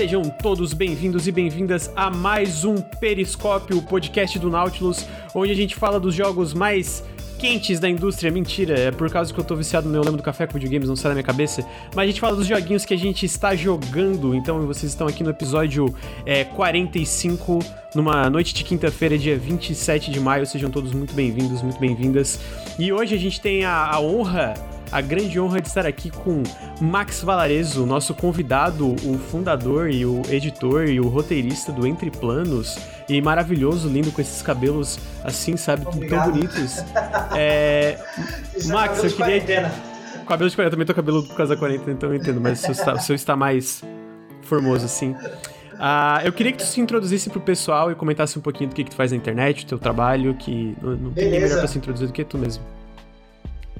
sejam todos bem-vindos e bem-vindas a mais um Periscópio, o podcast do Nautilus, onde a gente fala dos jogos mais quentes da indústria. Mentira, é por causa que eu tô viciado no meu lembro do café com videogames, não sai da minha cabeça. Mas a gente fala dos joguinhos que a gente está jogando. Então vocês estão aqui no episódio é, 45, numa noite de quinta-feira, dia 27 de maio. Sejam todos muito bem-vindos, muito bem-vindas. E hoje a gente tem a, a honra a grande honra de estar aqui com Max Valarezo, nosso convidado, o fundador e o editor e o roteirista do Entre Planos. E maravilhoso, lindo, com esses cabelos assim, sabe, Obrigado. tão bonitos. É, é Max, cabelo eu queria. quarentena. Cabelo de 40, também tô cabelo por causa da 40, então eu entendo, mas o seu está, o seu está mais formoso assim. Ah, eu queria que tu se introduzisse pro pessoal e comentasse um pouquinho do que, que tu faz na internet, do teu trabalho, que não, não tem ninguém melhor pra se introduzir do que tu mesmo.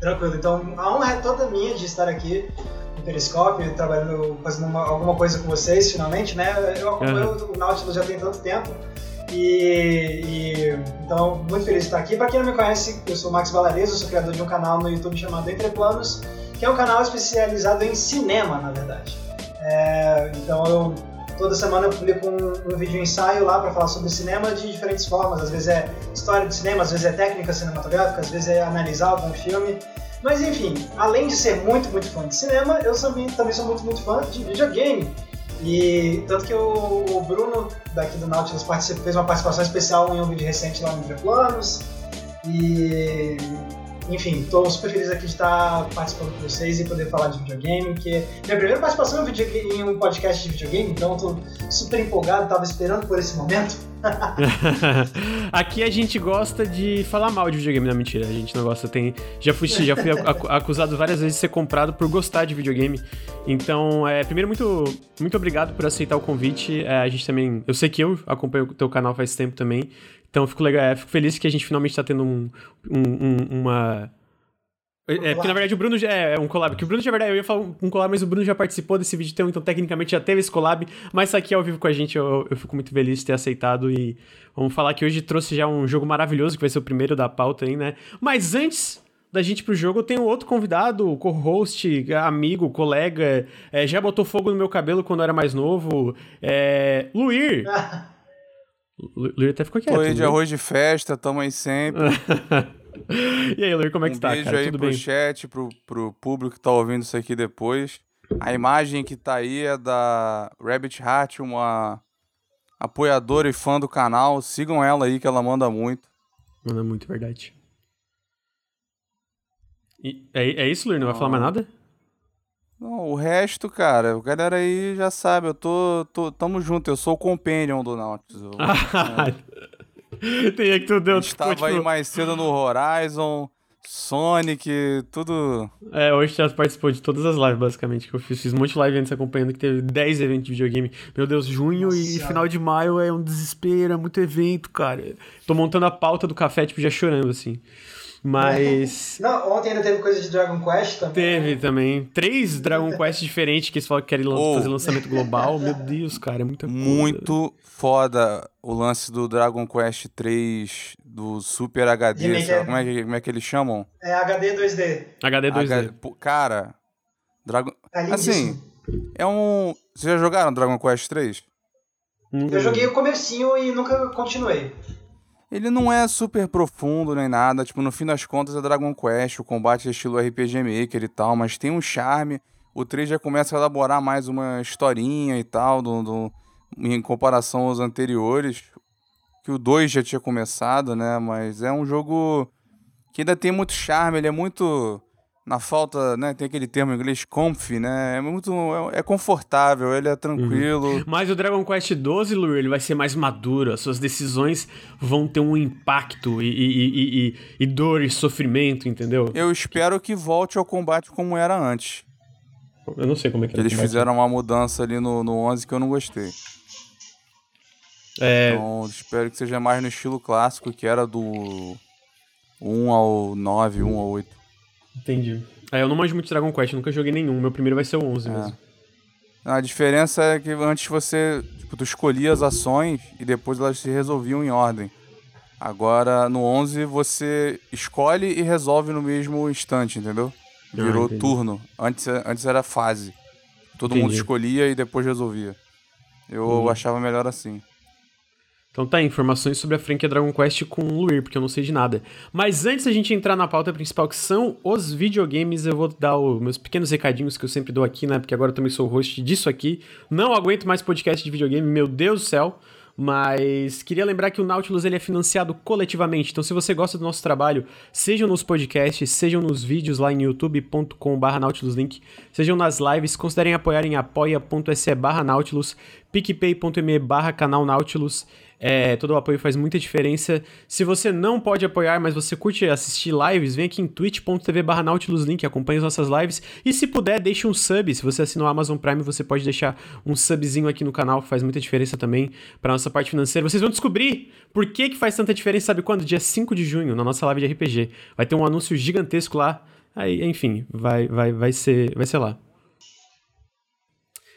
Tranquilo. Então, a honra é toda minha de estar aqui no Periscópio, trabalhando, fazendo uma- alguma coisa com vocês, finalmente, né? Eu acompanho o Nautilus já tem tanto tempo. E, e- então, muito feliz de estar aqui. Para quem não me conhece, eu sou o Max Valarezo, sou criador de um canal no YouTube chamado Entre Planos, que é um canal especializado em cinema, na verdade. É, então, eu toda semana eu publico um, um vídeo ensaio lá para falar sobre cinema de diferentes formas. Às vezes é história de cinema, às vezes é técnica cinematográfica, às vezes é analisar algum filme. Mas enfim, além de ser muito, muito fã de cinema, eu também, também sou muito, muito fã de videogame. E tanto que o, o Bruno, daqui do Nautilus, fez uma participação especial em um vídeo recente lá no Entre Planos. E enfim, estou super feliz aqui de estar participando com vocês e poder falar de videogame, que minha primeira participação em, videogame- em um podcast de videogame, então estou super empolgado, estava esperando por esse momento. Aqui a gente gosta de falar mal de videogame, não mentira. A gente não gosta. Tem, já fui, já fui acu- acusado várias vezes de ser comprado por gostar de videogame. Então, é, primeiro, muito, muito obrigado por aceitar o convite. É, a gente também. Eu sei que eu acompanho o teu canal faz tempo também. Então, eu fico, legal, é, fico feliz que a gente finalmente tá tendo um, um- um- uma. É, porque na verdade o Bruno já é um collab. Que o Bruno, na verdade, eu ia falar um collab, mas o Bruno já participou desse vídeo, então, então tecnicamente já teve esse collab. Mas tá aqui ao vivo com a gente, eu, eu fico muito feliz de ter aceitado. E vamos falar que hoje trouxe já um jogo maravilhoso, que vai ser o primeiro da pauta aí, né? Mas antes da gente pro jogo, eu tenho outro convidado, co-host, amigo, colega, é, já botou fogo no meu cabelo quando eu era mais novo. É, Luir! Lu- Luir até ficou quieto. Oi, de arroz de festa, tamo aí sempre. e aí, Luir, como é que um tá, beijo cara? aí Tudo pro bem? chat, pro, pro público que tá ouvindo isso aqui depois. A imagem que tá aí é da Rabbit Hat, uma apoiadora e fã do canal. Sigam ela aí que ela manda muito. Mano, é muito verdade. E, é, é isso, Luir? Não vai falar mais nada? Não, o resto, cara, a galera aí já sabe, eu tô, tô tamo junto, eu sou o companion do Nautilus. Eu- Tem que tu a deu. gente tava tipo, aí mais cedo no Horizon, Sonic, tudo. É, hoje já participou de todas as lives, basicamente, que eu fiz. Fiz um monte de live antes acompanhando, que teve 10 eventos de videogame. Meu Deus, junho Nossa e Senhora. final de maio é um desespero, é muito evento, cara. Tô montando a pauta do café, tipo, já chorando, assim. Mas. Não, ontem ainda teve coisa de Dragon Quest também. Teve também três Dragon Quest diferentes que eles falam que querem Oh. fazer lançamento global. Meu Deus, cara, é muita coisa. Muito foda o lance do Dragon Quest 3 do Super HD, lá, é. como, é que, como é que eles chamam? É HD 2D. HD 2D. H- Cara, Dragon... É assim, é um... Vocês já jogaram Dragon Quest 3? Hum. Eu joguei o comecinho e nunca continuei. Ele não é super profundo nem nada, tipo, no fim das contas é Dragon Quest, o combate é estilo RPG Maker e tal, mas tem um charme. O 3 já começa a elaborar mais uma historinha e tal, do, do- em comparação aos anteriores, que o 2 já tinha começado, né? Mas é um jogo que ainda tem muito charme, ele é muito. Na falta, né? Tem aquele termo em inglês, comfy, né? É muito. É, é confortável, ele é tranquilo. Mas o Dragon Quest XII, Luir, ele vai ser mais maduro. As suas decisões vão ter um impacto e, e, e, e- dor e sofrimento, entendeu? Eu espero que volte ao combate como era antes. Eu não sei como é que, é eles fizeram uma mudança ali no, no 11 que eu não gostei. É, Então, espero que seja mais no estilo clássico, que era do 1 ao 9, 1 ao 8. Entendi. É, eu não manjo muito Dragon Quest, nunca joguei nenhum. Meu primeiro vai ser o 11 É. mesmo. A diferença é que antes você, tipo, tu escolhia as ações e depois elas se resolviam em ordem. Agora, no 11, você escolhe e resolve no mesmo instante, entendeu? Ah, Virou entendi. turno. Antes, antes era fase. Todo Entendi. mundo escolhia e depois resolvia. Eu achava melhor assim. Então tá, informações sobre a franquia Dragon Quest com o Luir, porque eu não sei de nada. Mas antes da gente entrar na pauta principal, que são os videogames, eu vou dar os meus pequenos recadinhos que eu sempre dou aqui, né? Porque agora eu também sou host disso aqui. Não aguento mais podcast de videogame, meu Deus do céu. Mas queria lembrar que o Nautilus ele é financiado coletivamente. Então, se você gosta do nosso trabalho, sejam nos podcasts, sejam nos vídeos lá em youtube.com.br nautiluslink, sejam nas lives, considerem apoiar em apoia.se barra Nautilus, picpay.me barra canal Nautilus. É, todo o apoio faz muita diferença. Se você não pode apoiar, mas você curte assistir lives, vem aqui em twitch.tv barra nautiluslink, acompanhe as nossas lives. E se puder, deixe um sub. Se você assinou o Amazon Prime, você pode deixar um subzinho aqui no canal, que faz muita diferença também para nossa parte financeira. Vocês vão descobrir por que, que faz tanta diferença, sabe quando? Dia 5 de junho, na nossa live de RPG. Vai ter um anúncio gigantesco lá. Aí, enfim, vai, vai, vai, ser, vai ser lá.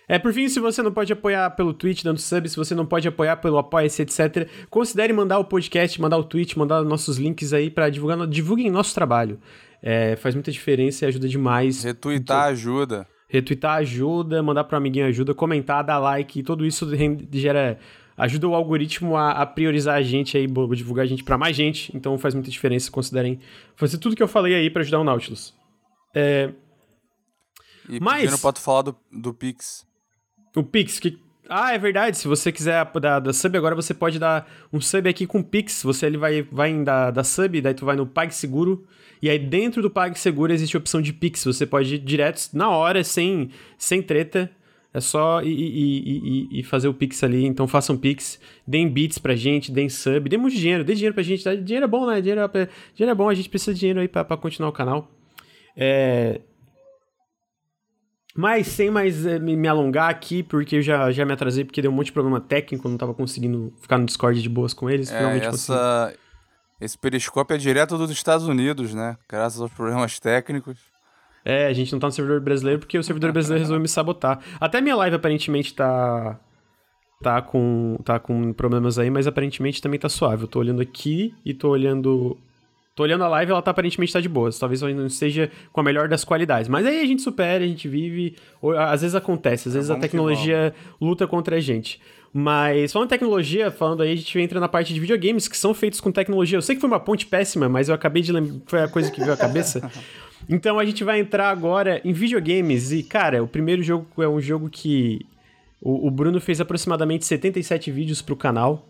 É, por fim, se você não pode apoiar pelo Twitch dando sub, se você não pode apoiar pelo Apoia-se, etc., considere mandar o podcast, mandar o tweet, mandar nossos links aí pra divulgar, divulguem nosso trabalho. É, faz muita diferença e ajuda demais. Retweetar ajuda. Retweetar ajuda, mandar pro amiguinho ajuda, comentar, dar like, tudo isso gera ajuda o algoritmo a, a priorizar a gente aí, divulgar a gente pra mais gente, então faz muita diferença, considerem fazer tudo que eu falei aí pra ajudar o Nautilus. É, E Mas- pra tu falar do, do Pix. O Pix, que. Ah, é verdade. Se você quiser dar, dar sub agora, você pode dar um sub aqui com Pix. Você ele vai, vai em da, da sub, daí tu vai no PagSeguro. E aí dentro do PagSeguro existe a opção de Pix. Você pode ir direto, na hora, sem, sem treta. É só ir fazer o Pix ali. Então façam Pix. Deem bits pra gente, deem sub. Dê muito dinheiro, dê dinheiro pra gente. Dinheiro é bom, né? Dinheiro é, dinheiro é bom, a gente precisa de dinheiro aí pra, pra continuar o canal. É, mas sem mais eh, me, me alongar aqui, porque eu já, já me atrasei, porque deu um monte de problema técnico, não tava conseguindo ficar no Discord de boas com eles. É, finalmente consegui. essa, esse periscópio é direto dos Estados Unidos, né? Graças aos problemas técnicos. É, a gente não tá no servidor brasileiro porque o servidor brasileiro resolveu me sabotar. Até minha live aparentemente tá. Tá com, tá com problemas aí, mas aparentemente também tá suave. Eu tô olhando aqui e tô olhando. Tô olhando a live ela tá aparentemente tá de boas. Talvez não esteja com a melhor das qualidades. Mas aí a gente supera, a gente vive. ou- Às vezes acontece, às vezes a vamos que tecnologia luta contra a gente. Mas falando em tecnologia, falando aí, a gente entra na parte de videogames que são feitos com tecnologia. Eu sei que foi uma ponte péssima, mas eu acabei de lembrar. Foi a coisa que veio à cabeça. Então a gente vai entrar agora em videogames. E, cara, o primeiro jogo é um jogo que o, o Bruno fez aproximadamente 77 vídeos pro canal.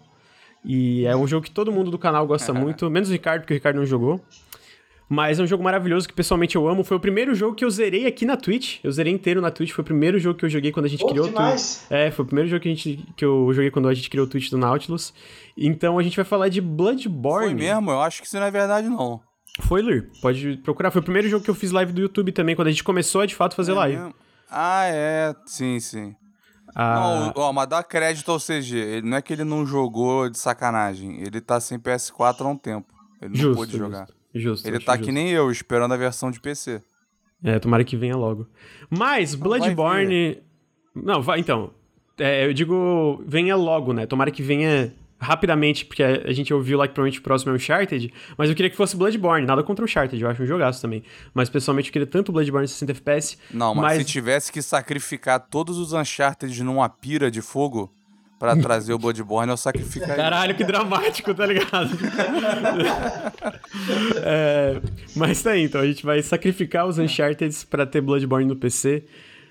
E é um jogo que todo mundo do canal gosta muito, menos o Ricardo, porque o Ricardo não jogou. Mas é um jogo maravilhoso que pessoalmente eu amo. Foi o primeiro jogo que eu zerei aqui na Twitch. Eu zerei inteiro na Twitch. Foi o primeiro jogo que eu joguei quando a gente Pô, criou o Twitch. É, foi o primeiro jogo que, a gente, que eu joguei quando a gente criou o Twitch do Nautilus. Então a gente vai falar de Bloodborne. Foi mesmo? Eu acho que isso não é verdade, não. Foi, Lur. Pode procurar. Foi o primeiro jogo que eu fiz live do YouTube também, quando a gente começou a de fato fazer É live. mesmo? Ah, é. Sim, sim. Ah, Não, ó, mas dá crédito ao CG. Ele, não é que ele não jogou de sacanagem. Ele tá sem PS4 há um tempo. Ele não justo, pôde jogar. Justo, justo, Ele tá justo. que nem eu, esperando a versão de PC. É, tomara que venha logo. Mas, Bloodborne. Não, vai então. É, eu digo, venha logo, né? Tomara que venha rapidamente, porque a a gente ouviu lá que provavelmente o próximo é Uncharted, mas eu queria que fosse Bloodborne, nada contra o Uncharted, eu acho um jogaço também. Mas pessoalmente eu queria tanto Bloodborne 60 FPS. Não, mas, mas se tivesse que sacrificar todos os Uncharted numa pira de fogo pra trazer o Bloodborne, eu sacrificaria. Caralho, que dramático, tá ligado? É, mas tá aí, então a gente vai sacrificar os Uncharted pra ter Bloodborne no PC.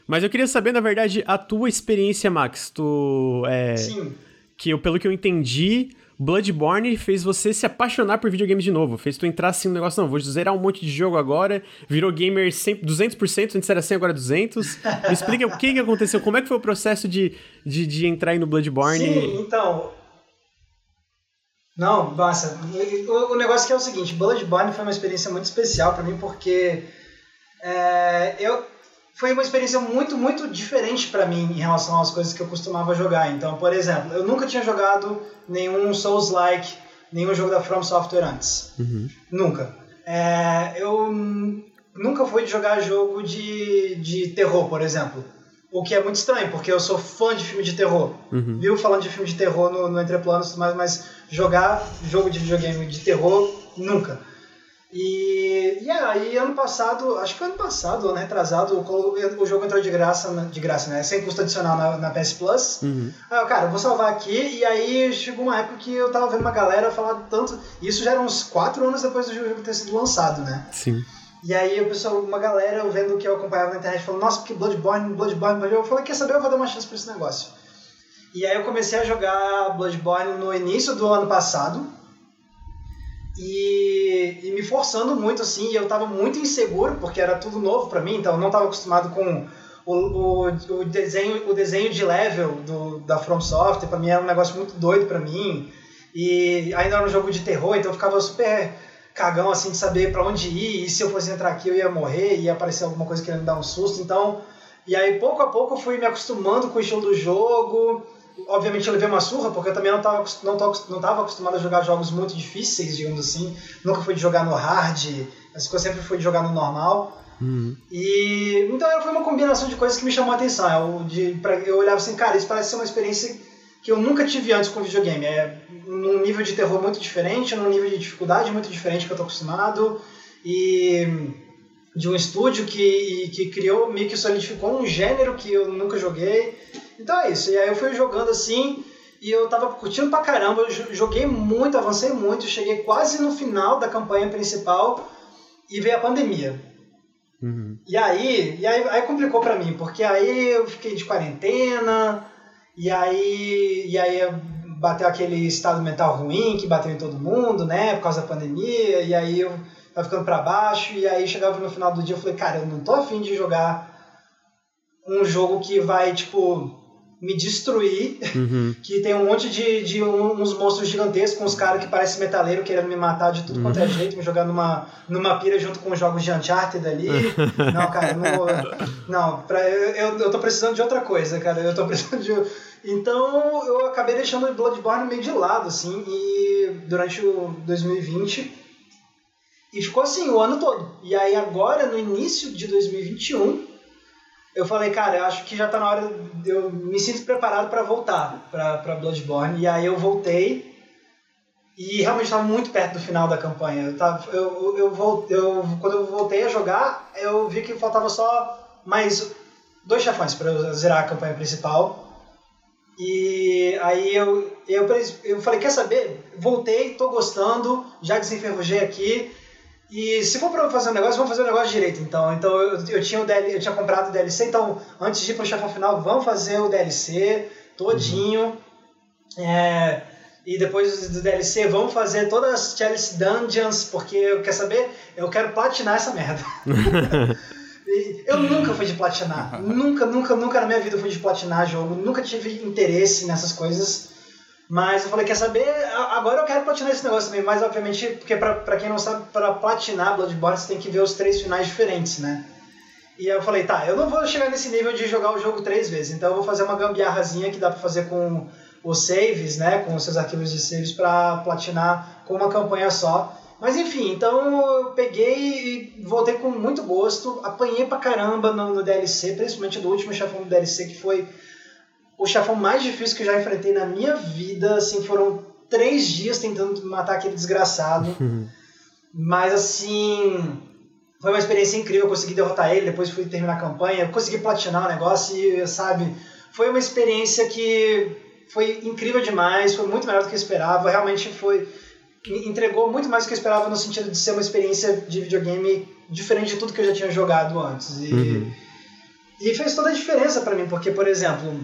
Mas eu queria saber, na verdade, a tua experiência, Max. Tu. É, Sim. Que eu, pelo que eu entendi, Bloodborne fez você se apaixonar por videogames de novo. Fez tu entrar assim no negócio, não, vou zerar um monte de jogo agora, virou gamer 100, 200%, antes era 100, agora 200. Me explica o que, que aconteceu, como é que foi o processo de, de, de entrar aí no Bloodborne. Sim, então. Não, nossa. O, o negócio que é o seguinte: Bloodborne foi uma experiência muito especial pra mim porque é, eu foi uma experiência muito, muito diferente pra mim em relação às coisas que eu costumava jogar. Então, por exemplo, eu nunca tinha jogado nenhum Souls-like, nenhum jogo da From Software antes. Uhum. Nunca. É, eu nunca fui de jogar jogo de, de terror, por exemplo. O que é muito estranho, porque eu sou fã de filme de terror. Uhum. Viu falando de filme de terror no, no Entre Planos e tudo mais, mas jogar jogo de videogame de terror, nunca. E, e a, aí ano passado, acho que ano passado, ano retrasado, o, jogo entrou de graça, de graça, né? Sem custo adicional na, na PS Plus. Uhum. Aí eu, cara, eu vou salvar aqui, e aí chegou uma época que eu tava vendo uma galera falar tanto. Isso já era uns 4 anos depois do jogo ter sido lançado, né? Sim. E aí o pessoal, uma galera vendo o que eu acompanhava na internet falou, nossa, porque Bloodborne, Bloodborne, eu falei, quer saber, eu vou dar uma chance pra esse negócio. E aí eu comecei a jogar Bloodborne no início do ano passado. E, e me forçando muito, assim, e eu tava muito inseguro, porque era tudo novo para mim, então eu não tava acostumado com o, o, o, desenho, o desenho de level do, da From Software, pra mim era um negócio muito doido para mim. E ainda era um jogo de terror, então eu ficava super cagão assim de saber para onde ir, e se eu fosse entrar aqui eu ia morrer, ia aparecer alguma coisa querendo me dar um susto. Então, e aí pouco a pouco eu fui me acostumando com o estilo do jogo. Obviamente eu levei uma surra, porque eu também não estava não não tava acostumado a jogar jogos muito difíceis, digamos assim. Nunca fui de jogar no hard, as coisas sempre fui de jogar no normal. Uhum. E então foi uma combinação de coisas que me chamou a atenção. Eu, de, pra, eu olhava assim, cara, isso parece ser uma experiência que eu nunca tive antes com videogame. É num nível de terror muito diferente, num nível de dificuldade muito diferente que eu tô acostumado. E de um estúdio que, que criou, meio que solidificou um gênero que eu nunca joguei. Então é isso. E aí eu fui jogando assim, e eu tava curtindo pra caramba. Eu joguei muito, avancei muito, cheguei quase no final da campanha principal e veio a pandemia. Uhum. E aí, e aí, aí complicou pra mim, porque aí eu fiquei de quarentena, e aí, e aí bateu aquele estado mental ruim que bateu em todo mundo, né, por causa da pandemia, e aí eu tava ficando para baixo, e aí chegava no final do dia eu falei, cara, eu não tô afim de jogar um jogo que vai, tipo, me destruir, uhum. que tem um monte de, de uns monstros gigantescos, uns caras que parecem metaleiro querendo me matar de tudo quanto é uhum. jeito, me jogar numa, numa pira junto com os jogos de Uncharted ali. não, cara, não, não pra, eu, eu tô precisando de outra coisa, cara, eu tô precisando de... Então eu acabei deixando o Bloodborne meio de lado, assim, e durante o 2020 e ficou assim o ano todo. E aí agora, no início de 2021, eu falei, cara, eu acho que já tá na hora, eu me sinto preparado para voltar para Bloodborne. E aí eu voltei e realmente estava muito perto do final da campanha. Eu, tava, eu, eu, eu, eu, quando eu voltei a jogar, eu vi que faltava só mais dois chefões para eu zerar a campanha principal. E aí eu, eu, eu falei, quer saber? Voltei, tô gostando, já desenferrujei aqui. E se for pra fazer um negócio, vamos fazer o um negócio direito, então. Então eu, eu, tinha o DL, eu tinha comprado o DLC, então antes de ir pro chefão final, vamos fazer o DLC todinho. Uhum. É, e depois do DLC, vamos fazer todas as Chalice Dungeons, porque eu quero saber, eu quero platinar essa merda. eu nunca fui de platinar. nunca, nunca, nunca na minha vida fui de platinar jogo. Nunca tive interesse nessas coisas. Mas eu falei, quer saber? Agora eu quero platinar esse negócio também, mas obviamente, porque pra, pra quem não sabe, pra platinar Bloodborne você tem que ver os três finais diferentes, né? E eu falei, tá, eu não vou chegar nesse nível de jogar o jogo três vezes, então eu vou fazer uma gambiarrazinha que dá pra fazer com os saves, né? Com os seus arquivos de saves pra platinar com uma campanha só. Mas enfim, então eu peguei e voltei com muito gosto, apanhei pra caramba no, no DLC, principalmente do último chefão do DLC, que foi o chefão mais difícil que eu já enfrentei na minha vida, assim, foram três dias tentando matar aquele desgraçado. Mas assim, foi uma experiência incrível, eu consegui derrotar ele, depois fui terminar a campanha, consegui platinar o negócio e, sabe, foi uma experiência que foi incrível demais, foi muito melhor do que eu esperava, realmente foi entregou muito mais do que eu esperava no sentido de ser uma experiência de videogame diferente de tudo que eu já tinha jogado antes. E, uhum. e fez toda a diferença para mim, porque, por exemplo,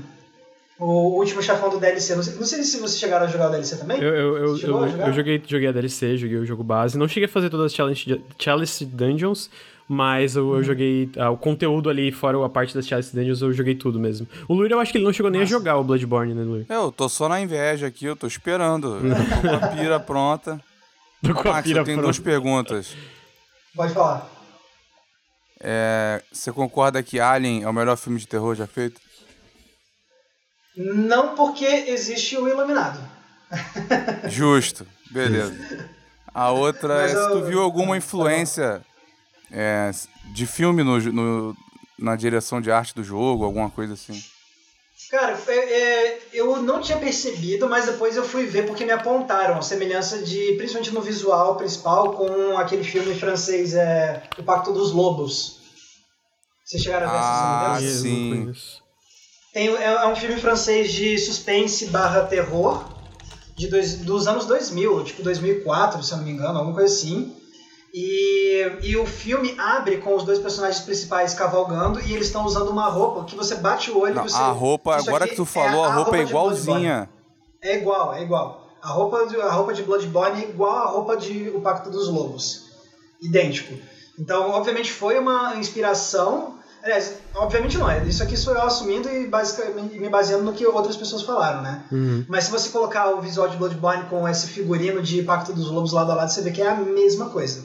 o último chefão do DLC. Não sei, não sei, se você chegaram a jogar o DLC também. Eu, eu, eu, eu, eu, joguei, joguei a DLC, joguei o jogo base. Não cheguei a fazer todas as challenge, chalice dungeons, mas eu, eu uhum. joguei ah, o conteúdo ali, fora a parte das chalice dungeons, eu joguei tudo mesmo. O Luir, eu acho que ele não chegou nem Nossa. a jogar o Bloodborne, né, Luir? Eu tô só na inveja aqui, eu tô esperando. Eu tô com a pira pronta. Tô com a pira eu tenho duas perguntas. Pode falar. É, você concorda que Alien é o melhor filme de terror já feito? Não porque existe o Iluminado. Justo, beleza. A outra Mas é se tu viu alguma influência é, de filme no, no, na direção de arte do jogo, alguma coisa assim. Cara, é, é, eu não tinha percebido, mas depois eu fui ver porque me apontaram a semelhança de, principalmente no visual principal, com aquele filme francês, é, O Pacto dos Lobos. Vocês chegaram a ver Ah, essa semelhança? sim. Tem, é, é um filme francês de suspense barra terror de dois, dos anos 2000, tipo 2004, se eu não me engano, alguma coisa assim. E, e o filme abre com os dois personagens principais cavalgando e eles estão usando uma roupa que você bate o olho Não, e você... a roupa, agora que tu falou, é a roupa é de Bloodborne. igualzinha. É igual, é igual. A roupa, de, a roupa de Bloodborne é igual à roupa de O Pacto dos Lobos. Idêntico. Então, obviamente, foi uma inspiração. Aliás, obviamente não, é. Isso aqui sou eu assumindo e basicamente me baseando no que outras pessoas falaram, né? Uhum. Mas se você colocar o visual de Bloodborne com esse figurino de Pacto dos Lobos lado a lado, você vê que é a mesma coisa.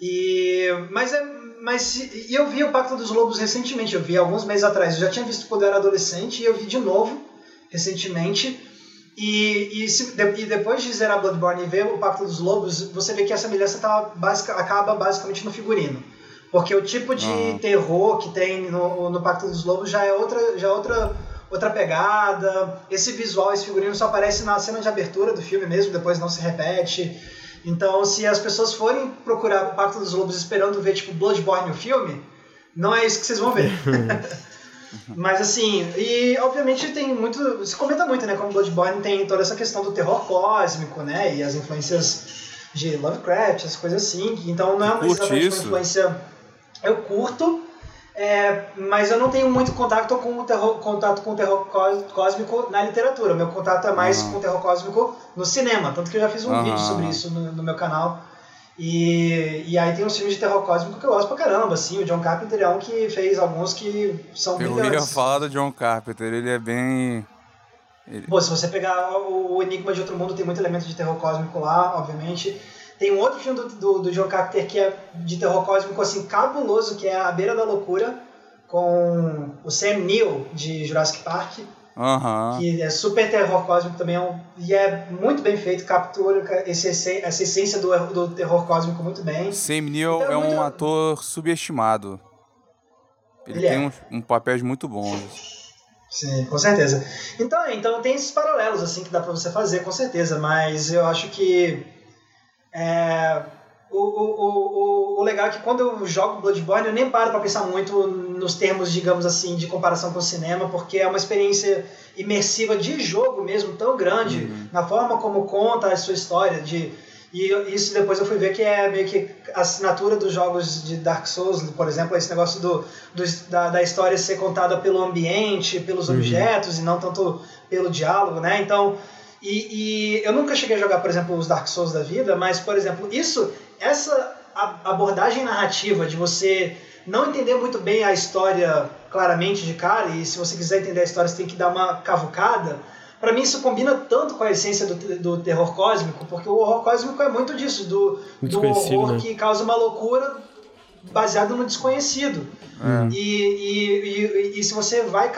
E mas é mas e eu vi o Pacto dos Lobos recentemente, eu vi alguns meses atrás. Eu já tinha visto quando eu era adolescente e eu vi de novo recentemente. E, e, se- de- e depois de zerar Bloodborne e ver o Pacto dos Lobos, você vê que a semelhança tá basica, acaba basicamente no figurino. Porque o tipo de terror que tem no, no Pacto dos Lobos já é outra, já é outra, outra pegada. Esse visual, esse figurino só aparece na cena de abertura do filme mesmo, depois não se repete. Então, se as pessoas forem procurar o Pacto dos Lobos esperando ver, tipo, Bloodborne o filme, não é isso que vocês vão ver. Mas assim, e obviamente tem muito. Se comenta muito, né? Como Bloodborne tem toda essa questão do terror cósmico, né? E as influências de Lovecraft, as coisas assim. Então não é uma, Curte exatamente isso? uma influência. Eu curto, é, mas eu não tenho muito contato com o terror, contato com o terror cós- cósmico na literatura. O meu contato é mais Aham. com o terror cósmico no cinema. Tanto que eu já fiz um Aham. vídeo sobre isso no, no meu canal. E, e aí tem uns filmes de terror cósmico que eu gosto pra caramba, assim. O John Carpenter é um que fez alguns que são Eu ia brilhantes. falar do John Carpenter, ele é bem. Pô, se você pegar o Enigma de Outro Mundo, tem muito elemento de terror cósmico lá, obviamente. Tem um outro filme do, do, do John Carpenter que é de terror cósmico, assim, cabuloso, que é A Beira da Loucura, com o Sam Neill, de Jurassic Park, Aham. que é super terror cósmico também, é um- e é muito bem feito, captura esse, essa essência do, do terror cósmico muito bem. Sam Neill Então, é um muito- ator subestimado. Ele, Ele é. tem um, um papéis muito bons. Sim, com certeza. Então, é, então tem esses paralelos assim que dá pra você fazer, com certeza, mas eu acho que é, o, o, o, o- legal é que quando eu jogo Bloodborne eu nem paro pra pensar muito nos termos, digamos assim, de comparação com o cinema, porque é uma experiência imersiva de jogo mesmo tão grande, na forma como conta a sua história, de e isso depois eu fui ver que é meio que a assinatura dos jogos de Dark Souls, por exemplo, esse negócio do, do- da, da história ser contada pelo ambiente, pelos objetos e não tanto pelo diálogo, né? Então, e, e eu nunca cheguei a jogar, por exemplo, os Dark Souls da vida, mas, por exemplo, isso, essa abordagem narrativa de você não entender muito bem a história claramente de cara, e se você quiser entender a história, você tem que dar uma cavucada. Pra mim isso combina tanto com a essência do, do terror cósmico, porque o horror cósmico é muito disso, do, do Desconhecido, horror né? que causa uma loucura baseado no desconhecido. É. E, e, e, e se você vai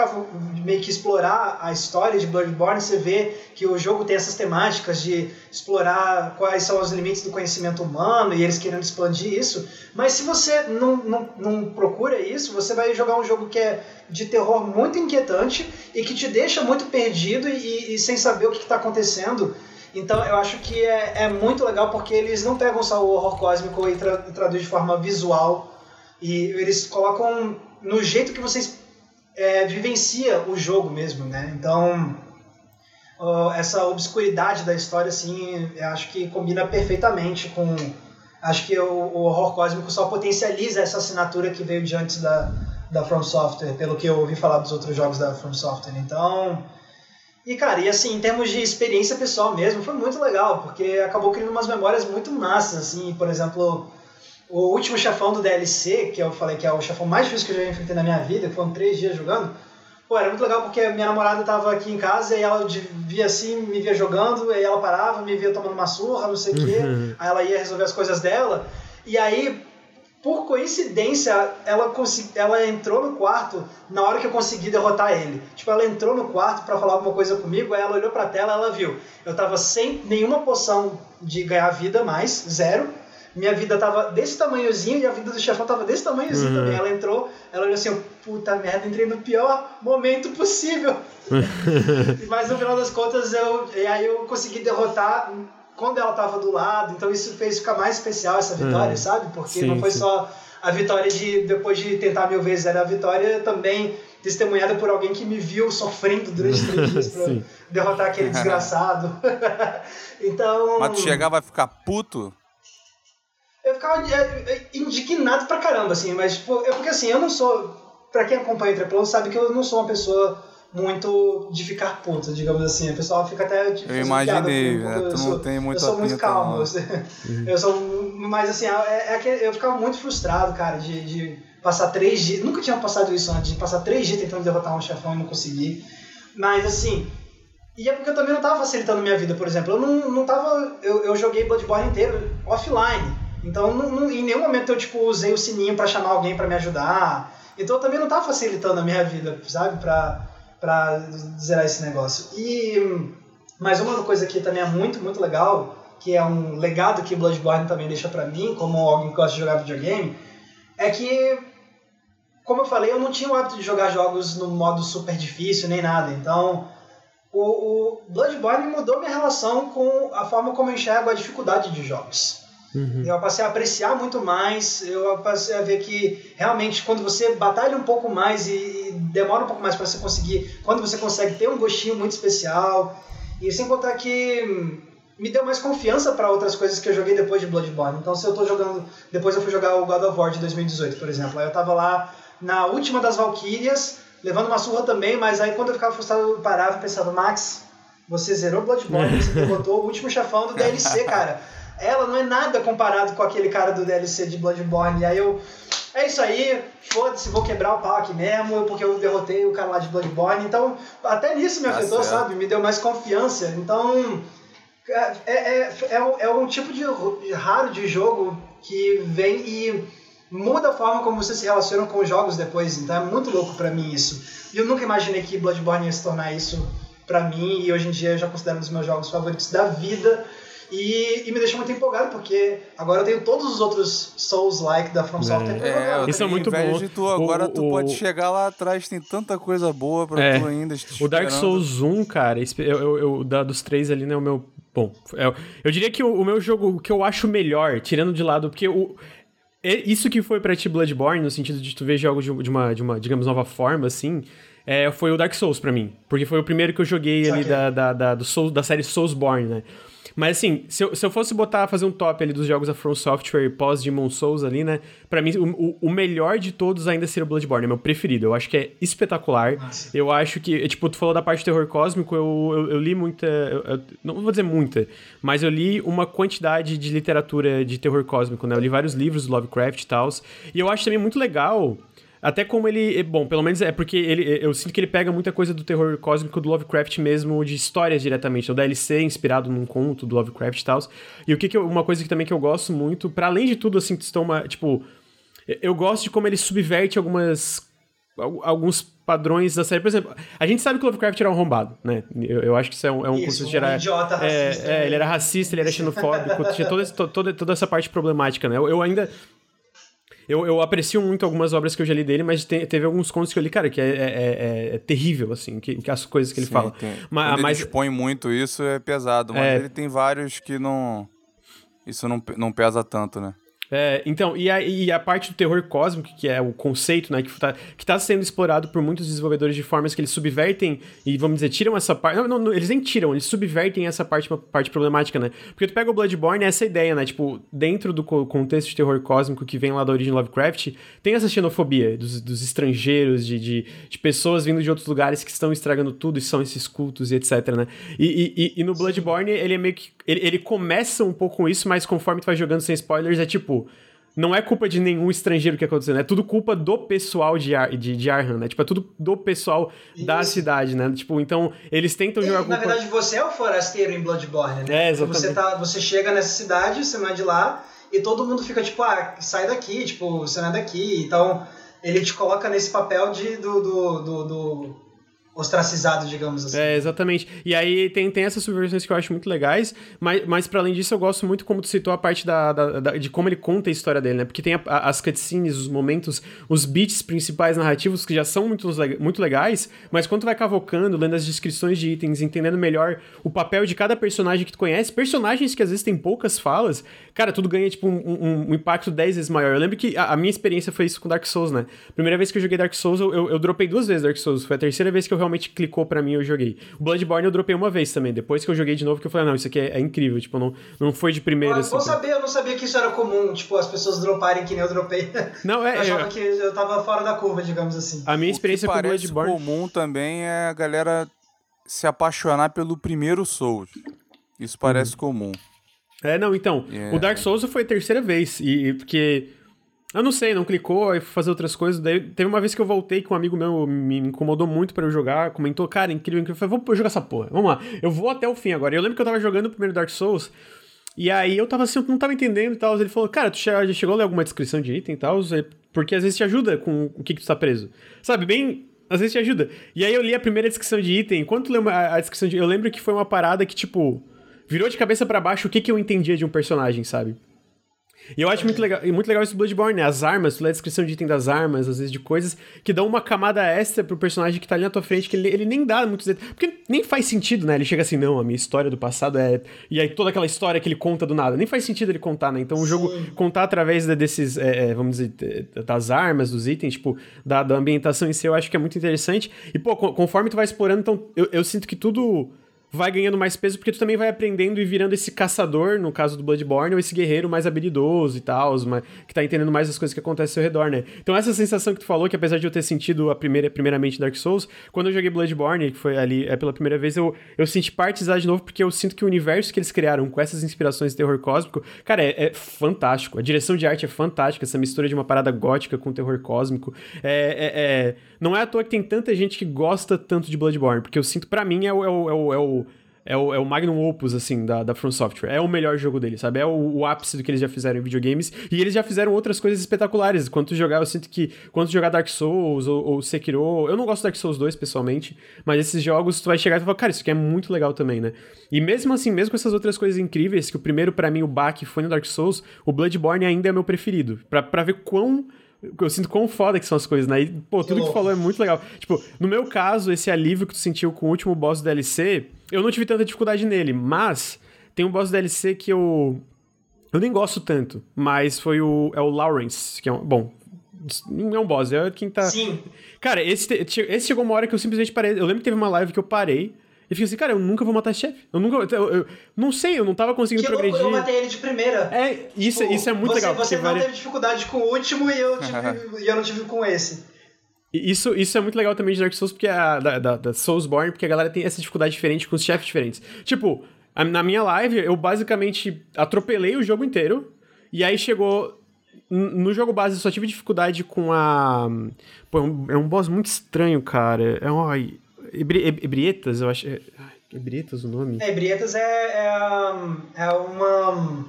meio que explorar a história de Bloodborne, você vê que o jogo tem essas temáticas de explorar quais são os limites do conhecimento humano e eles querendo expandir isso. Mas se você não, não, não procura isso, você vai jogar um jogo que é de terror muito inquietante e que te deixa muito perdido e sem saber o que está acontecendo. Então eu acho que é, é muito legal porque eles não pegam só o horror cósmico e, tra traduzem de forma visual e eles colocam no jeito que vocês é, vivencia o jogo mesmo, né? Então essa obscuridade da história, assim, eu acho que combina perfeitamente com. Acho que o, o horror cósmico só potencializa essa assinatura que veio de antes da, da From Software, pelo que eu ouvi falar dos outros jogos da From Software. Então. E, cara, e assim, em termos de experiência pessoal mesmo, foi muito legal, porque acabou criando umas memórias muito massas, assim, por exemplo, o último chefão do DLC, que eu falei que é o chefão mais difícil que eu já enfrentei na minha vida, que foram três dias jogando, pô, era muito legal porque minha namorada tava aqui em casa e ela via assim, me via jogando, aí ela parava, me via tomando uma surra, não sei o quê, aí ela ia resolver as coisas dela, e aí, por coincidência, ela, consegui, ela entrou no quarto na hora que eu consegui derrotar ele. Tipo, ela entrou no quarto pra falar alguma coisa comigo, aí ela olhou pra tela ela viu. Eu tava sem nenhuma poção de ganhar vida mais, zero. minha vida tava desse tamanhozinho e a vida do chefão tava desse tamanhozinho uhum. também. Ela entrou, ela olhou assim, puta merda, entrei no pior momento possível. Mas no final das contas, eu, e aí eu consegui derrotar quando ela tava do lado, então isso fez ficar mais especial essa vitória, uhum. sabe? Porque sim, não foi sim. só a vitória de, depois de tentar mil vezes, era a vitória também testemunhada por alguém que me viu sofrendo durante três dias pra derrotar aquele desgraçado. então. Mas tu chegar vai ficar puto? Eu ficava é, é, indignado pra caramba, assim, mas tipo, é porque assim, eu não sou. Pra quem acompanha o Treplano sabe que eu não sou uma pessoa muito de ficar puta, digamos assim. A pessoa fica até. Tipo, eu imaginei, né? tu não sou, tem muito Eu sou muito calmo. Eu sou. Mas assim, é, é que eu ficava muito frustrado, cara, de, de passar três dias. Nunca tinha passado isso antes, de passar três dias tentando derrotar um chefão e não conseguir. Mas assim. E é porque eu também não tava facilitando a minha vida, por exemplo. Eu não, não tava. Eu, eu joguei Bloodborne inteiro offline. Então, não, não, em nenhum momento eu tipo, usei o sininho para chamar alguém para me ajudar. Então, eu também não tava facilitando a minha vida, sabe? Pra, pra zerar esse negócio. E. Mas uma coisa que também é muito, muito legal, que é um legado que Bloodborne também deixa para mim, como alguém que gosta de jogar videogame, é que como eu falei, eu não tinha o hábito de jogar jogos no modo super difícil nem nada. Então, o, o Bloodborne mudou minha relação com a forma como eu enxergo a dificuldade de jogos. Uhum. Eu passei a apreciar muito mais, eu passei a ver que realmente quando você batalha um pouco mais e, e demora um pouco mais para você conseguir, quando você consegue ter um gostinho muito especial, e sem contar que me deu mais confiança para outras coisas que eu joguei depois de Bloodborne. Então se eu tô jogando, depois eu fui jogar o God of War de 2018, por exemplo, aí eu tava lá na última das Valkyrias, levando uma surra também, mas aí quando eu ficava frustrado, eu parava e pensava, Max, você zerou Bloodborne, você derrotou o último chefão do DLC, cara. Ela não é nada comparado com aquele cara do DLC de Bloodborne. E aí eu. É isso aí, foda-se, vou quebrar o pau aqui mesmo, porque eu derrotei o cara lá de Bloodborne. Então, até nisso me tá afetou, sabe? Me deu mais confiança. Então, é, é, é, é, um tipo de raro de jogo que vem e muda a forma como você se relaciona com os jogos depois. Então é muito louco para mim isso. E eu nunca imaginei que Bloodborne ia se tornar isso para mim e hoje em dia eu já considero um dos meus jogos favoritos da vida. E, e, me deixou muito empolgado, porque agora eu tenho todos os outros Souls-like da From Software. É, isso é muito bom. De tu, agora o, tu o, pode chegar lá atrás, tem tanta coisa boa pra é, tu ainda. O Dark Souls 1, cara, eu, eu, eu, da, dos três ali, né, o meu. Bom, eu, é, eu diria que o, o meu jogo, o que eu acho melhor, tirando de lado, porque o, isso que foi pra ti Bloodborne, no sentido de tu ver jogos de, de, uma, de uma, digamos, nova forma, assim, é, foi o Dark Souls para mim. Porque foi o primeiro que eu joguei ali da, da, da, do Soul, da série Soulsborne, né? Mas assim, se eu, se eu fosse botar, fazer um top ali dos jogos da From Software pós Demon Souls ali, né? Pra mim, o, o melhor de todos ainda seria o Bloodborne, é meu preferido. Eu acho que é espetacular. Nossa. Eu acho que, tipo, tu falou da parte de terror cósmico, eu, eu, eu li muita. Eu, não vou dizer muita, mas eu li uma quantidade de literatura de terror cósmico, né? Eu li vários livros do Lovecraft e tal. E eu acho também muito legal até como ele. É, bom, pelo menos é porque ele, eu sinto que ele pega muita coisa do terror cósmico do Lovecraft mesmo, de histórias diretamente. O DLC inspirado num conto do Lovecraft e tal. E o que, que eu, uma coisa que também que eu gosto muito, para além de tudo, assim, que estão uma. Tipo. Eu gosto de como ele subverte algumas. Alguns padrões da série. Por exemplo, a gente sabe que o Lovecraft era um arrombado, né? Eu, eu acho que isso é um, é um isso, conceito geral. Um idiota é, racista. É, é, ele era racista, ele era xenofóbico, tinha toda, toda, toda essa parte problemática, né? Eu, eu ainda eu, eu aprecio muito algumas obras que eu já li dele, mas tem, teve alguns contos que eu li, cara, que é, é, é, é terrível, assim, que, que, as coisas que ele Sim, fala. Tem. Mas, Quando mas... ele expõe muito isso, é pesado, mas é. ele tem vários que não... Isso não, não pesa tanto, né? É, então, e a, e a parte do terror cósmico, que é o conceito, né, que está tá sendo explorado por muitos desenvolvedores de formas que eles subvertem e, vamos dizer, tiram essa parte. Não, não, eles nem tiram, eles subvertem essa parte, parte problemática, né? Porque tu pega o Bloodborne, é essa ideia, né? Tipo, dentro do contexto de terror cósmico que vem lá da origem Lovecraft, tem essa xenofobia dos, dos estrangeiros, de, de, de, pessoas vindo de outros lugares que estão estragando tudo e são esses cultos e etc, né? E, e, e no Bloodborne, ele é meio que. Ele, ele começa um pouco com isso, mas conforme tu vai jogando sem spoilers, é tipo não é culpa de nenhum estrangeiro que aconteceu, é tudo culpa do pessoal de, Ar, de, de Arhan, né? Tipo, é tudo do pessoal Isso. da cidade, né? Tipo, então, eles tentam e, jogar culpa... Na verdade, você é o forasteiro em Bloodborne, né? É, exatamente. Você, tá, você chega nessa cidade, você vai de lá, e todo mundo fica tipo, ah, sai daqui, tipo, você não é daqui. Então, ele te coloca nesse papel de, do, do, do, do ostracizado, digamos assim. É, exatamente. E aí tem, tem essas subversões que eu acho muito legais, mas, mas para além disso eu gosto muito como tu citou a parte da, da, da de como ele conta a história dele, né? Porque tem a, a, as cutscenes, os momentos, os beats principais narrativos que já são muito, muito legais, mas quando tu vai cavocando, lendo as descrições de itens, entendendo melhor o papel de cada personagem que tu conhece, personagens que às vezes têm poucas falas, cara, tudo ganha tipo um, um, um impacto 10 vezes maior. Eu lembro que a, a, minha experiência foi isso com Dark Souls, né? Primeira vez que eu joguei Dark Souls, eu, eu, eu dropei duas vezes Dark Souls, foi a terceira vez que eu realmente clicou para mim eu joguei. O Bloodborne eu dropei uma vez também, depois que eu joguei de novo que eu falei, não, isso aqui é, é incrível, tipo, não, não foi de primeira. Mas, assim, saber, eu não sabia que isso era comum, tipo, as pessoas droparem que nem eu dropei. Não, é. Eu achava é, que eu tava fora da curva, digamos assim. A minha experiência o que com Bloodborne. comum também é a galera se apaixonar pelo primeiro Souls. Isso parece uhum. comum. É, não, então, yeah. o Dark Souls foi a terceira vez, e porque eu não sei, não clicou, aí fui fazer outras coisas. Daí teve uma vez que eu voltei com um amigo meu, me incomodou muito para eu jogar, comentou, cara, incrível, incrível. Eu falei, vamos jogar essa porra, vamos lá. Eu vou até o fim agora. Eu lembro que eu tava jogando o primeiro Dark Souls, e aí eu tava assim, eu não tava entendendo e tal. Ele falou, cara, tu já chegou a ler alguma descrição de item e tal? Porque às vezes te ajuda com o que, que tu tá preso. Sabe, bem. Às vezes te ajuda. E aí eu li a primeira descrição de item. Enquanto eu a, a descrição de. Eu lembro que foi uma parada que, tipo, virou de cabeça para baixo o que, que eu entendia de um personagem, sabe? E eu acho muito legal, muito legal esse Bloodborne, né? As armas, tu lê a descrição de item das armas, às vezes de coisas, que dão uma camada extra pro personagem que tá ali na tua frente, que ele, ele nem dá muitos detalhes. Porque nem faz sentido, né? Ele chega assim, não, a minha história do passado é. E aí toda aquela história que ele conta do nada. Nem faz sentido ele contar, né? Então o jogo contar através de, desses, é, é, vamos dizer, das armas, dos itens, tipo, da, da ambientação em si, eu acho que é muito interessante. E, pô, conforme tu vai explorando, então eu, eu sinto que tudo vai ganhando mais peso porque tu também vai aprendendo e virando esse caçador, no caso do Bloodborne, ou esse guerreiro mais habilidoso e tal, que tá entendendo mais as coisas que acontecem ao redor, né? Então essa sensação que tu falou, que apesar de eu ter sentido a primeira, primeiramente Dark Souls, quando eu joguei Bloodborne, que foi ali é pela primeira vez, eu, eu senti parte de novo porque eu sinto que o universo que eles criaram com essas inspirações de terror cósmico, cara, é, é fantástico. A direção de arte é fantástica, essa mistura de uma parada gótica com terror cósmico. É, é, é, não é à toa que tem tanta gente que gosta tanto de Bloodborne, porque eu sinto, para mim, é o, é o, é o, é o é o, magnum opus, assim, da, da From Software. É o melhor jogo dele, sabe? É o, o, ápice do que eles já fizeram em videogames. E eles já fizeram outras coisas espetaculares. Quando tu jogar, eu sinto que... Quando tu jogar Dark Souls ou, ou Sekiro... Eu não gosto do Dark Souls 2, pessoalmente. Mas esses jogos, tu vai chegar e tu cara, isso aqui é muito legal também, né? E mesmo assim, mesmo com essas outras coisas incríveis, que o primeiro, para mim, o baque foi no Dark Souls, o Bloodborne ainda é meu preferido. Pra, pra ver quão eu sinto quão foda que são as coisas, né? E, pô, tudo que tu falou é muito legal. Tipo, no meu caso, esse alívio que tu sentiu com o último boss do DLC, eu não tive tanta dificuldade nele, mas tem um boss DLC que eu. Eu nem gosto tanto, mas foi o. É o Lawrence, que é um. Bom, não é um boss, é quem tá. Sim. Cara, esse, esse chegou uma hora que eu simplesmente parei. Eu lembro que teve uma live que eu parei. E fiquei assim, cara, eu nunca vou matar esse chefe. Eu nunca. Eu, eu, não sei, eu não tava conseguindo que progredir. Louco, eu matei ele de primeira. É, isso, tipo, isso é muito você, legal. Você não teve dificuldade com o último e eu, tive, e eu não tive com esse. Isso, isso é muito legal também de Dark Souls, porque a, da, da, da Soulsborne, porque a galera tem essa dificuldade diferente com os chefes diferentes. Tipo, a, na minha live, eu basicamente atropelei o jogo inteiro, e aí chegou. No jogo base, eu só tive dificuldade com a. Pô, é um, é um boss muito estranho, cara. É um. Ai, Ebrietas, eu acho. É, Ebrietas o nome? É, Ebrietas é, é, é uma.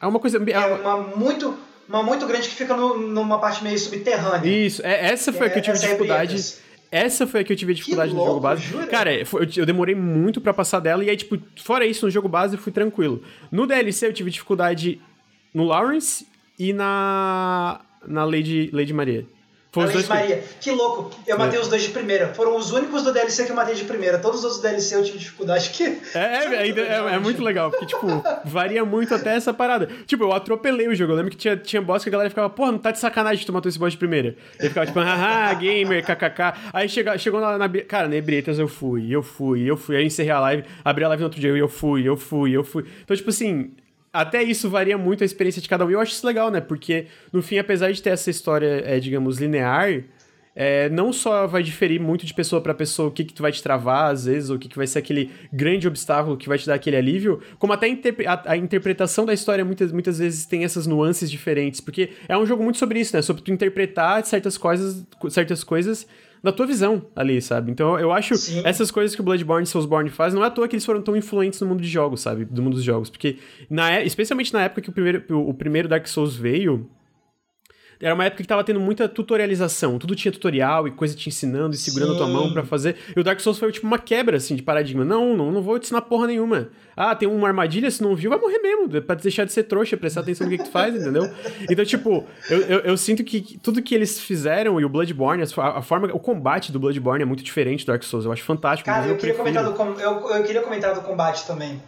É uma coisa. É uma muito uma muito grande que fica no, numa parte meio subterrânea. Isso, é, essa foi a que eu tive é dificuldade. Essa foi a que eu tive dificuldade que no louco, jogo base. Jura? Cara, foi, eu demorei muito para passar dela, e aí, tipo, fora isso, no jogo base eu fui tranquilo. No DLC eu tive dificuldade no Lawrence e na. na Lady, Lady Maria. Foi Além de Maria. Que... que louco. Eu matei é. os dois de primeira. Foram os únicos do DLC que eu matei de primeira. Todos os outros DLC eu tive dificuldade que. É, é, é, é, muito legal, porque, tipo, varia muito até essa parada. Tipo, eu atropelei o jogo. Eu lembro que tinha, tinha boss que a galera ficava, porra, não tá de sacanagem que tu matou esse boss de primeira. Ele ficava tipo, haha, gamer, kkk. Aí chega, chegou na, na. Cara, na Ebretas eu fui, eu fui, eu fui. Aí eu encerrei a live, abri a live no outro dia, eu fui, eu fui, eu fui. Então, tipo assim, até isso varia muito a experiência de cada um. E eu acho isso legal, né? Porque, no fim, apesar de ter essa história, é, digamos, linear, é, não só vai diferir muito de pessoa para pessoa o que, que tu vai te travar, às vezes, ou o que, que vai ser aquele grande obstáculo que vai te dar aquele alívio, como até a, a, a, interpretação da história muitas, muitas vezes tem essas nuances diferentes, porque é um jogo muito sobre isso, né? Sobre tu interpretar certas coisas, certas coisas da tua visão ali, sabe? Então eu acho Sim. essas coisas que o Bloodborne e Soulsborne faz, não é à toa que eles foram tão influentes no mundo de jogos, sabe? Do mundo dos jogos. Porque, na, especialmente na época que o primeiro, o, o primeiro Dark Souls veio, era uma época que tava tendo muita tutorialização. Tudo tinha tutorial e coisa te ensinando e segurando Sim. a tua mão para fazer. E o Dark Souls foi tipo uma quebra, assim, de paradigma. Não, não, não vou te ensinar porra nenhuma. Ah, tem uma armadilha, se não viu, vai morrer mesmo. É pra deixar de ser trouxa, prestar atenção no que, que tu faz, entendeu? Então, tipo, eu, eu, eu, sinto que tudo que eles fizeram e o Bloodborne, a, a, forma, o combate do Bloodborne é muito diferente do Dark Souls. Eu acho fantástico. Cara, eu, eu queria, comentar do, eu, eu queria comentar do combate também.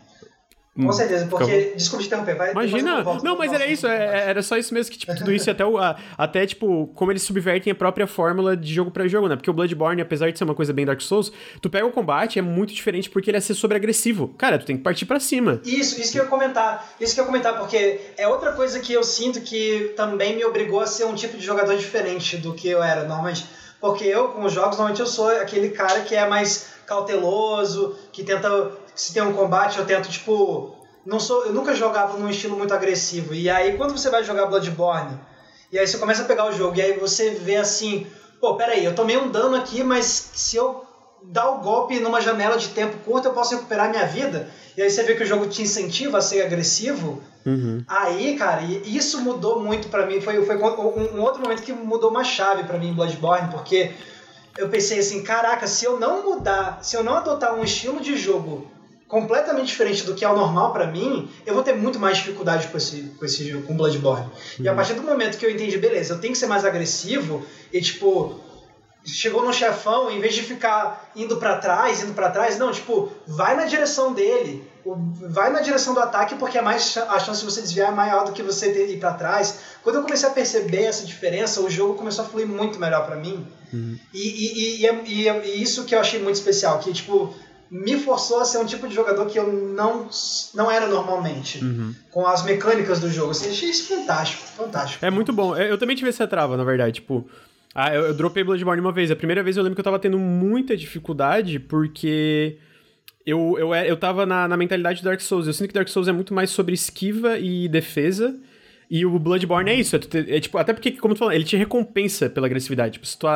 Com hum, certeza, porque. Desculpa te interromper, vai. Imagina. não, mas era isso, é, era só isso mesmo que, tipo, tudo isso e até, o, a, até, tipo, como eles subvertem a própria fórmula de jogo para jogo, né? Porque o Bloodborne, apesar de ser uma coisa bem Dark Souls, tu pega o combate, é muito diferente porque ele é ser sobre-agressivo. Cara, tu tem que partir para cima. Isso, isso que eu ia comentar. Isso que eu ia comentar, porque é outra coisa que eu sinto que também me obrigou a ser um tipo de jogador diferente do que eu era normalmente. Porque eu, com os jogos, normalmente eu sou aquele cara que é mais cauteloso, que tenta se tem um combate, eu tento, tipo. Não sou, eu nunca jogava num estilo muito agressivo. E aí, quando você vai jogar Bloodborne, e aí você começa a pegar o jogo, e aí você vê assim: pô, peraí, eu tomei um dano aqui, mas se eu dar o golpe numa janela de tempo curto, eu posso recuperar minha vida. E aí você vê que o jogo te incentiva a ser agressivo. Uhum. Aí, cara, isso mudou muito para mim. Foi, foi um, um, outro momento que mudou uma chave para mim em Bloodborne, porque eu pensei assim: caraca, se eu não mudar, se eu não adotar um estilo de jogo completamente diferente do que é o normal para mim, eu vou ter muito mais dificuldade com esse, com esse jogo, com Bloodborne. Uhum. E a uhum. partir do momento que eu entendi, beleza, eu tenho que ser mais agressivo e tipo, chegou no chefão, em vez de ficar indo para trás, indo para trás, não, tipo, vai na direção dele, vai na direção do ataque porque é mais a chance de você desviar é maior do que você ter, ir para trás. Quando eu comecei a perceber essa diferença, o jogo começou a fluir muito melhor para mim. Uhum. E, e, e, e, e, isso que eu achei muito especial, que tipo me forçou a ser um tipo de jogador que eu não, não era normalmente. Uhum. Com as mecânicas do jogo. Assim, achei isso fantástico, fantástico. É muito bom. Eu também tive essa trava, na verdade. Tipo, ah, eu, eu dropei Bloodborne uma vez. A primeira vez eu lembro que eu tava tendo muita dificuldade porque eu, eu, eu tava na, na mentalidade do Dark Souls. Eu sinto que Dark Souls é muito mais sobre esquiva e defesa. E o Bloodborne é isso. É, é, tipo, até porque, como tu falou, ele te recompensa pela agressividade. Tipo, se tu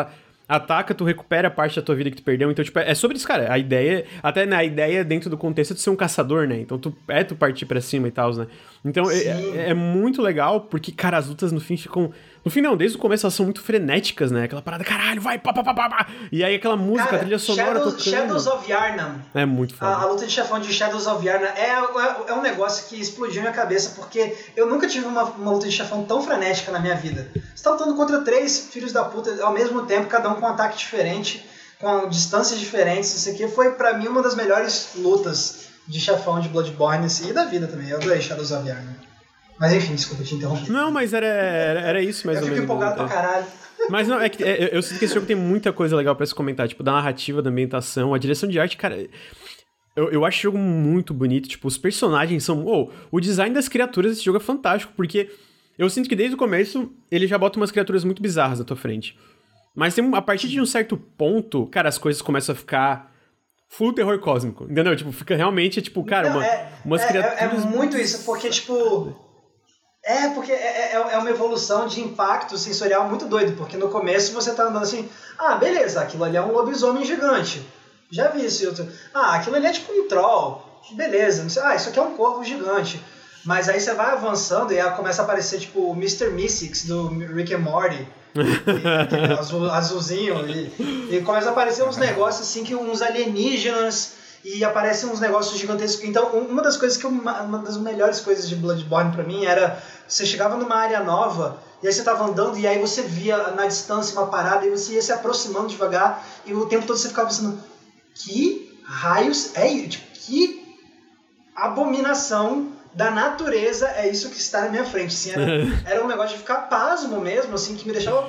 ataca, tu recupera parte da tua vida que tu perdeu. Então, tipo, é sobre isso, cara. A ideia, até na ideia dentro do contexto é de ser um caçador, né? Então, tu é tu partir para cima e tal, né? Então, é, é, é, muito legal porque, cara, as lutas no fim ficam no fim, não, desde o começo elas são muito frenéticas, né? Aquela parada, caralho, vai, pá, pá, pá, pá. E aí aquela música, Cara, trilha sonora Shadows, tocando. Shadows of Yarnam. É muito foda. A, a, luta de chefão de Shadows of Yarnam é, é, é, um negócio que explodiu minha cabeça, porque eu nunca tive uma, uma luta de chefão tão frenética na minha vida. Você tá lutando contra três filhos da puta ao mesmo tempo, cada um com um ataque diferente, com distâncias diferentes. Isso aqui foi, para mim, uma das melhores lutas de chefão de Bloodborne assim, e da vida também. Eu adorei Shadows of Yarnam. Mas enfim, desculpa te interromper. Não, mas era, era, era isso mais eu ou menos. Eu fico empolgado pra caralho. Mas não, é que é, eu sinto que esse jogo tem muita coisa legal para se comentar, tipo, da narrativa, da ambientação, a direção de arte, cara. Eu, eu acho o jogo muito bonito, tipo, os personagens são. Oh, o design das criaturas desse jogo é fantástico, porque eu sinto que desde o começo ele já bota umas criaturas muito bizarras na tua frente. Mas tem, a partir de um certo ponto, cara, as coisas começam a ficar full terror cósmico, entendeu? Tipo, fica realmente, tipo, cara, uma, é, umas é, criaturas. É, é muito isso, porque, tipo é, porque é, é, é, uma evolução de impacto sensorial muito doido, porque no começo você tá andando assim, ah, beleza, aquilo ali é um lobisomem gigante. Já vi isso. Outro. Ah, aquilo ali é tipo um troll. Beleza. Ah, isso aqui é um corvo gigante. Mas aí você vai avançando e começa a aparecer tipo o Mr. Mystics do Rick and Morty. e, azul, azulzinho. E, e começa a aparecer uns negócios assim que uns alienígenas e aparecem uns negócios gigantescos. Então, uma das coisas que eu, uma das melhores coisas de Bloodborne para mim era você chegava numa área nova e aí você tava andando e aí você via na distância uma parada e você ia se aproximando devagar e o tempo todo você ficava pensando que raios é isso? Tipo, que abominação da natureza é isso que está na minha frente. Assim, era, era um negócio de ficar pasmo mesmo, assim, que me deixava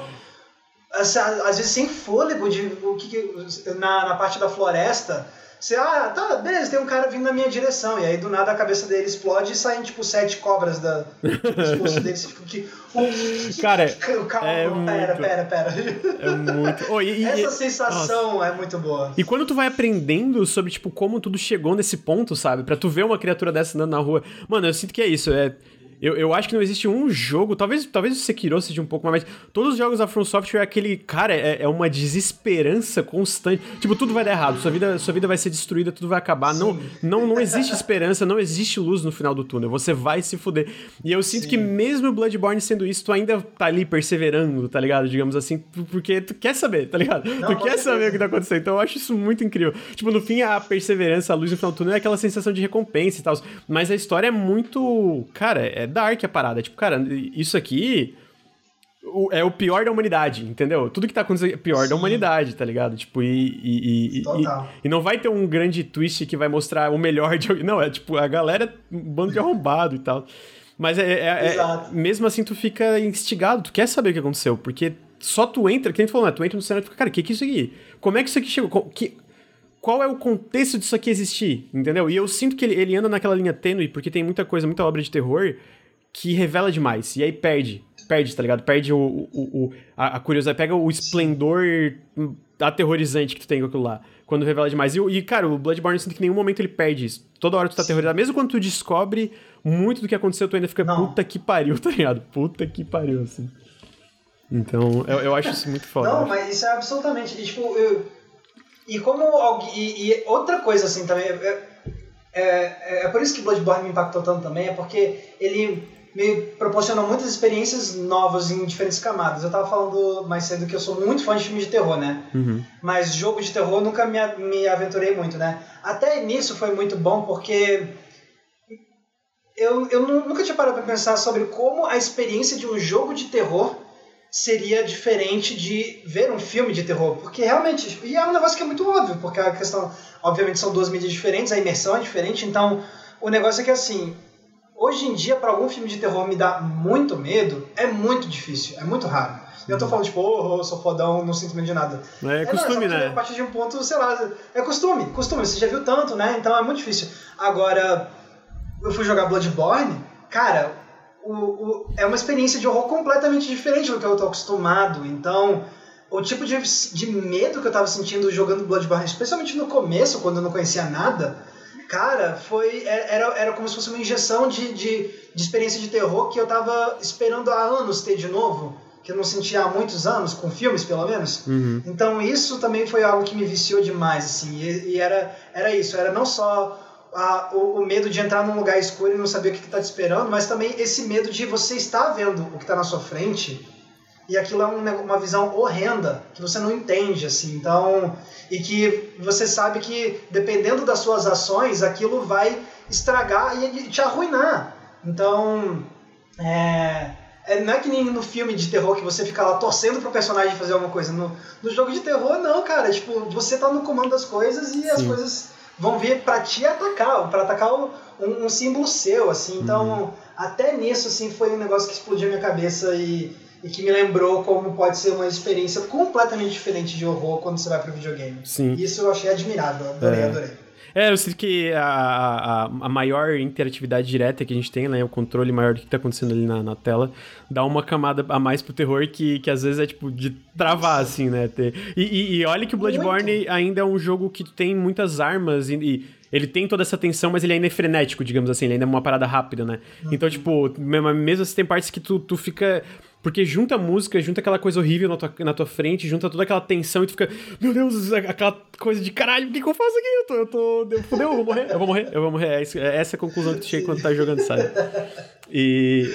às vezes sem fôlego de o que, na, na parte da floresta você, ah, tá, beleza, tem um cara vindo na minha direção. E aí do nada a cabeça dele explode e saem, tipo, sete cobras da, do pescoço dele. Tipo, que, um, cara, calma, é pera, muito, pera, pera. É muito. Oh, e, Essa e, sensação nossa. é muito boa. E quando tu vai aprendendo sobre, tipo, como tudo chegou nesse ponto, sabe? Pra tu ver uma criatura dessa andando na rua. Mano, eu sinto que é isso. É eu, eu acho que não existe um jogo, talvez, talvez o Sekiro seja um pouco mais, mas todos os jogos da From Software é aquele, cara, é, é uma desesperança constante. Tipo, tudo vai dar errado, sua vida, sua vida vai ser destruída, tudo vai acabar. Não, não, não existe esperança, não existe luz no final do túnel. Você vai se fuder. E eu sinto Sim. que mesmo Bloodborne sendo isso, tu ainda tá ali perseverando, tá ligado? Digamos assim, porque tu quer saber, tá ligado? Não, tu quer saber o que tá acontecendo. Então eu acho isso muito incrível. Tipo, no fim, a perseverança, a luz no final do túnel é aquela sensação de recompensa e tal. Mas a história é muito. Cara, é dark a parada. Tipo, cara, isso aqui é o pior da humanidade, entendeu? Tudo que tá acontecendo é pior Sim. da humanidade, tá ligado? Tipo, e e, e, e, e, não vai ter um grande twist que vai mostrar o melhor de alguém. Não, é tipo, a galera, um bando de arrombado e tal. Mas é, é, é, mesmo assim tu fica instigado, tu quer saber o que aconteceu, porque só tu entra, quem tu falou, né? Tu entra no cenário e fica, cara, o que, que é isso aqui? Como é que isso aqui chegou? Que, qual é o contexto disso aqui existir, entendeu? E eu sinto que ele, ele anda naquela linha tênue, porque tem muita coisa, muita obra de terror que revela demais. E aí perde. Perde, tá ligado? Perde o, o, o a, a, curiosidade. Pega o esplendor aterrorizante que tu tem com aquilo lá. Quando revela demais. E, e, cara, o Bloodborne, eu sinto que em nenhum momento ele perde isso. Toda hora tu tá aterrorizado. Mesmo quando tu descobre muito do que aconteceu, tu ainda fica Não. puta que pariu, tá ligado? Puta que pariu, assim. Então, eu, eu acho isso muito foda. Não, mas isso é absolutamente. E, tipo, eu, e como. E, e, outra coisa, assim, também. É, é, é, por isso que Bloodborne me impactou tanto também, é porque ele me proporcionou muitas experiências novas em diferentes camadas. Eu tava falando mais cedo que eu sou muito fã de filmes de terror, né? Uhum. Mas jogo de terror nunca me, me aventurei muito, né? Até nisso foi muito bom porque eu, eu nunca tinha parado para pensar sobre como a experiência de um jogo de terror seria diferente de ver um filme de terror. Porque realmente. E é um negócio que é muito óbvio, porque a questão. Obviamente são duas mídias diferentes, a imersão é diferente, então o negócio é que assim. Hoje em dia, para algum filme de terror me dar muito medo, é muito difícil, é muito raro. Eu tô falando, tipo, oh, eu sou fodão, não sinto medo de nada. É, é costume, não, é né? A partir de um ponto, sei lá, é costume, costume, você já viu tanto, né? Então é muito difícil. Agora, eu fui jogar Bloodborne, cara, o, o, é uma experiência de horror completamente diferente do que eu tô acostumado. Então, o tipo de, de medo que eu tava sentindo jogando Bloodborne, especialmente no começo, quando eu não conhecia nada, cara, foi é, era, era como se fosse uma injeção de, de, de experiência de terror que eu tava esperando há anos ter de novo que eu não sentia há muitos anos, com filmes pelo menos. Uhum. Então isso também foi algo que me viciou demais, assim. E, e, era, era isso, era não só a, o, o, medo de entrar num lugar escuro e não saber o que está te esperando, mas também esse medo de você estar vendo o que está na sua frente e aquilo é um, uma visão horrenda que você não entende, assim. Então, e que você sabe que dependendo das suas ações, aquilo vai estragar e te arruinar. Então, é, é, não é que nem no filme de terror que você fica lá torcendo pro personagem fazer alguma coisa. No, no jogo de terror, não, cara. Tipo, você tá no comando das coisas e Sim. as coisas vão vir para te atacar, para atacar um, um, símbolo seu, assim. Então, uhum. até nisso, assim, foi um negócio que explodiu a minha cabeça e, e que me lembrou como pode ser uma experiência completamente diferente de horror quando você vai pro videogame. Sim. Isso eu achei admirável, adorei, é. adorei. É, eu sinto que a, a, a, maior interatividade direta que a gente tem, né? O controle maior do que tá acontecendo ali na, na tela, dá uma camada a mais pro terror que, que às vezes é tipo de travar, Nossa. assim, né? Ter, e, e, e, olha que o Bloodborne Muito. ainda é um jogo que tem muitas armas e, e ele tem toda essa tensão, mas ele ainda é frenético, digamos assim, ele ainda é uma parada rápida, né? Uhum. Então, tipo, mesmo assim, tem partes que tu, tu fica porque junta a música, junta aquela coisa horrível na tua, na tua frente, junta toda aquela tensão e tu fica, meu Deus, aquela coisa de caralho, o que, que eu faço aqui? Eu tô, eu tô. Eu, fudeu, eu vou morrer, eu vou morrer, eu vou morrer. É, é essa a conclusão que tu chega quando tá jogando, sabe? E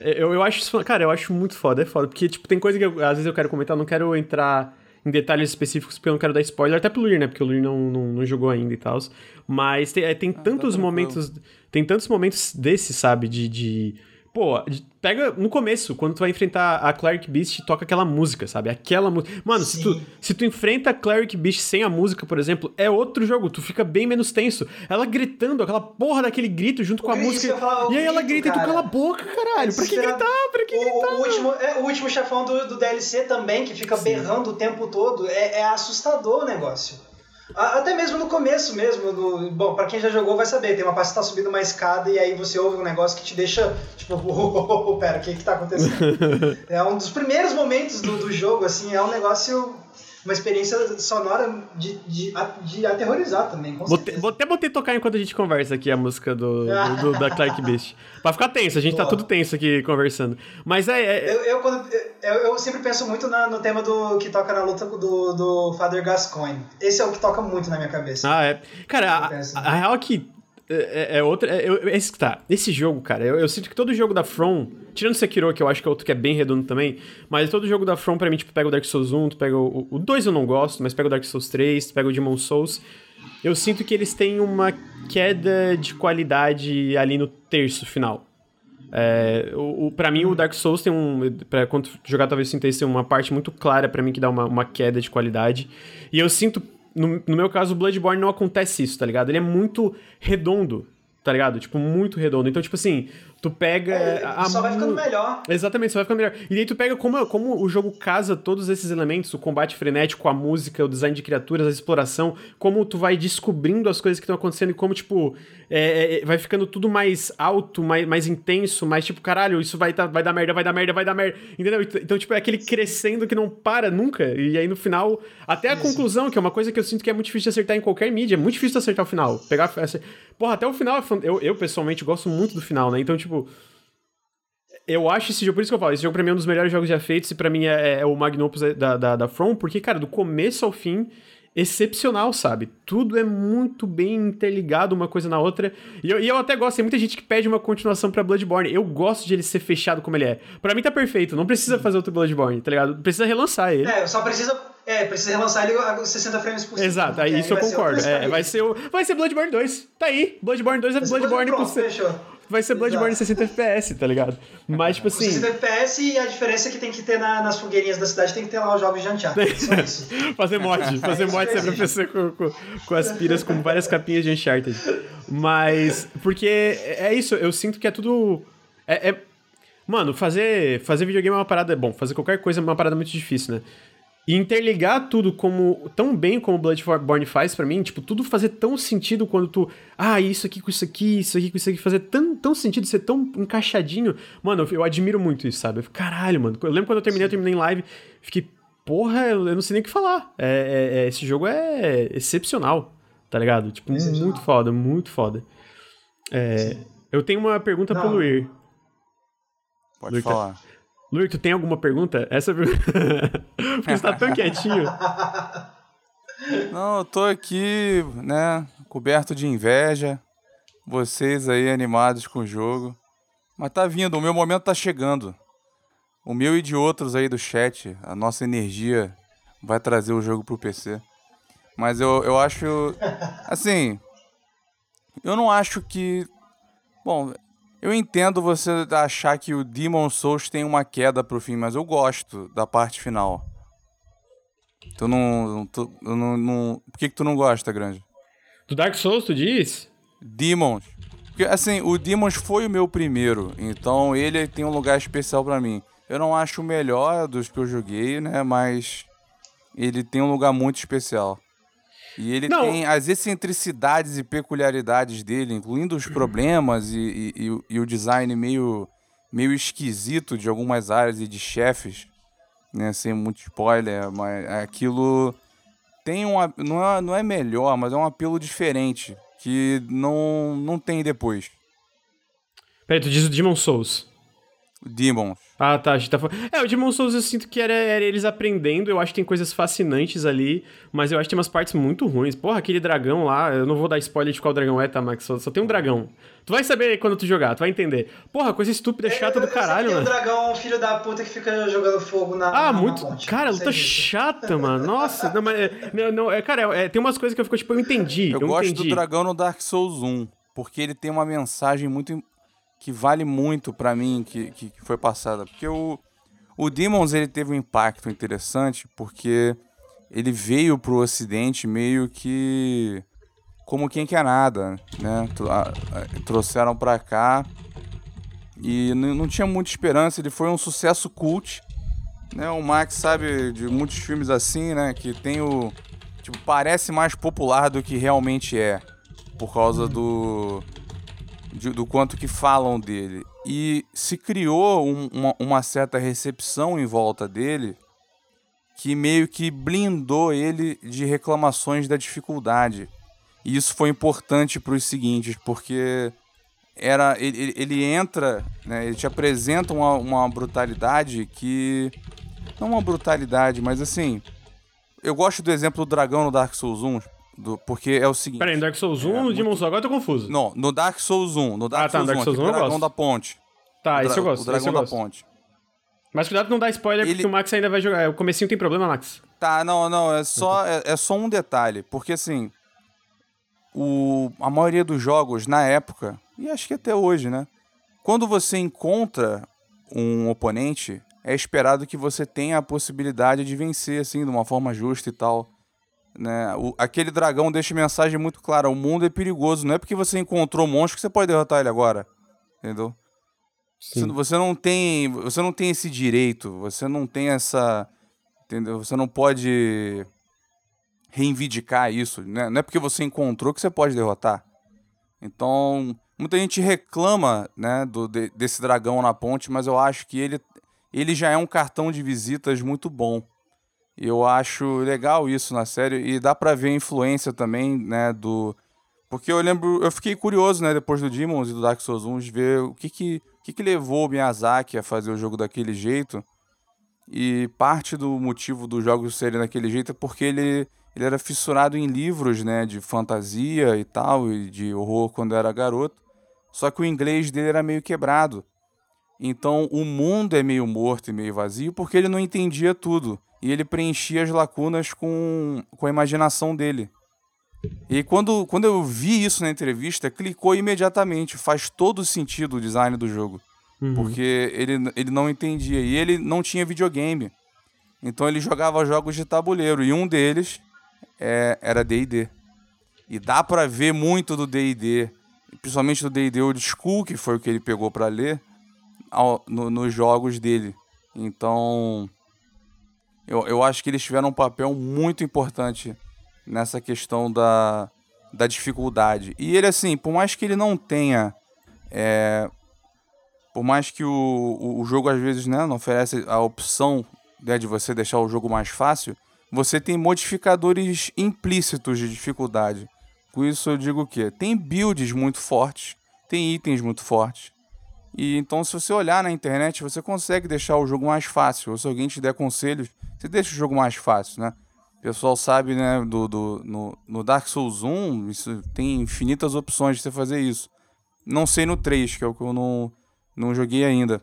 eu, eu acho isso, cara, eu acho muito foda, é foda. Porque, tipo, tem coisa que eu, às vezes eu quero comentar, não quero entrar em detalhes específicos porque eu não quero dar spoiler, até pro Luir, né? Porque o Luir não, não, não jogou ainda e tal. Mas tem, é, tem ah, tantos tá momentos. Tem tantos momentos desses, sabe? De. de Pô, pega no começo, quando tu vai enfrentar a Cleric Beast, toca aquela música, sabe? Aquela música. Mano, se tu, se tu enfrenta a Cleric Beast sem a música, por exemplo, é outro jogo, tu fica bem menos tenso. Ela gritando, aquela porra daquele grito junto com a música. E aí ela grita cara. e tu cala a boca, caralho. Pra que gritar? Pra que o, gritar? O último, é, o último chefão do, do DLC também, que fica Sim. berrando o tempo todo, é, é assustador o negócio. Até mesmo no começo mesmo, do, bom, para quem já jogou vai saber, tem uma parte que tá subindo uma escada e aí você ouve um negócio que te deixa, tipo, oh, oh, oh, pera, o que que tá acontecendo? é um dos primeiros momentos do, do jogo, assim, é um negócio uma experiência sonora de, de, de aterrorizar também, com botei, Até botei tocar enquanto a gente conversa aqui a música do, do, do da Clark Beast. Pra ficar tenso, a gente tá Boa. tá tudo tenso aqui conversando. Mas é. é... Eu, eu, quando, eu, eu, sempre penso muito na, no tema do que toca na luta do, do Father Gascoigne. Esse é o que toca muito na minha cabeça. Ah, é. Cara, a, a, a real é que é, é, é outra. É, é, esse que tá. Esse jogo, cara, eu, eu, sinto que todo jogo da From, tirando Sekiro, que eu acho que é outro que é bem redondo também, mas todo jogo da From, pra mim, tipo, pega o Dark Souls 1, tu pega o, o 2 eu não gosto, mas pega o Dark Souls 3, tu pega o Demon Souls. Eu sinto que eles têm uma queda de qualidade ali no terço final. É, o, o, pra mim, o Dark Souls tem um. Pra, quando jogar, talvez sinta isso, tem uma parte muito clara para mim que dá uma, uma queda de qualidade. E eu sinto no, no meu caso, o Bloodborne não acontece isso, tá ligado? Ele é muito redondo, tá ligado? Tipo, muito redondo. Então, tipo assim, tu pega. É, a só vai ficando melhor. Exatamente, só vai ficando melhor. E aí tu pega como, como o jogo casa todos esses elementos, o combate frenético, a música, o design de criaturas, a exploração, como tu vai descobrindo as coisas que estão acontecendo e como, tipo, é, é, vai ficando tudo mais alto, mais, mais intenso, mais tipo, caralho, isso vai, tá, vai dar merda, vai dar merda, vai dar merda. Entendeu? Então, tipo, é aquele crescendo que não para nunca. E aí no final, até a isso. conclusão, que é uma coisa que eu sinto que é muito difícil de acertar em qualquer mídia, é muito difícil de acertar o final. Pegar. Essa... Porra, até o final, eu, eu pessoalmente gosto muito do final, né? Então, tipo eu acho esse jogo, por isso que eu falo, esse jogo pra mim é um dos melhores jogos já feitos e pra mim é, é o Magnopus da, da, da From, porque, cara, do começo ao fim, excepcional, sabe? Tudo é muito bem interligado uma coisa na outra. E eu, e eu até gosto, tem muita gente que pede uma continuação pra Bloodborne. Eu gosto de ele ser fechado como ele é. Pra mim tá perfeito, não precisa fazer outro Bloodborne, tá ligado? Precisa relançar ele. É, só precisa. É, precisa relançar ele a 60 frames por segundo. Exato, aí isso eu concordo. É, vai ser o. Vai ser Bloodborne 2. Tá aí. Bloodborne 2 é Bloodborne com. Fechou vai ser Bloodborne 60 FPS, tá ligado? Mas, tipo assim. 60 FPS e a diferença é que tem que ter na, nas fogueirinhas da cidade, tem que ter lá os jogos de Uncharted. Só isso. fazer mod, fazer mod sempre PC com, com, com as piras com várias capinhas de Uncharted. Mas, porque é isso, eu sinto que é tudo. É, é... Mano, fazer, fazer videogame é uma parada. Bom, fazer qualquer coisa é uma parada muito difícil, né? E interligar tudo como tão bem como Bloodborne faz para mim, tipo, tudo fazer tão sentido quando tu, ah, isso aqui com isso aqui, isso aqui com isso aqui, fazer tão, tão sentido, ser tão encaixadinho. Mano, eu, eu admiro muito isso, sabe? Eu caralho, mano. Eu lembro quando eu terminei, eu terminei em live, fiquei, porra, eu não sei nem o que falar. É, é, é esse jogo é excepcional, tá ligado? Tipo, muito foda, muito foda. É, eu tenho uma pergunta não. pro Luir. Pode Luir, falar. Luir, tu tem alguma pergunta? Essa pergunta. Porque você tá tão quietinho. Não, eu tô aqui, né, coberto de inveja. Vocês aí animados com o jogo. Mas tá vindo, o meu momento tá chegando. O meu e de outros aí do chat, a nossa energia vai trazer o jogo pro PC. Mas eu, eu acho. Assim. Eu não acho que. Bom, eu entendo você achar que o Demon Souls tem uma queda pro fim, mas eu gosto da parte final. Tu não. Tu, não, não por que, que tu não gosta, Grande? Do Dark Souls, tu diz? Demons. Porque, assim, o Demons foi o meu primeiro, então ele tem um lugar especial para mim. Eu não acho o melhor dos que eu joguei, né? Mas ele tem um lugar muito especial. E ele não. tem as excentricidades e peculiaridades dele, incluindo os problemas e, e, e, e, o design meio, meio esquisito de algumas áreas e de chefes, né? Sem muito spoiler, mas aquilo tem um. Não é, não é melhor, mas é um apelo diferente que não, não tem depois. Peraí, tu diz o Demon Souls. Demons. Ah, tá. A gente tá falando. É, o Demon Souls eu sinto que era, era, eles aprendendo. Eu acho que tem coisas fascinantes ali, mas eu acho que tem umas partes muito ruins. Porra, aquele dragão lá, eu não vou dar spoiler de qual dragão é, tá, Max? Só, só tem um dragão. Tu vai saber quando tu jogar, tu vai entender. Porra, coisa estúpida, chata do caralho, mano. Tem um dragão, filho da puta, que fica jogando fogo na. Ah, na, muito. Na cara, luta chata, mano. Nossa, não, mas. Não, não, é, cara, é, tem umas coisas que eu fico, tipo, eu entendi. Eu, eu gosto entendi. do dragão no Dark Souls 1, porque ele tem uma mensagem muito que vale muito para mim que, que, foi passada. Porque o, o Demons ele teve um impacto interessante porque ele veio pro ocidente meio que como quem quer nada, né? Trouxeram para cá e não tinha muita esperança. Ele foi um sucesso cult, né? O Max sabe de muitos filmes assim, né? Que tem o tipo parece mais popular do que realmente é por causa do de, do quanto que falam dele. E se criou um, uma, uma certa recepção em volta dele que meio que blindou ele de reclamações da dificuldade. E isso foi importante para os seguintes, porque era ele, ele entra, né, ele te apresenta uma, uma brutalidade que não uma brutalidade, mas assim, eu gosto do exemplo do dragão no Dark Souls 1, do, porque é o seguinte. Peraí, no Dark Souls 1 ou é, no muito... Demon Souls? Agora eu tô confuso. Não, no Dark Souls 1. No Dark ah, tá, Souls no Dark Souls 1, 1 o dragão da ponte. Tá, isso eu gosto. O dragão da gosto. ponte. Mas cuidado que não dá spoiler, Ele... porque o Max ainda vai jogar. O comecinho tem problema, Max? Tá, não, não, é só, é, é só um detalhe. Porque assim, o, a maioria dos jogos, na época, e acho que até hoje, né? Quando você encontra um oponente, é esperado que você tenha a possibilidade de vencer, assim, de uma forma justa e tal. Né? O, aquele dragão deixa mensagem muito clara: o mundo é perigoso. Não é porque você encontrou um monstro que você pode derrotar ele agora. Entendeu? Você, você, não tem, você não tem esse direito, você não tem essa. Entendeu? Você não pode reivindicar isso. Né? Não é porque você encontrou que você pode derrotar. Então, muita gente reclama né, do, de, desse dragão na ponte, mas eu acho que ele, ele já é um cartão de visitas muito bom. Eu acho legal isso na série e dá para ver a influência também, né, do porque eu lembro, eu fiquei curioso, né, depois do Demons e do Dark Souls 1, de ver o que que, o que, que levou o Miyazaki a fazer o jogo daquele jeito. E parte do motivo dos jogos serem daquele jeito é porque ele, ele era fissurado em livros, né, de fantasia e tal, e de horror quando era garoto. Só que o inglês dele era meio quebrado. Então o mundo é meio morto e meio vazio porque ele não entendia tudo e ele preenchia as lacunas com, com a imaginação dele. E quando, quando eu vi isso na entrevista, clicou imediatamente. Faz todo sentido o design do jogo. Uhum. Porque ele, ele não entendia. E ele não tinha videogame. Então ele jogava jogos de tabuleiro. E um deles é, era DD. E dá para ver muito do DD, principalmente do DD Old School, que foi o que ele pegou para ler, ao, no, nos jogos dele. Então eu, eu acho que eles tiveram um papel muito importante nessa questão da, da dificuldade. E ele, assim, por mais que ele não tenha. É, por mais que o, o, jogo às vezes né, não oferece a opção né, de você deixar o jogo mais fácil, você tem modificadores implícitos de dificuldade. Com isso eu digo o quê? Tem builds muito fortes, tem itens muito fortes, e então, se você olhar na internet, você consegue deixar o jogo mais fácil. Ou se alguém te der conselhos, você deixa o jogo mais fácil, né? O pessoal sabe, né, do, do, no, no Dark Souls 1, isso tem infinitas opções de você fazer isso. Não sei no 3, que é o que eu não, não joguei ainda.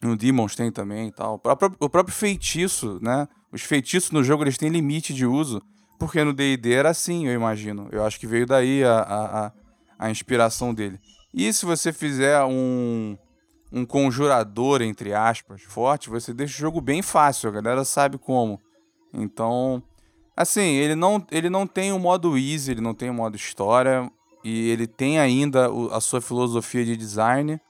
No Demons tem também e tal. O próprio, o próprio feitiço, né? Os feitiços no jogo eles têm limite de uso. Porque no DD era assim, eu imagino. Eu acho que veio daí a, a, a, a inspiração dele. E se você fizer um, um conjurador, entre aspas, forte, você deixa o jogo bem fácil, a galera sabe como. Então, assim, ele não, ele não tem o modo easy, ele não tem o modo história, e ele tem ainda a sua filosofia de design,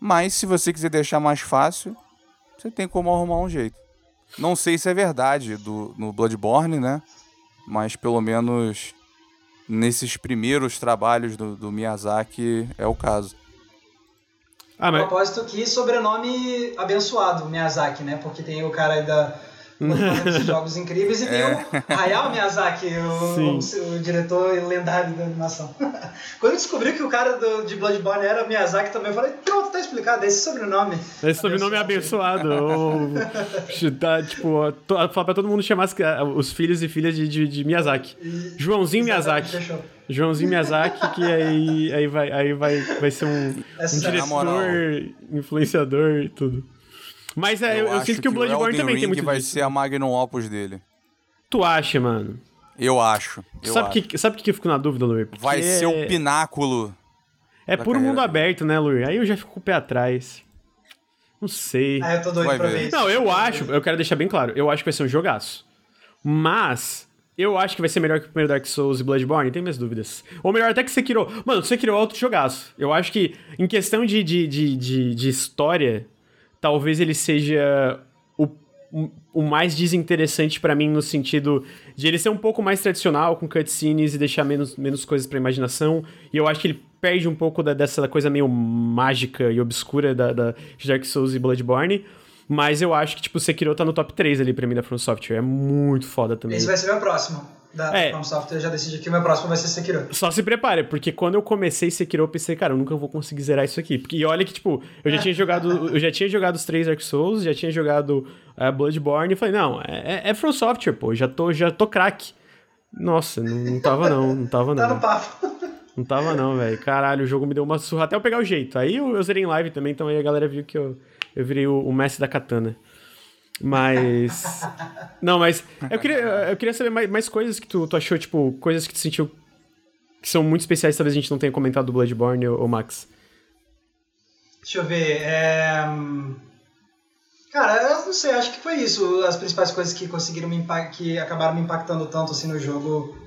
mas se você quiser deixar mais fácil, você tem como arrumar um jeito. Não sei se é verdade do, no Bloodborne, né? Mas pelo menos nesses primeiros trabalhos do, do Miyazaki é o caso. Ah, mas... A propósito que sobrenome abençoado, Miyazaki, né? Porque tem o cara aí da jogos incríveis e tem é. o Hayao Miyazaki, o, o, o, diretor lendário da animação. Quando eu descobri que o cara do, de Bloodborne era Miyazaki também, eu falei, pronto, tá explicado, é esse sobrenome. Esse sobrenome é abençoado. ou, tá, tipo, falar pra todo mundo chamar os filhos e filhas de, de, de Miyazaki. E, Joãozinho Miyazaki. Fechou. Joãozinho Miyazaki, que aí, aí, vai, aí vai, vai ser um, um diretor, influenciador e tudo. Mas é, eu, eu, sinto que, que o Bloodborne também Ring tem muito vai disso. ser a Magnum Opus dele. Tu acha, mano? Eu acho. Eu sabe acho. que sabe que eu fico na dúvida, Luir? Vai é... ser o pináculo. É puro mundo aberto, né, Luir? Aí eu já fico com o pé atrás. Não sei. Ah, eu tô doido vai pra ver. Não, eu acho, eu quero deixar bem claro, eu acho que vai ser um jogaço. Mas eu acho que vai ser melhor que o primeiro Dark Souls e Bloodborne, tem minhas dúvidas. Ou melhor até que Sekiro. Mano, Sekiro é outro jogaço. Eu acho que, em questão de, de, de, de, de história, talvez ele seja o, o mais desinteressante para mim no sentido de ele ser um pouco mais tradicional com cutscenes e deixar menos, menos coisas para imaginação. E eu acho que ele perde um pouco da, dessa coisa meio mágica e obscura da, da Dark Souls e Bloodborne. Mas eu acho que, tipo, Sekiro tá no top 3 ali pra mim da From Software. É muito foda também. Esse vai ser meu próximo. Da É. From Software, eu já decidi que o meu próximo vai ser Sekiro. Só se prepare, porque quando eu comecei Sekiro, eu pensei, cara, eu nunca vou conseguir zerar isso aqui. Porque, e olha que, tipo, eu já tinha jogado. Eu já tinha jogado os três Dark Souls, já tinha jogado eh, Bloodborne, e falei, não, é, é From Software, pô, já tô, já tô craque. Nossa, não, não tava não, não tava Tá não. no papo. Não tava não, velho. Caralho, o jogo me deu uma surra até eu pegar o jeito. Aí eu, eu zerei em live também, então aí a galera viu que eu, eu virei o, o mestre da katana. Mas. Não, mas. Eu queria, eu queria saber mais, mais coisas que tu, tu achou, tipo, coisas que tu sentiu que são muito especiais, talvez a gente não tenha comentado do Bloodborne ou, ou Max. Deixa eu ver. É... Cara, eu não sei, acho que foi isso. As principais coisas que conseguiram me que acabaram me impactando tanto assim no jogo.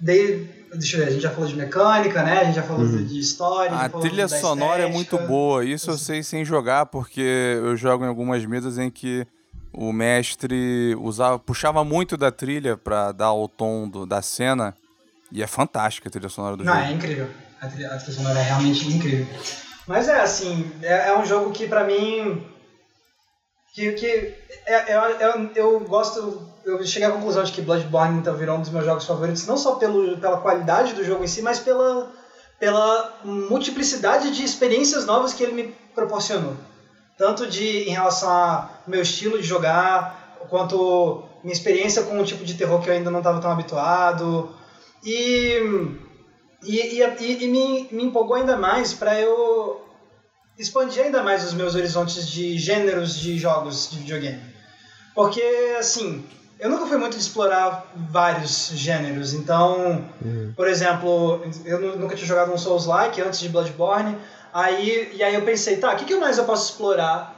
Dei... Deixa eu ver, a gente já falou de mecânica, né? A gente já falou Uhum. de história. A trilha sonora é estética. muito boa, isso eu sei sem jogar, porque eu jogo em algumas mesas em que o mestre usava, puxava muito da trilha pra dar o tom do- da cena, e é fantástica a trilha sonora do Não, jogo. é incrível. A trilha, a trilha sonora é realmente incrível. Mas é assim, é, é um jogo que pra mim. Que, que é, é- é- eu gosto. Eu cheguei à conclusão de que Bloodborne então virou um dos meus jogos favoritos, não só pelo, pela qualidade do jogo em si, mas pela, pela multiplicidade de experiências novas que ele me proporcionou. Tanto de em relação ao meu estilo de jogar, quanto minha experiência com um tipo de terror que eu ainda não estava tão habituado. E, e, e, e me, me empolgou ainda mais para eu expandir ainda mais os meus horizontes de gêneros de jogos de videogame. Porque, assim, eu nunca fui muito de explorar vários gêneros. Então, por exemplo, eu nu- nunca tinha jogado um Souls-like antes de Bloodborne. Aí, e aí eu pensei, tá, o que, que mais eu posso explorar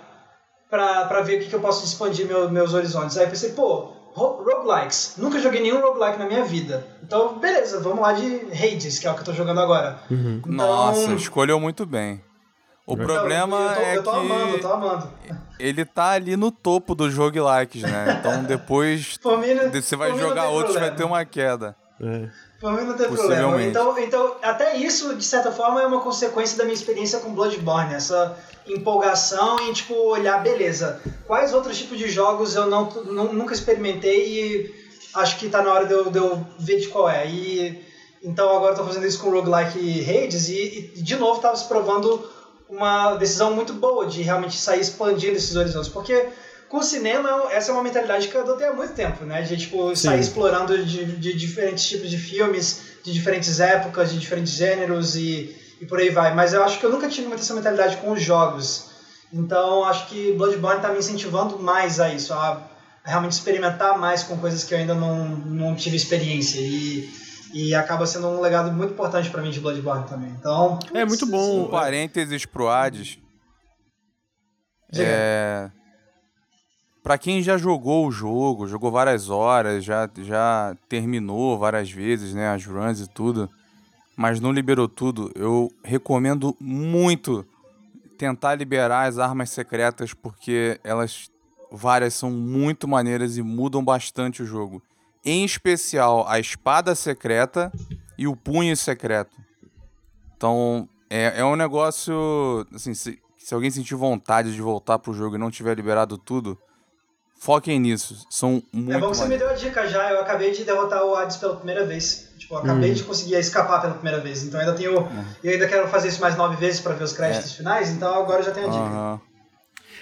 pra, pra ver o que, que eu posso expandir meu- meus horizontes? Aí eu pensei, pô, ro- roguelikes. Nunca joguei nenhum roguelike na minha vida. Então, beleza, vamos lá de Hades, que é o que eu tô jogando agora. Então, Nossa, escolheu muito bem. O Não, problema eu tô, é eu tô amando, eu que tô amando. ele tá ali no topo dos roguelikes, né? Então depois Por mim, não- você vai jogar outros, vai problema. ter uma queda. É. Por mim não tem problema. Então, então, até isso, de certa forma, é uma consequência da minha experiência com Bloodborne. Essa empolgação em, tipo, olhar, beleza, quais outros tipos de jogos eu não, nu- nunca experimentei e acho que tá na hora de eu, de eu ver de qual é. E, então agora eu tô fazendo isso com roguelike Hades e, e de novo tava se provando uma decisão muito boa de realmente sair expandindo esses horizontes. Porque com o cinema, essa é uma mentalidade que eu adotei há muito tempo, né? De, tipo, sair explorando de, de diferentes tipos de filmes, de diferentes épocas, de diferentes gêneros e, e por aí vai. Mas eu acho que eu nunca tive muito essa mentalidade com os jogos. Então, acho que Bloodborne tá me incentivando mais a isso, a, a realmente experimentar mais com coisas que eu ainda não, não tive experiência. E, e acaba sendo um legado muito importante pra mim de Bloodborne também. Então, É muito Um bom. parênteses pro Hades. Diga. É. Pra quem já jogou o jogo, jogou várias horas, já, já terminou várias vezes, né? As runs e tudo, mas não liberou tudo, eu recomendo muito tentar liberar as armas secretas, porque elas várias são muito maneiras e mudam bastante o jogo. Em especial a espada secreta e o punho secreto. Então, é, é um negócio. Assim, se, se alguém sentir vontade de voltar pro jogo e não tiver liberado tudo, foquem nisso. São muito é bom que você me deu a dica já. Eu acabei de derrotar o Hades pela primeira vez. Tipo, eu acabei Hum. de conseguir escapar pela primeira vez. Então ainda tenho. Eu ainda quero fazer isso mais nove vezes pra ver os créditos finais. Então agora eu já tenho a dica. Aham.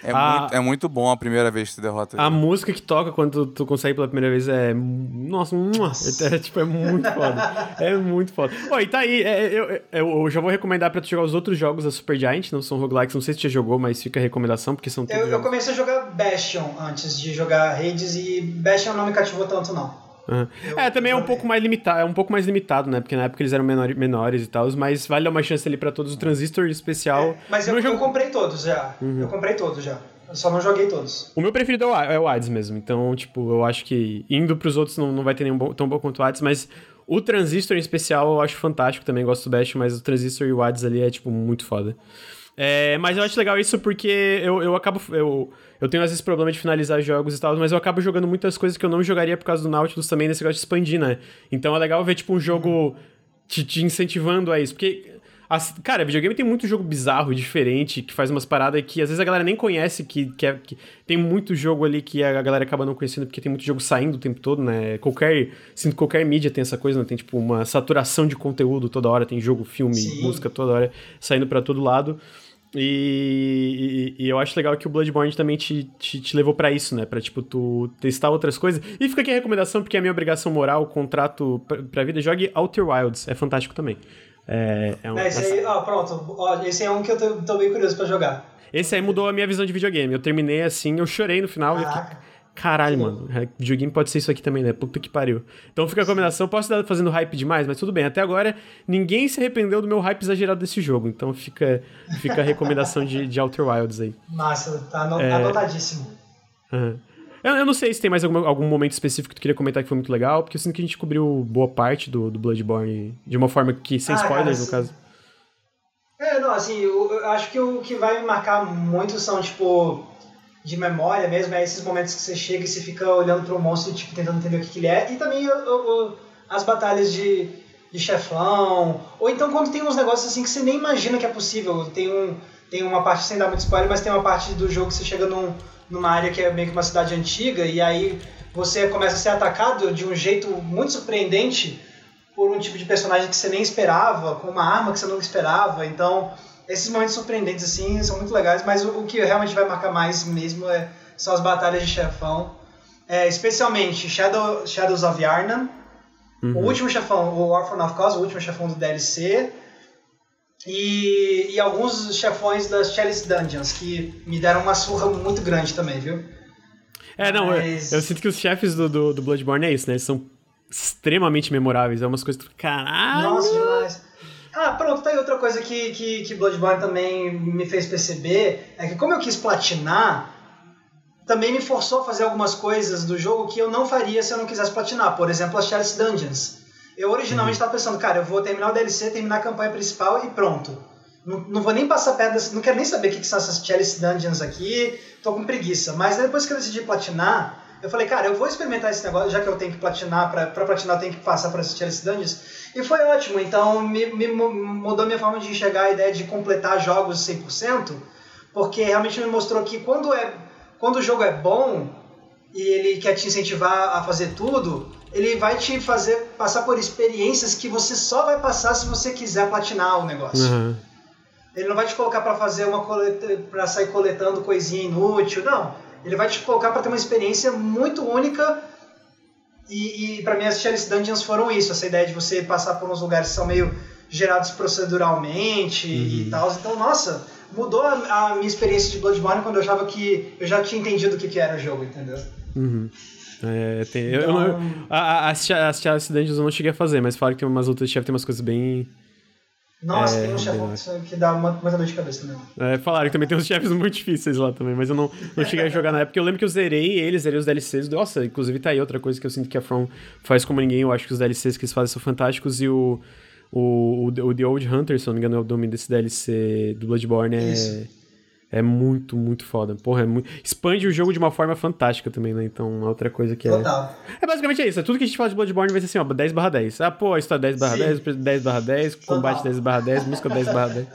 É, A- muito, é muito bom a primeira vez que você derrota A ele. música que toca quando tu, tu consegue pela primeira vez é. Nossa, mua, é, tipo, é muito foda. É muito foda. Ó, e tá aí, é, eu, eu, eu já vou recomendar pra tu jogar os outros jogos da Super Giant, não são roguelikes, não sei se tu já jogou, mas fica a recomendação, porque são Eu, eu comecei a jogar Bastion antes de jogar Hades e Bastion não me cativou tanto, não. Eu- É, também é um pouco mais limitado, é um pouco mais limitado, né? Porque na época eles eram menor, menores e tal, mas vale dar uma chance ali pra todos. O Transistor especial. Mas eu, Não eu jogo- comprei todos já. Uhum. Eu comprei todos já. Eu só não joguei todos. O meu preferido é o, é Hades mesmo, então, tipo, eu acho que indo pros outros não, não vai ter nenhum bom- tão bom quanto o Hades, mas o Transistor em especial eu acho fantástico, também gosto do Bastion, mas o Transistor e o Hades ali é, tipo, muito foda. É, mas eu acho legal isso porque eu, eu acabo. Eu, eu tenho às vezes problema de finalizar jogos e tal, mas eu acabo jogando muitas coisas que eu não jogaria por causa do Nautilus também nesse negócio de expandir, né? Então é legal ver, tipo, um jogo te, te incentivando a isso. Porque As, cara, videogame tem muito jogo bizarro, diferente, que faz umas paradas que às vezes a galera nem conhece, que, que, é, que tem muito jogo ali que a galera acaba não conhecendo, porque tem muito jogo saindo o tempo todo, né? Qualquer. Sinto qualquer mídia tem essa coisa, né? Tem tipo uma saturação de conteúdo toda hora, tem jogo, filme, Sim. música toda hora saindo para todo lado. E, e, e, eu acho legal que o Bloodborne também te, te, te levou para isso, né? Pra, tipo, tu testar outras coisas. E fica aqui a recomendação, porque é a minha obrigação moral, o contrato pra, pra vida. Jogue Outer Wilds, é fantástico também. É, é um, é, esse aí, ó, pronto. Ó, esse é um que eu tô, tô bem curioso pra jogar. Esse aí mudou a minha visão de videogame. Eu terminei assim, eu chorei no final. Caraca. Caralho, mano. É, videogame pode ser isso aqui também, né? Puta que pariu. Então fica a combinação. Posso estar fazendo hype demais, mas tudo bem. Até agora, ninguém se arrependeu do meu hype exagerado desse jogo. Então fica, fica a recomendação de, de Outer Wilds aí. Massa, tá é... anotadíssimo. Uhum. Eu, eu, não sei se tem mais algum, algum momento específico que tu queria comentar que foi muito legal, porque eu sinto que a gente cobriu boa parte do, do Bloodborne de uma forma que, sem ah, spoilers, cara, no caso. É, não, assim, eu, eu acho que o que vai me marcar muito são, tipo de memória mesmo, é esses momentos que você chega e você fica olhando para o monstro e tipo, tentando entender o que, que ele é. E também o, o, as batalhas de, de chefão. Ou então quando tem uns negócios assim que você nem imagina que é possível. Tem, um, tem uma parte, sem dar muito spoiler, mas tem uma parte do jogo que você chega num, numa área que é meio que uma cidade antiga e aí você começa a ser atacado de um jeito muito surpreendente por um tipo de personagem que você nem esperava, com uma arma que você nunca esperava. Então esses momentos surpreendentes, assim, são muito legais, mas o, o que realmente vai marcar mais mesmo é, são as batalhas de chefão. É, especialmente Shadow, Shadows of Yarnan, uhum. o último chefão, o Orphan of Cause, o último chefão do DLC, e, e alguns chefões das Chalice Dungeons, que me deram uma surra muito grande também, viu? É, não, Mas... eu, eu, sinto que os chefes do, do, do, Bloodborne é isso, né? Eles são extremamente memoráveis, é umas coisas caralho! Nossa, demais! Ah, pronto, tá aí outra coisa que, que, que Bloodborne também me fez perceber, é que como eu quis platinar, também me forçou a fazer algumas coisas do jogo que eu não faria se eu não quisesse platinar. Por exemplo, as Chalice Dungeons. Eu originalmente estava uhum. pensando, cara, eu vou terminar o DLC, terminar a campanha principal e pronto. Não, não vou nem passar perto não quero nem saber o que, que são essas Chalice Dungeons aqui, tô com preguiça. Mas depois que eu decidi platinar, eu falei, cara, eu vou experimentar esse negócio, já que eu tenho que platinar, pra, pra platinar eu tenho que passar por assistir esse Dungeons. E foi ótimo, então me, me mudou minha forma de enxergar a ideia de completar jogos 100%, porque realmente me mostrou que quando, é, quando o jogo é bom e ele quer te incentivar a fazer tudo, ele vai te fazer passar por experiências que você só vai passar se você quiser platinar o negócio. Uhum. Ele não vai te colocar para fazer uma coleta, para sair coletando coisinha inútil, não ele vai te colocar para ter uma experiência muito única. E, e para mim as Chalice Dungeons foram isso, essa ideia de você passar por uns lugares que são meio gerados proceduralmente uhum. e tal. Então, nossa, mudou a, a, minha experiência de Bloodborne quando eu achava que eu já tinha entendido o que, que era o jogo, entendeu? Uhum. É, tem, então... eu, eu, a, as, as Chalice Dungeons eu não cheguei a fazer, mas falaram que tem umas outras chefes, tem umas coisas bem nossa, é, tem um chefe que dá uma, muita dor de cabeça também. É, falaram que também tem uns chefes muito difíceis lá também, mas eu não, não cheguei a jogar na época. Eu lembro que eu zerei eles, zerei os DLCs. Nossa, inclusive tá aí outra coisa que eu sinto que a From faz como ninguém. Eu acho que os DLCs que eles fazem são fantásticos e o, o, o, o The Old Hunter, se não me engano, é o nome desse DLC do Bloodborne. É, Isso. É muito, muito foda. Porra, é muito... expande o jogo de uma forma fantástica também, né? Então, outra coisa que é. Total. É basicamente isso. É tudo que a gente fala de Bloodborne vai ser assim, ó, 10 barra 10. Ah, pô, história 10 barra 10, 10 barra 10, combate 10 barra 10, música 10 barra 10.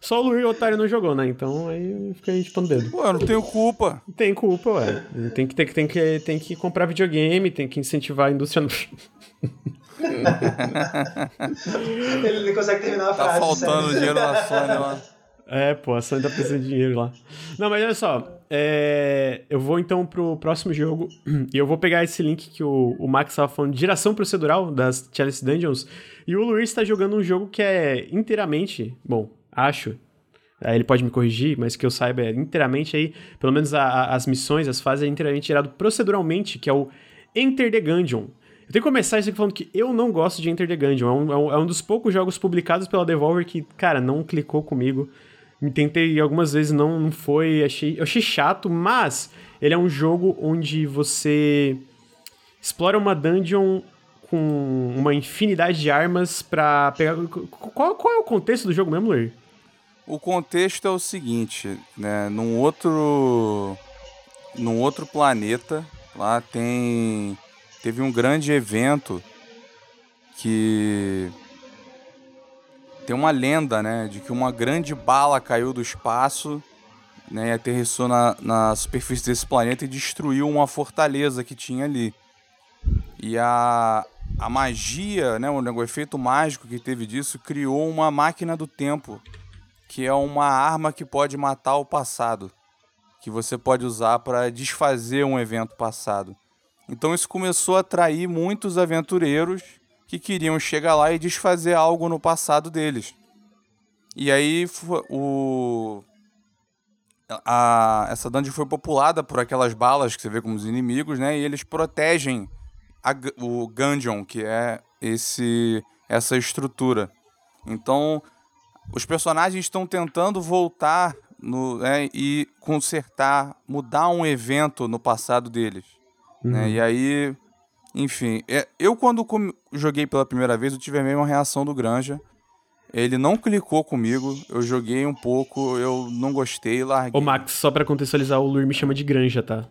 Só o Luiz Otário não jogou, né? Então aí fica aí chupando dedo. Pô, eu não tenho culpa. Tem culpa, ué. Tem que, tem, que, tem, que, tem que comprar videogame, tem que incentivar a indústria. Ele não consegue terminar a frase. Tá faltando sério. dinheiro na Sony lá. É, pô, a Sony tá precisando de dinheiro lá. Não, mas olha só. É, eu vou então pro próximo jogo e eu vou pegar esse link que o, o Max tava falando de geração procedural das Chalice Dungeons. E o Luiz está jogando um jogo que é inteiramente, bom, acho. Aí ele pode me corrigir, mas que eu saiba é inteiramente aí, pelo menos a, a, as missões, as fases é inteiramente gerado proceduralmente, que é o Enter the Gungeon. Eu tenho que começar isso aqui falando que eu não gosto de Enter the Gungeon. É um, é um, é um dos poucos jogos publicados pela Devolver que, cara, não clicou comigo. Me tentei algumas vezes, não, não foi. Achei, eu achei chato, mas ele é um jogo onde você explora uma dungeon com uma infinidade de armas pra pegar. Qual, qual é o contexto do jogo mesmo, Luir? O contexto é o seguinte, né? Num outro. Num outro planeta, lá tem. Teve um grande evento que tem uma lenda, né, de que uma grande bala caiu do espaço, né, e aterrissou na, na superfície desse planeta e destruiu uma fortaleza que tinha ali. E a, a magia, né, o, o efeito mágico que teve disso, criou uma máquina do tempo, que é uma arma que pode matar o passado, que você pode usar para desfazer um evento passado. Então isso começou a atrair muitos aventureiros que queriam chegar lá e desfazer algo no passado deles. E aí o a, essa dungeon foi populada por aquelas balas que você vê como os inimigos, né? E eles protegem a, o Gungeon, que é esse essa estrutura. Então, os personagens estão tentando voltar no, né, e consertar, mudar um evento no passado deles. Né? Uhum. Né? E aí enfim, é, eu quando joguei pela primeira vez, eu tive a mesma reação do Granja. Ele não clicou comigo, eu joguei um pouco, eu não gostei, larguei. Ô Max, só pra contextualizar, o Lur me chama de Granja, tá?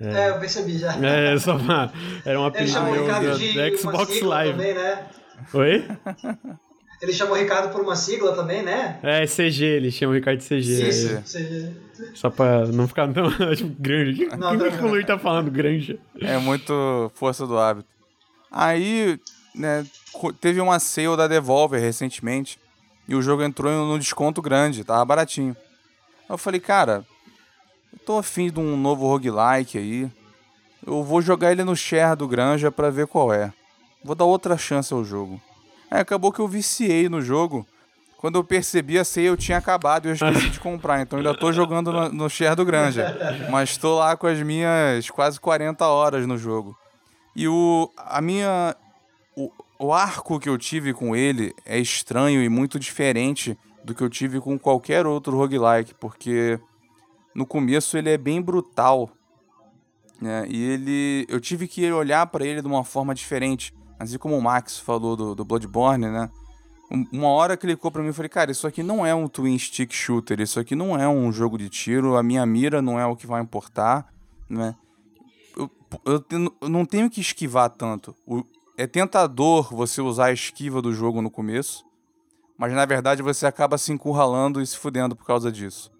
É, é eu percebi já. É, só uma, era uma apelido do Xbox Live. Também, né? Oi? Ele chamou o Ricardo por uma sigla também, né? É, CG, ele chama o Ricardo de CG. Isso, é. CG. Só pra não ficar tão tipo, grande. Não, o que o Luiz tá falando, grande? É muito força do hábito. Aí, né, teve uma sale da Devolver recentemente e o jogo entrou no desconto grande, tava baratinho. Eu falei, cara, eu tô afim de um novo roguelike aí. Eu vou jogar ele no share do Granja pra ver qual é. Vou dar outra chance ao jogo. É, acabou que eu viciei no jogo. Quando eu percebi a ceia, eu tinha acabado e eu esqueci de comprar. Então ainda tô jogando no, no share do Granja. Mas tô lá com as minhas quase 40 horas no jogo. E o. A minha. O, o arco que eu tive com ele é estranho e muito diferente do que eu tive com qualquer outro roguelike, porque no começo ele é bem brutal. Né? E ele. Eu tive que olhar para ele de uma forma diferente. Assim como o Max falou do, do Bloodborne, né? Uma hora clicou para mim e falei, cara, isso aqui não é um twin stick shooter, isso aqui não é um jogo de tiro, a minha mira não é o que vai importar, né? Eu, eu, eu não tenho que esquivar tanto. O, é tentador você usar a esquiva do jogo no começo, mas na verdade você acaba se encurralando e se fudendo por causa disso.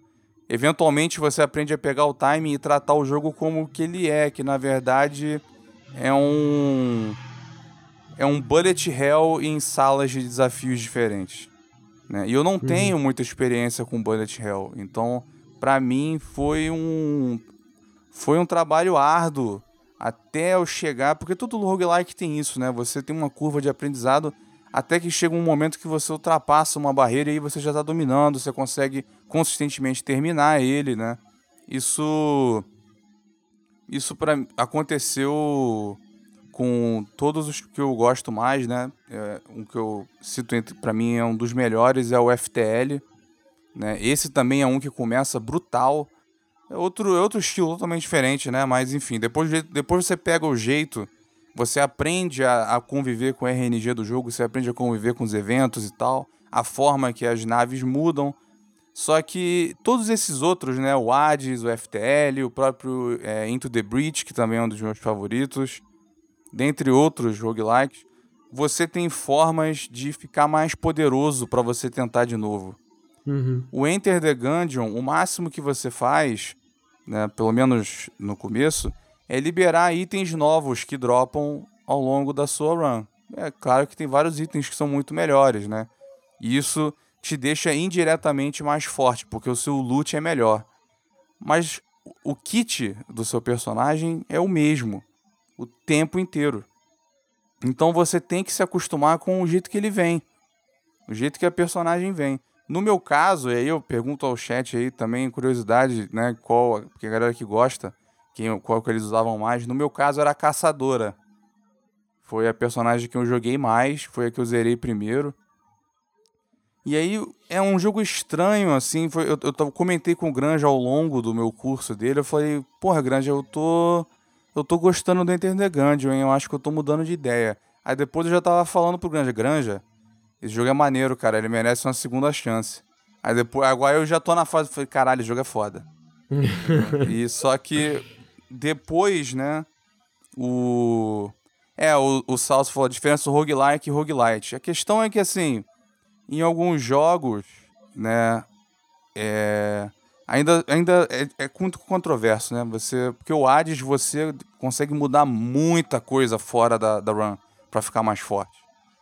Eventualmente você aprende a pegar o timing e tratar o jogo como o que ele é, que na verdade é um é um bullet hell em salas de desafios diferentes. Né? E eu não uhum. tenho muita experiência com bullet hell, então para mim foi um foi um trabalho árduo até eu chegar, porque todo roguelike tem isso, né? Você tem uma curva de aprendizado até que chega um momento que você ultrapassa uma barreira e aí você já está dominando, você consegue consistentemente terminar ele, né? Isso isso para aconteceu com todos os que eu gosto mais, né? É, um que eu cito para mim é um dos melhores é o FTL, né? Esse também é um que começa brutal. É outro, é outro estilo totalmente diferente, né? Mas enfim, depois, depois você pega o jeito, você aprende a, a conviver com o RNG do jogo, você aprende a conviver com os eventos e tal, a forma que as naves mudam. Só que todos esses outros, né? O Hades, o FTL, o próprio é, Into the Breach, que também é um dos meus favoritos, dentre outros roguelikes, você tem formas de ficar mais poderoso para você tentar de novo. Uhum. O Enter the Gungeon, o máximo que você faz, né, pelo menos no começo, é liberar itens novos que dropam ao longo da sua run. É claro que tem vários itens que são muito melhores, né? E isso te deixa indiretamente mais forte, porque o seu loot é melhor. Mas o kit do seu personagem é o mesmo o tempo inteiro. Então você tem que se acostumar com o jeito que ele vem, o jeito que a personagem vem. No meu caso, e aí eu pergunto ao chat aí também, curiosidade, né, qual, porque a galera que gosta, quem, qual que eles usavam mais, no meu caso era a Caçadora. Foi a personagem que eu joguei mais, foi a que eu zerei primeiro. E aí é um jogo estranho, assim, foi, eu, eu comentei com o Granja ao longo do meu curso dele, eu falei, porra, Granja, eu tô eu tô gostando do Enter the Gungeon, hein? Eu acho que eu tô mudando de ideia. Aí depois eu já tava falando pro Granja, Granja, esse jogo é maneiro, cara, ele merece uma segunda chance. Aí depois, agora eu já tô na fase, falei, caralho, esse jogo é foda. e só que depois, né, o... É, o, o Salso falou a diferença do roguelike e roguelite. A questão é que, assim, em alguns jogos, né, é, ainda, ainda é, é, muito controverso, né? Você, porque o Hades você consegue mudar muita coisa fora da, da run para ficar mais forte,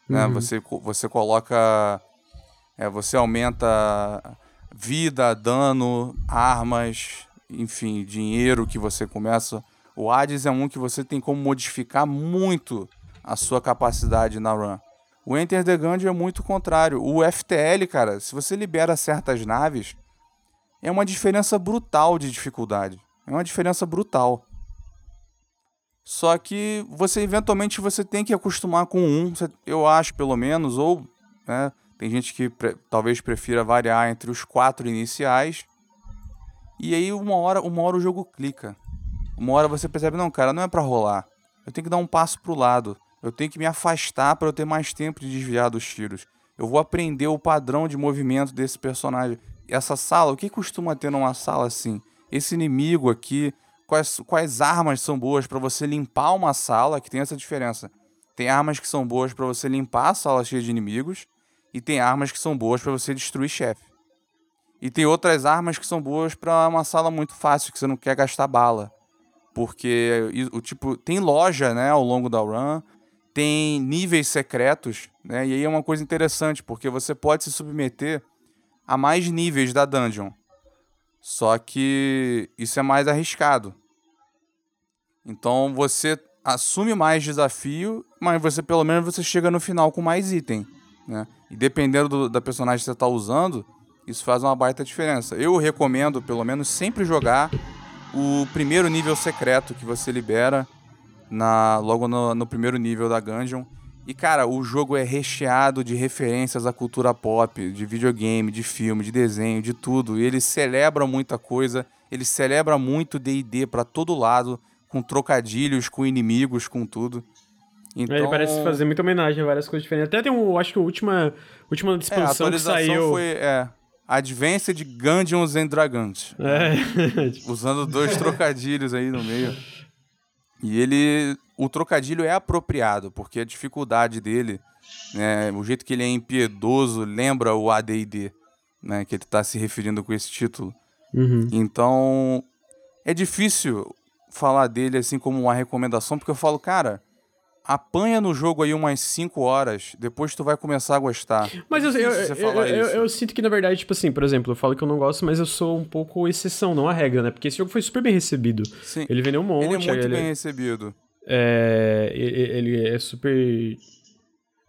né? Uhum. Você, você coloca, é, você aumenta vida, dano, armas, enfim, dinheiro que você começa. O Hades é um que você tem como modificar muito a sua capacidade na run. O Enter the Gungeon é muito contrário. O FTL, cara, se você libera certas naves, é uma diferença brutal de dificuldade. É uma diferença brutal. Só que você eventualmente você tem que acostumar com um, eu acho pelo menos, ou né, tem gente que pre talvez prefira variar entre os quatro iniciais. E aí uma hora, uma hora o jogo clica. Uma hora você percebe, não, cara, não é para rolar. Eu tenho que dar um passo pro lado. Eu tenho que me afastar para eu ter mais tempo de desviar dos tiros. Eu vou aprender o padrão de movimento desse personagem. Essa sala, o que costuma ter numa sala assim? Esse inimigo aqui, quais, quais armas são boas para você limpar uma sala, que tem essa diferença. Tem armas que são boas para você limpar a sala cheia de inimigos, e tem armas que são boas para você destruir chefe. E tem outras armas que são boas para uma sala muito fácil, que você não quer gastar bala. Porque o tipo, tem loja, né, ao longo da run, tem níveis secretos, né? E aí é uma coisa interessante, porque você pode se submeter a mais níveis da dungeon. Só que isso é mais arriscado. Então você assume mais desafio, mas você pelo menos você chega no final com mais item, né? E dependendo do, da personagem que você está usando, isso faz uma baita diferença. Eu recomendo pelo menos sempre jogar o primeiro nível secreto que você libera na, logo no, no primeiro nível da Gungeon. E, cara, o jogo é recheado de referências à cultura pop, de videogame, de filme, de desenho, de tudo. E ele celebra muita coisa, ele celebra muito D&D para todo lado, com trocadilhos, com inimigos, com tudo. Então... Ele parece fazer muita homenagem a várias coisas diferentes. Até tem um, acho que a última, última é, expansão é, que saiu... foi, é, Advanced Gungeons and Dragons. É. Usando dois trocadilhos aí no meio. E ele. O trocadilho é apropriado, porque a dificuldade dele, né, o jeito que ele é impiedoso, lembra o ADD, né, que ele está se referindo com esse título. Uhum. Então, é difícil falar dele assim como uma recomendação, porque eu falo, cara, apanha no jogo aí umas 5 horas, depois tu vai começar a gostar. Mas eu, eu, eu, eu, eu, sinto que, na verdade, tipo assim, por exemplo, eu falo que eu não gosto, mas eu sou um pouco exceção, não a regra, né? Porque esse jogo foi super bem recebido. Sim. Ele vendeu um monte. Ele é muito ele, bem recebido. É, ele é super...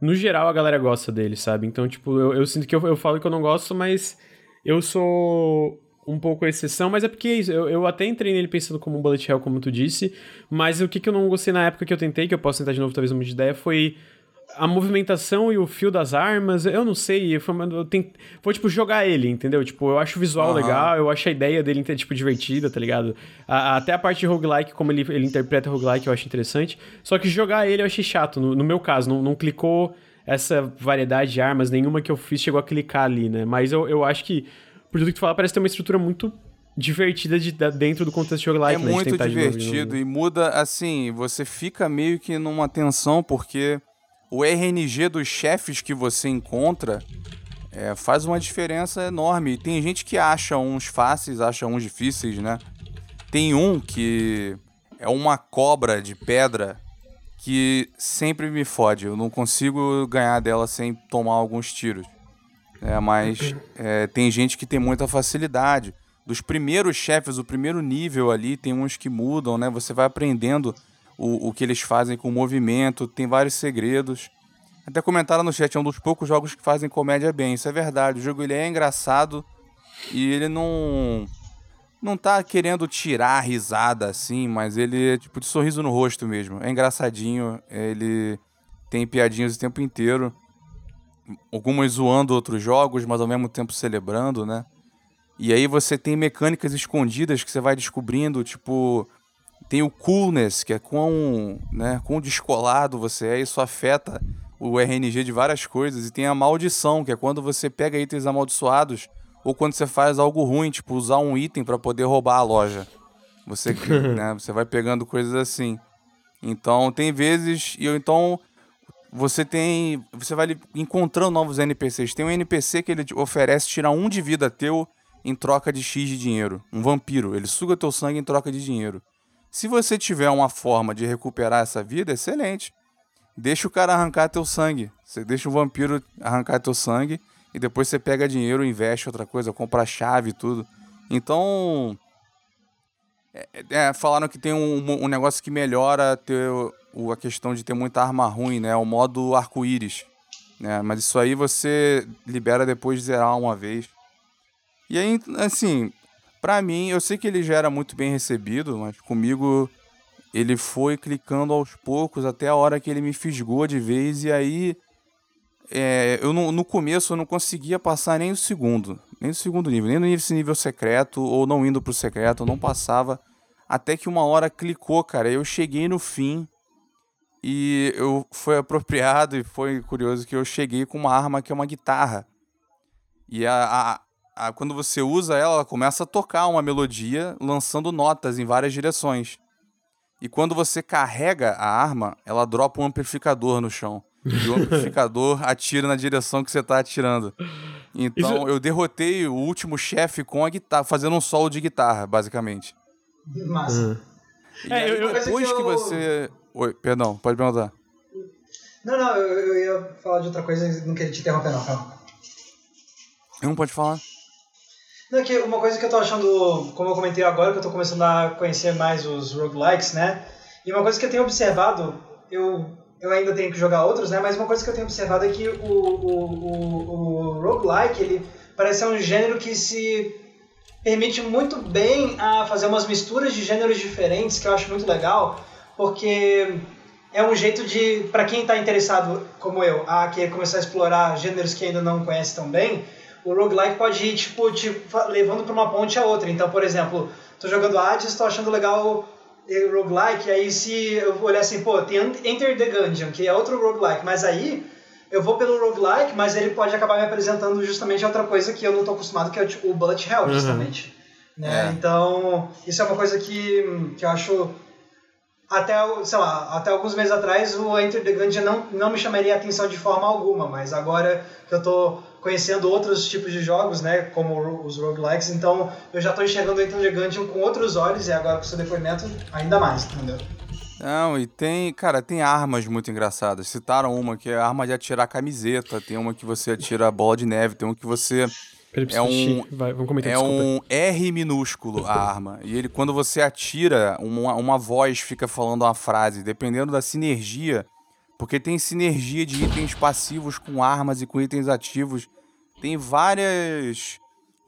No geral, a galera gosta dele, sabe? Então, tipo, eu, eu sinto que eu, eu falo que eu não gosto, mas eu sou um pouco exceção, mas é porque é eu, eu até entrei nele pensando como um bullet hell, como tu disse, mas o que, que eu não gostei na época que eu tentei, que eu posso tentar de novo, talvez uma de ideia, foi a movimentação e o fio das armas, eu não sei, foi, eu tent... foi tipo jogar ele, entendeu? Tipo, eu acho o visual uhum. legal, eu acho a ideia dele tipo divertida, tá ligado? A, até a parte de roguelike, como ele, ele interpreta roguelike, eu acho interessante. Só que jogar ele eu achei chato, no, no meu caso, não, não clicou essa variedade de armas, nenhuma que eu fiz chegou a clicar ali, né? Mas eu, eu acho que por tudo que tu fala, parece ter uma estrutura muito divertida de, de, dentro do contexto de roguelike. É né, muito divertido e muda, assim, você fica meio que numa tensão, porque o RNG dos chefes que você encontra é, faz uma diferença enorme. E tem gente que acha uns fáceis, acha uns difíceis, né? Tem um que é uma cobra de pedra que sempre me fode. Eu não consigo ganhar dela sem tomar alguns tiros. É, mas é, tem gente que tem muita facilidade. Dos primeiros chefes, o primeiro nível ali, tem uns que mudam, né? Você vai aprendendo o, o que eles fazem com o movimento, tem vários segredos. Até comentaram no chat, é um dos poucos jogos que fazem comédia bem. Isso é verdade. O jogo ele é engraçado e ele não não tá querendo tirar a risada assim, mas ele é tipo de sorriso no rosto mesmo. É engraçadinho, ele tem piadinhas o tempo inteiro algumas zoando outros jogos, mas ao mesmo tempo celebrando, né? E aí você tem mecânicas escondidas que você vai descobrindo, tipo, tem o coolness, que é quão, né, quão descolado você é, isso afeta o RNG de várias coisas, e tem a maldição, que é quando você pega itens amaldiçoados ou quando você faz algo ruim, tipo usar um item para poder roubar a loja. Você, né, você vai pegando coisas assim. Então, tem vezes e eu então você tem. Você vai encontrando novos NPCs. Tem um NPC que ele oferece tirar um de vida teu em troca de X de dinheiro. Um vampiro. Ele suga teu sangue em troca de dinheiro. Se você tiver uma forma de recuperar essa vida, excelente. Deixa o cara arrancar teu sangue. Você deixa o vampiro arrancar teu sangue e depois você pega dinheiro, investe outra coisa, compra chave e tudo. Então. É, é, falaram que tem um, um negócio que melhora ter o, a questão de ter muita arma ruim, né? O modo arco-íris. Né? Mas isso aí você libera depois de zerar uma vez. E aí, assim, pra mim, eu sei que ele já era muito bem recebido, mas comigo ele foi clicando aos poucos até a hora que ele me fisgou de vez. E aí, é, eu no, no começo eu não conseguia passar nem o segundo, nem o segundo nível, nem no nível, nível secreto, ou não indo pro secreto, eu não passava. Até que uma hora clicou, cara. Eu cheguei no fim e eu foi apropriado e foi curioso que eu cheguei com uma arma que é uma guitarra. E a, a, a, quando você usa ela, ela começa a tocar uma melodia, lançando notas em várias direções. E quando você carrega a arma, ela dropa um amplificador no chão. E o amplificador atira na direção que você está atirando. Então Isso... eu derrotei o último chefe com a guitarra, fazendo um solo de guitarra, basicamente. Massa. Uhum. E é, aí, eu, depois eu... que você Oi, perdão, pode perguntar. Não, não, eu, eu ia falar de outra coisa e não queria te interromper, não, calma. Não pode falar. Não, é que uma coisa que eu tô achando, como eu comentei agora, que eu tô começando a conhecer mais os roguelikes, né? E uma coisa que eu tenho observado, eu, eu ainda tenho que jogar outros, né? Mas uma coisa que eu tenho observado é que o, o, o, o roguelike, ele parece ser um gênero que se permite muito bem a fazer umas misturas de gêneros diferentes, que eu acho muito legal porque é um jeito de, para quem está interessado, como eu, a querer começar a explorar gêneros que ainda não conhece tão bem, o roguelike pode ir, tipo, te levando para uma ponte a outra. Então, por exemplo, tô jogando Hades, tô achando legal o roguelike, aí se eu olhar assim, pô, tem Enter the Gungeon, que é outro roguelike, mas aí eu vou pelo roguelike, mas ele pode acabar me apresentando justamente outra coisa que eu não tô acostumado, que é o Bullet Hell, uhum. justamente. Né? É. Então, isso é uma coisa que, que eu acho até, sei lá, até alguns meses atrás o Enter the Gungeon não, não me chamaria a atenção de forma alguma, mas agora que eu estou conhecendo outros tipos de jogos, né, como os roguelikes, então eu já estou enxergando o Enter the Gungeon com outros olhos e agora com seu depoimento ainda mais, entendeu? Não, e tem, cara, tem armas muito engraçadas. Citaram uma que é a arma de atirar camiseta, tem uma que você atira bola de neve, tem uma que você é um, Vai, vamos comentar, é um R minúsculo a arma. E ele, quando você atira, uma, uma voz fica falando uma frase, dependendo da sinergia. Porque tem sinergia de itens passivos com armas e com itens ativos. Tem várias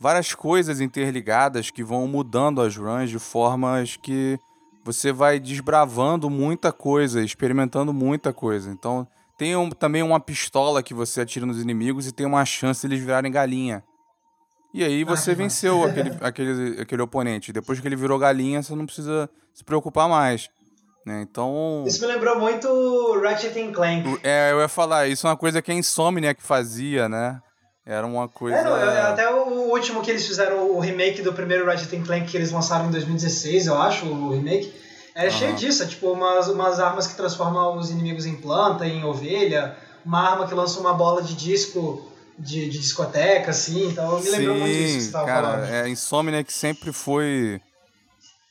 várias coisas interligadas que vão mudando as runs de formas que você vai desbravando muita coisa, experimentando muita coisa. Então, tem um, também uma pistola que você atira nos inimigos e tem uma chance de eles virarem galinha. E aí ah, você ah, venceu aquele, aquele, aquele oponente. Depois que ele virou galinha, você não precisa se preocupar mais. Né? Então. Isso me lembrou muito Ratchet Clank. É, eu ia falar, isso é uma coisa que a Insomnia que fazia, né? Era uma coisa. É, até o último que eles fizeram, o remake do primeiro Ratchet Clank que eles lançaram em 2016, eu acho, o remake. É uhum. cheio disso, é tipo umas, umas armas que transformam os inimigos em planta, em ovelha, uma arma que lança uma bola de disco de, de discoteca, assim, então me lembrou muito isso que você estava falando. É, a Insomniac sempre foi.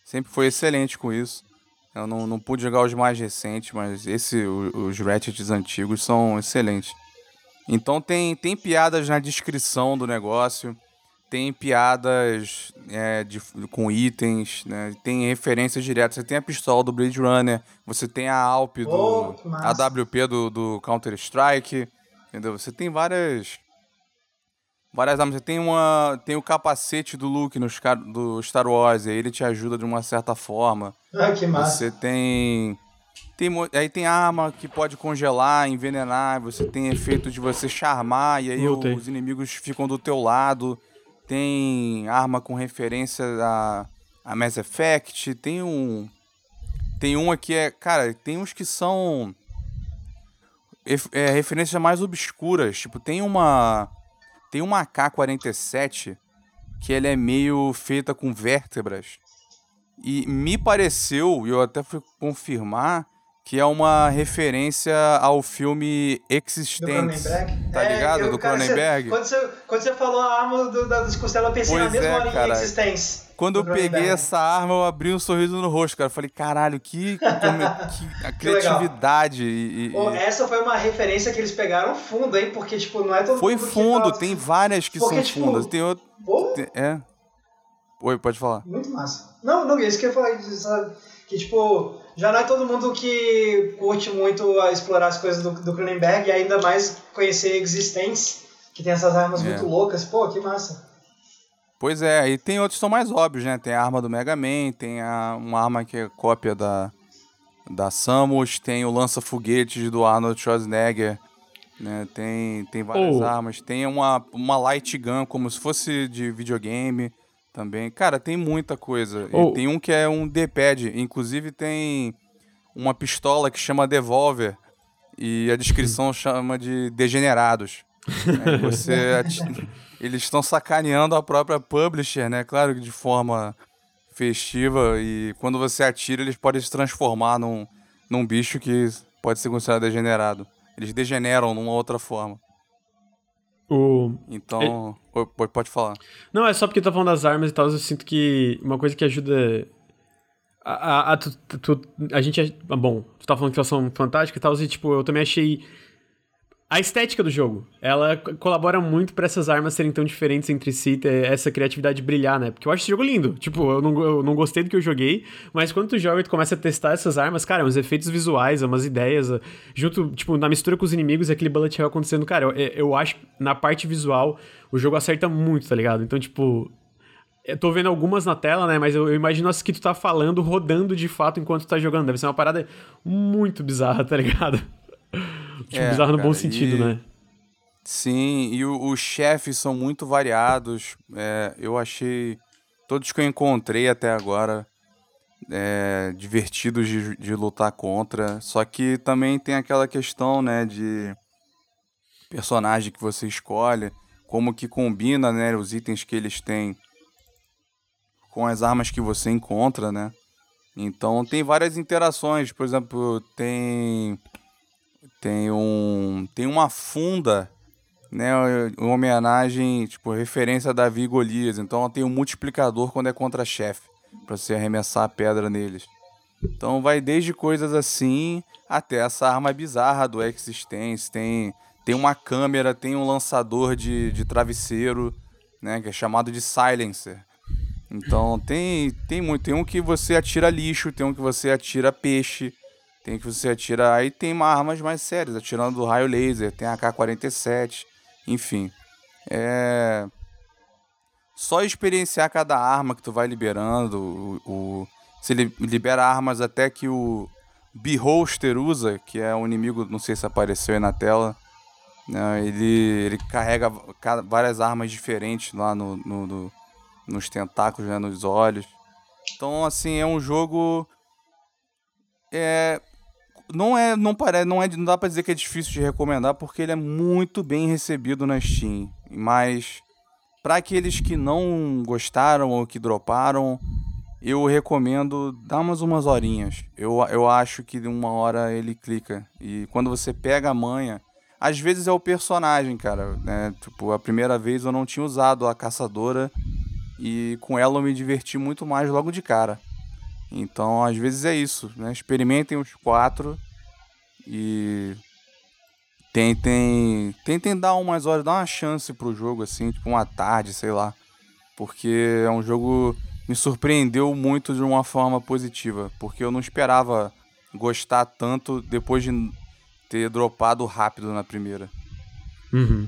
Sempre foi excelente com isso. Eu não, não pude jogar os mais recentes, mas esse, os Ratchets antigos são excelentes. Então tem, tem piadas na descrição do negócio, tem piadas é, de, com itens, né? tem referências diretas. Você tem a pistola do Blade Runner, você tem a Alp do oh, AWP do, do Counter Strike, entendeu? Você tem várias várias armas. Você tem, uma, tem o capacete do Luke no, do Star Wars, e aí ele te ajuda de uma certa forma. Ah, que massa. Você tem. Tem, aí tem arma que pode congelar, envenenar, você tem efeito de você charmar e aí os inimigos ficam do teu lado. Tem arma com referência a, a Mass Effect, tem um tem uma que é, cara, tem uns que são é, referências mais obscuras, tipo, tem uma tem uma AK-47 que ela é meio feita com vértebras. E me pareceu, e eu até fui confirmar, que é uma referência ao filme Existence. Tá é, ligado? Eu, do cara, Cronenberg. Quando, você, quando você falou a arma do, da, dos costelas, eu pensei pois na mesma é, hora cara. em Existence. Quando eu peguei essa arma, eu abri um sorriso no rosto, cara. Eu falei, caralho, que, que a criatividade. E, e, Essa foi uma referência que eles pegaram fundo, hein? Porque, tipo, não é todo Foi fundo, tem várias que Porque, são tipo, fundas. Tem outro. É. Oi, pode falar. Muito massa. Não, não, isso que eu ia falar, sabe? Que, tipo, já não é todo mundo que curte muito a explorar as coisas do, do Cronenberg e ainda mais conhecer Existence, que tem essas armas é. muito loucas. Pô, que massa. Pois é, e tem outros que são mais óbvios, né? Tem a arma do Mega Man, tem a, uma arma que é cópia da, da Samus, tem o lança-foguetes do Arnold Schwarzenegger, né? Tem, tem várias oh. armas, tem uma, uma light gun como se fosse de videogame também. Cara, tem muita coisa. Oh. tem um que é um D-pad. Inclusive tem uma pistola que chama Devolver. E a descrição chama de Degenerados. É, você Eles estão sacaneando a própria publisher, né? Claro que de forma festiva. E quando você atira, eles podem se transformar num, num bicho que pode ser considerado degenerado. Eles degeneram numa outra forma. O... Então, é... pode, falar. Não, é só porque tá falando das armas e tal, eu sinto que uma coisa que ajuda. A, a, a, tu, tu, a gente. Bom, tu tá falando que elas são fantásticas e tal, e tipo, eu também achei. A estética do jogo, ela colabora muito para essas armas serem tão diferentes entre si, ter essa criatividade brilhar, né? Porque eu acho esse jogo lindo. Tipo, eu não, eu não gostei do que eu joguei, mas quando tu joga e tu começa a testar essas armas, cara, uns efeitos visuais, umas ideias, junto, tipo, na mistura com os inimigos e aquele bullet hell acontecendo, cara, eu, eu acho na parte visual o jogo acerta muito, tá ligado? Então, tipo, eu tô vendo algumas na tela, né? Mas eu, eu, imagino as que tu tá falando rodando de fato enquanto tu tá jogando. Deve ser uma parada muito bizarra, tá ligado? Tipo, é, bizarro no cara, bom sentido, e... né? Sim, e o, os chefes são muito variados. É, eu achei todos que eu encontrei até agora é, divertidos de, de lutar contra. Só que também tem aquela questão, né, de personagem que você escolhe, como que combina, né, os itens que eles têm com as armas que você encontra, né? Então tem várias interações, por exemplo, tem tem um tem uma funda, né, uma homenagem, tipo, referência a Davi e Golias. Então tem um multiplicador quando é contra chefe, para você arremessar a pedra neles. Então vai desde coisas assim até essa arma bizarra do Existence, tem tem uma câmera, tem um lançador de, de travesseiro, né, que é chamado de silencer. Então tem tem muito, tem um que você atira lixo, tem um que você atira peixe, tem que você atira. Aí tem armas mais sérias, atirando do raio laser, tem a AK-47, enfim. É. Só experienciar cada arma que tu vai liberando. O, o... Você libera armas até que o Beholster usa, que é um inimigo, não sei se apareceu aí na tela. Né? Ele, ele carrega várias armas diferentes lá no, no, no nos tentáculos, né? nos olhos. Então, assim, é um jogo. É, não é, não parece, não é, não dá para dizer que é difícil de recomendar porque ele é muito bem recebido na Steam. Mas para aqueles que não gostaram ou que droparam, eu recomendo dar umas umas horinhas. Eu, eu acho que de uma hora ele clica e quando você pega a manha, às vezes é o personagem, cara, né? Tipo, a primeira vez eu não tinha usado a caçadora e com ela eu me diverti muito mais logo de cara. Então, às vezes é isso, né? Experimentem os quatro e tentem, tentem dar umas horas, dar uma chance pro jogo assim, tipo uma tarde, sei lá. Porque é um jogo me surpreendeu muito de uma forma positiva, porque eu não esperava gostar tanto depois de ter dropado rápido na primeira. Uhum.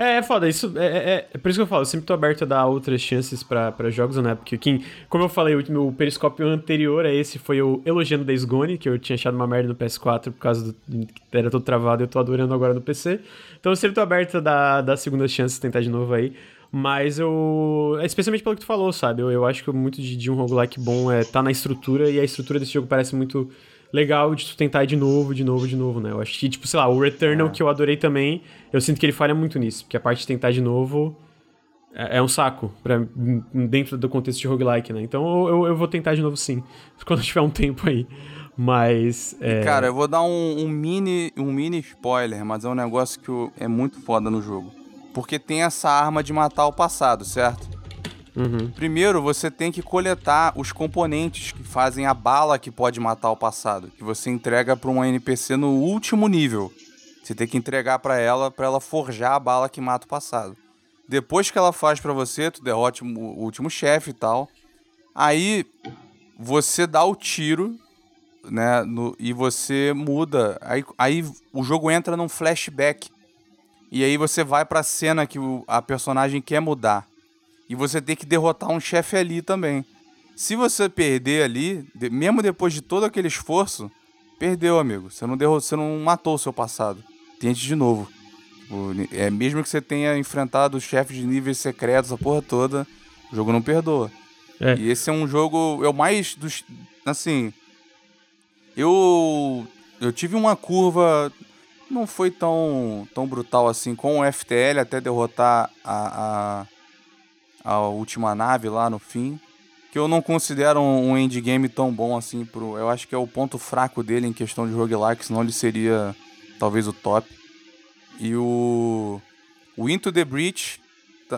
É, é foda, isso é, é, é, por isso que eu falo, eu sempre tô aberto a dar outras chances para jogos, né? Porque quem, como eu falei, o meu periscópio anterior a esse foi o Elogiando Days Gone, que eu tinha achado uma merda no PS4 por causa do era todo travado e eu tô adorando agora no PC. Então eu sempre tô aberto a dar, dar segundas chances, tentar de novo aí. Mas eu. Especialmente pelo que tu falou, sabe? Eu, eu acho que muito de, de um roguelike bom é tá na estrutura, e a estrutura desse jogo parece muito legal de tu tentar de novo, de novo, de novo, né? Eu acho que, tipo, sei lá, o Returnal, é. que eu adorei também, eu sinto que ele falha muito nisso, porque a parte de tentar de novo é, é um saco pra, dentro do contexto de roguelike, né? Então eu, eu, vou tentar de novo sim, quando tiver um tempo aí. Mas. É... Cara, eu vou dar um, um, mini, um mini spoiler, mas é um negócio que é muito foda no jogo. Porque tem essa arma de matar o passado, certo? Uhum. Primeiro, você tem que coletar os componentes que fazem a bala que pode matar o passado, que você entrega para uma NPC no último nível. Você tem que entregar para ela, para ela forjar a bala que mata o passado. Depois que ela faz para você, tu derrote o último chefe e tal. Aí você dá o tiro, né? No, e você muda. Aí, aí o jogo entra num flashback. E aí você vai pra cena que o, a personagem quer mudar. E você tem que derrotar um chefe ali também. Se você perder ali, mesmo depois de todo aquele esforço, perdeu, amigo. Você não, derrotou, você não matou o seu passado. Tente de novo. É, mesmo que você tenha enfrentado chefes de níveis secretos, a porra toda, o jogo não perdoa. É. E esse é um jogo. Eu mais dos. Assim. Eu. Eu tive uma curva. Não foi tão, tão brutal assim com o FTL até derrotar a, a, a última nave lá no fim. Que eu não considero um endgame tão bom assim. Pro, eu acho que é o ponto fraco dele em questão de roguelike, senão ele seria talvez o top. E o, o Into the Breach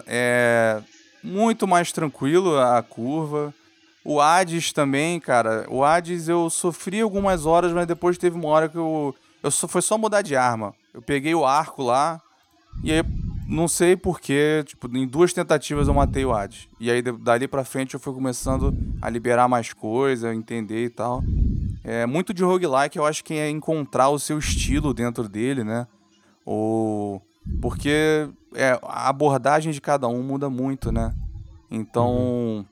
é muito mais tranquilo a curva. O Hades também, cara. O Hades eu sofri algumas horas, mas depois teve uma hora que eu. eu só, foi só mudar de arma. Eu peguei o arco lá. E aí, não sei porquê, tipo, em duas tentativas eu matei o Hades. E aí, dali pra frente, eu fui começando a liberar mais coisa, entender e tal. É muito de roguelike, eu acho que é encontrar o seu estilo dentro dele, né? Ou porque é, a abordagem de cada um muda muito, né? Então,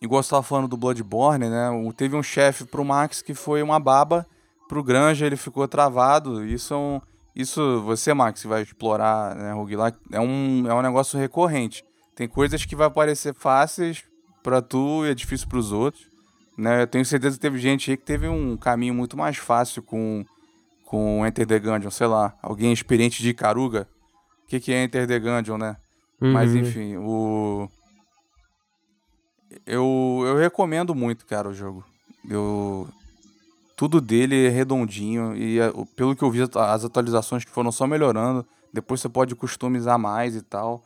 igual você estava falando do Bloodborne, né? Teve um chefe pro Max que foi uma baba, pro Granja ele ficou travado. Isso é um, isso você, Max, vai explorar, né, roguelike, é um é um negócio recorrente. Tem coisas que vai parecer fáceis para tu e é difícil para os outros, né? Eu tenho certeza que teve gente aí que teve um caminho muito mais fácil com com Enter the Gungeon, sei lá, alguém experiente de Caruga. O que, que é Enter the Gungeon, né? Uhum. Mas enfim, o. Eu, eu recomendo muito, cara, o jogo. Eu. Tudo dele é redondinho e é, pelo que eu vi, as atualizações que foram só melhorando. Depois você pode customizar mais e tal.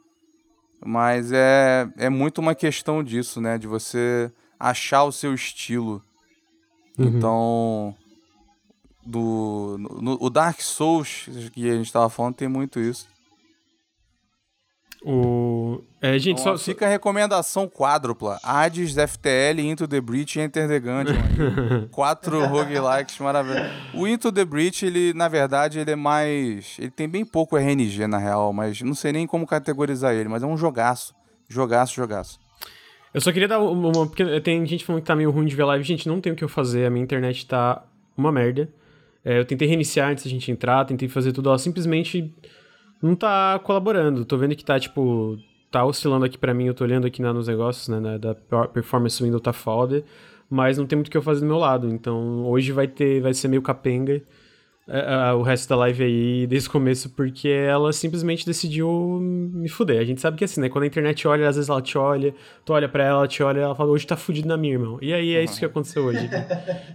Mas é, é muito uma questão disso, né? De você achar o seu estilo. Uhum. Então, do. No, o Dark Souls, que a gente tava falando, tem muito isso. O. É, gente, então, só. Fica a recomendação quádrupla: Hades, FTL, Into the Breach e Enter the Gungeon. Quatro roguelikes maravilhosos. O Into the Breach, ele, na verdade, ele é mais. Ele tem bem pouco RNG, na real, mas não sei nem como categorizar ele, mas é um jogaço. Jogaço, jogaço. Eu só queria dar uma. Porque tem gente falando que tá meio ruim de ver live. Gente, não tem o que eu fazer. A minha internet tá uma merda. É, eu tentei reiniciar antes da gente entrar, tentei fazer tudo, ela simplesmente não tá colaborando. Tô vendo que tá, tipo, tá oscilando aqui para mim, eu tô olhando aqui nos negócios, né, da performance window tá foda, mas não tem muito o que eu fazer do meu lado. Então, hoje vai ter, vai ser meio capenga uh, o resto da live aí desde o começo, porque ela simplesmente decidiu me fuder. A gente sabe que é assim, né? Quando a internet olha, às vezes ela te olha, tu olha pra ela, ela te olha, ela fala, hoje tá fudido na minha, irmão. E aí é isso que aconteceu hoje.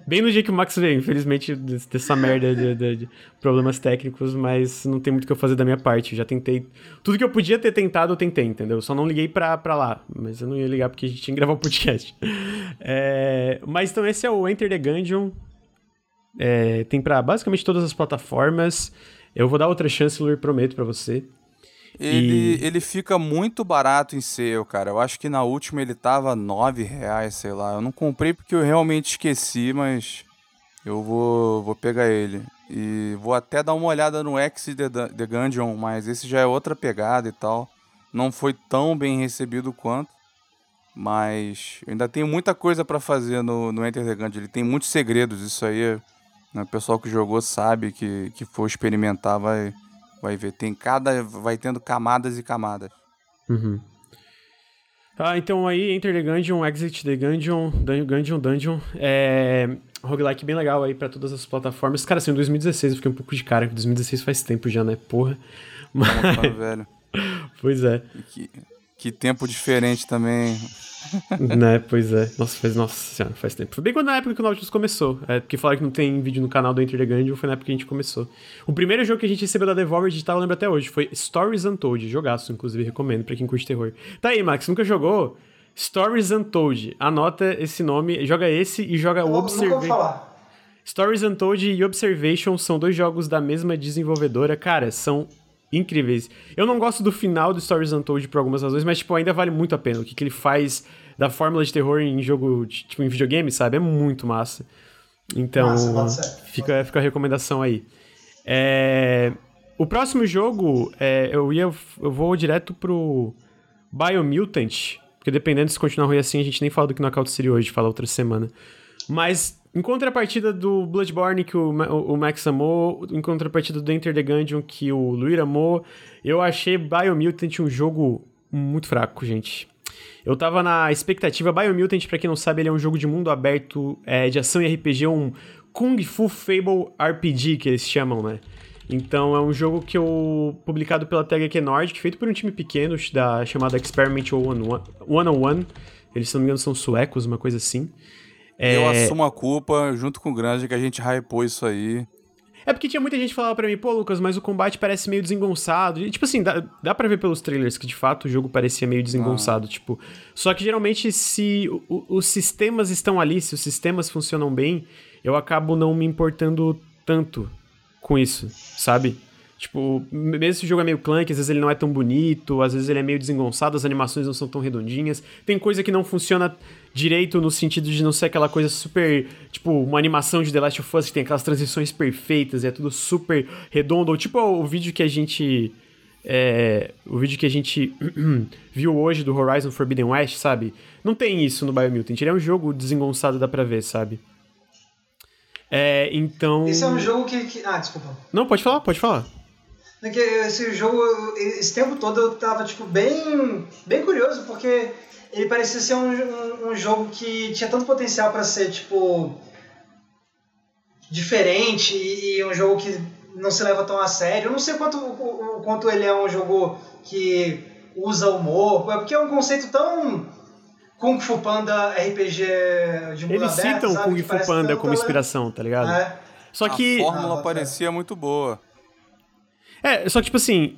Bem no dia que o Max veio, infelizmente, dessa merda de, de, de, problemas técnicos, mas não tem muito o que eu fazer da minha parte. Eu já tentei. Tudo que eu podia ter tentado, eu tentei, entendeu? Só não liguei pra, pra lá. Mas eu não ia ligar porque a gente tinha que gravar o um podcast. É... Mas então esse é o Enter the Gungeon. É, tem para basicamente todas as plataformas. Eu vou dar outra chance, Lur, prometo para você. Ele, e... ele fica muito barato em sale, cara. Eu acho que na última ele tava nove reais, sei lá. Eu não comprei porque eu realmente esqueci, mas eu vou, vou pegar ele. E vou até dar uma olhada no X The, The Gungeon, mas esse já é outra pegada e tal. Não foi tão bem recebido quanto. Mas eu ainda tenho muita coisa para fazer no, no Enter the Gungeon. Ele tem muitos segredos, isso aí né? O pessoal que jogou sabe que, que for experimentar vai, vai ver. Tem cada. Vai tendo camadas e camadas. Uhum. Ah, então aí Enter the Gungeon, Exit the Gungeon, Gungeon, Dungeon. É. Roguelike bem legal aí para todas as plataformas. Cara, assim, em 2016 eu fiquei um pouco de cara, 2016 faz tempo já, né? Porra. Mas... velho. pois é. Que, Que tempo diferente também. né, pois é. Nossa, faz, nossa senhora, faz tempo. Foi bem quando na época que o Nautilus começou. É, porque falaram que não tem vídeo no canal do Enter the Gungeon, foi na época que a gente começou. O primeiro jogo que a gente recebeu da Devolver Digital, eu lembro até hoje, foi Stories Untold. Jogaço, inclusive, recomendo pra quem curte terror. Tá aí, Max, nunca jogou? Stories Untold. Anota esse nome, joga esse e joga o Observation. Stories Untold e Observation são dois jogos da mesma desenvolvedora. Cara, são incríveis. Eu não gosto do final do Stories Untold por algumas razões, mas, tipo, ainda vale muito a pena. O que, que ele faz da fórmula de terror em jogo, tipo, em videogame, sabe? É muito massa. Então, massa, fica, fica a recomendação aí. É... O próximo jogo, é, eu ia, eu vou direto pro Biomutant, porque dependendo se continuar ruim assim, a gente nem fala do Knockout City hoje, fala outra semana. Mas em contrapartida do Bloodborne, que o, o, Max amou, em contrapartida do Enter the Gungeon, que o Luir amou, eu achei Biomutant um jogo muito fraco, gente. Eu tava na expectativa. Biomutant, pra quem não sabe, ele é um jogo de mundo aberto, é, de ação e RPG, um Kung Fu Fable RPG, que eles chamam, né? Então é um jogo que eu. publicado pela THQ Nordic, feito por um time pequeno da, chamado Experiment 101. Eles, se não me engano, são suecos, uma coisa assim. É... Eu assumo a culpa, junto com o Grande, que a gente hypou isso aí. É porque tinha muita gente que falava pra mim, pô, Lucas, mas o combate parece meio desengonçado. E, tipo assim, dá, dá pra ver pelos trailers que de fato o jogo parecia meio desengonçado, ah. tipo. Só que geralmente, se o, os sistemas estão ali, se os sistemas funcionam bem, eu acabo não me importando tanto com isso, sabe? Tipo, mesmo se o jogo é meio clunky, às vezes ele não é tão bonito, às vezes ele é meio desengonçado, as animações não são tão redondinhas. Tem coisa que não funciona direito no sentido de não ser aquela coisa super, tipo, uma animação de The Last of Us que tem aquelas transições perfeitas, é tudo super redondo, ou tipo o vídeo que a gente é, o vídeo que a gente viu hoje do Horizon Forbidden West, sabe? Não tem isso no Biomutant. Ele é um jogo desengonçado, dá pra ver, sabe? É, então. Esse é um jogo que, que. Ah, desculpa. Não, pode falar, pode falar. Porque esse jogo, esse tempo todo eu tava, tipo, bem, bem curioso, porque ele parecia ser um, um, um jogo que tinha tanto potencial para ser, tipo, diferente e, e, um jogo que não se leva tão a sério. Eu não sei quanto, o, o, quanto ele é um jogo que usa humor, é porque é um conceito tão Kung Fu Panda RPG de mundo Eles aberto, citam Kung Fu Panda como inspiração, tá ligado? É. Só que... A fórmula ah, parecia muito boa. É, só que, tipo assim.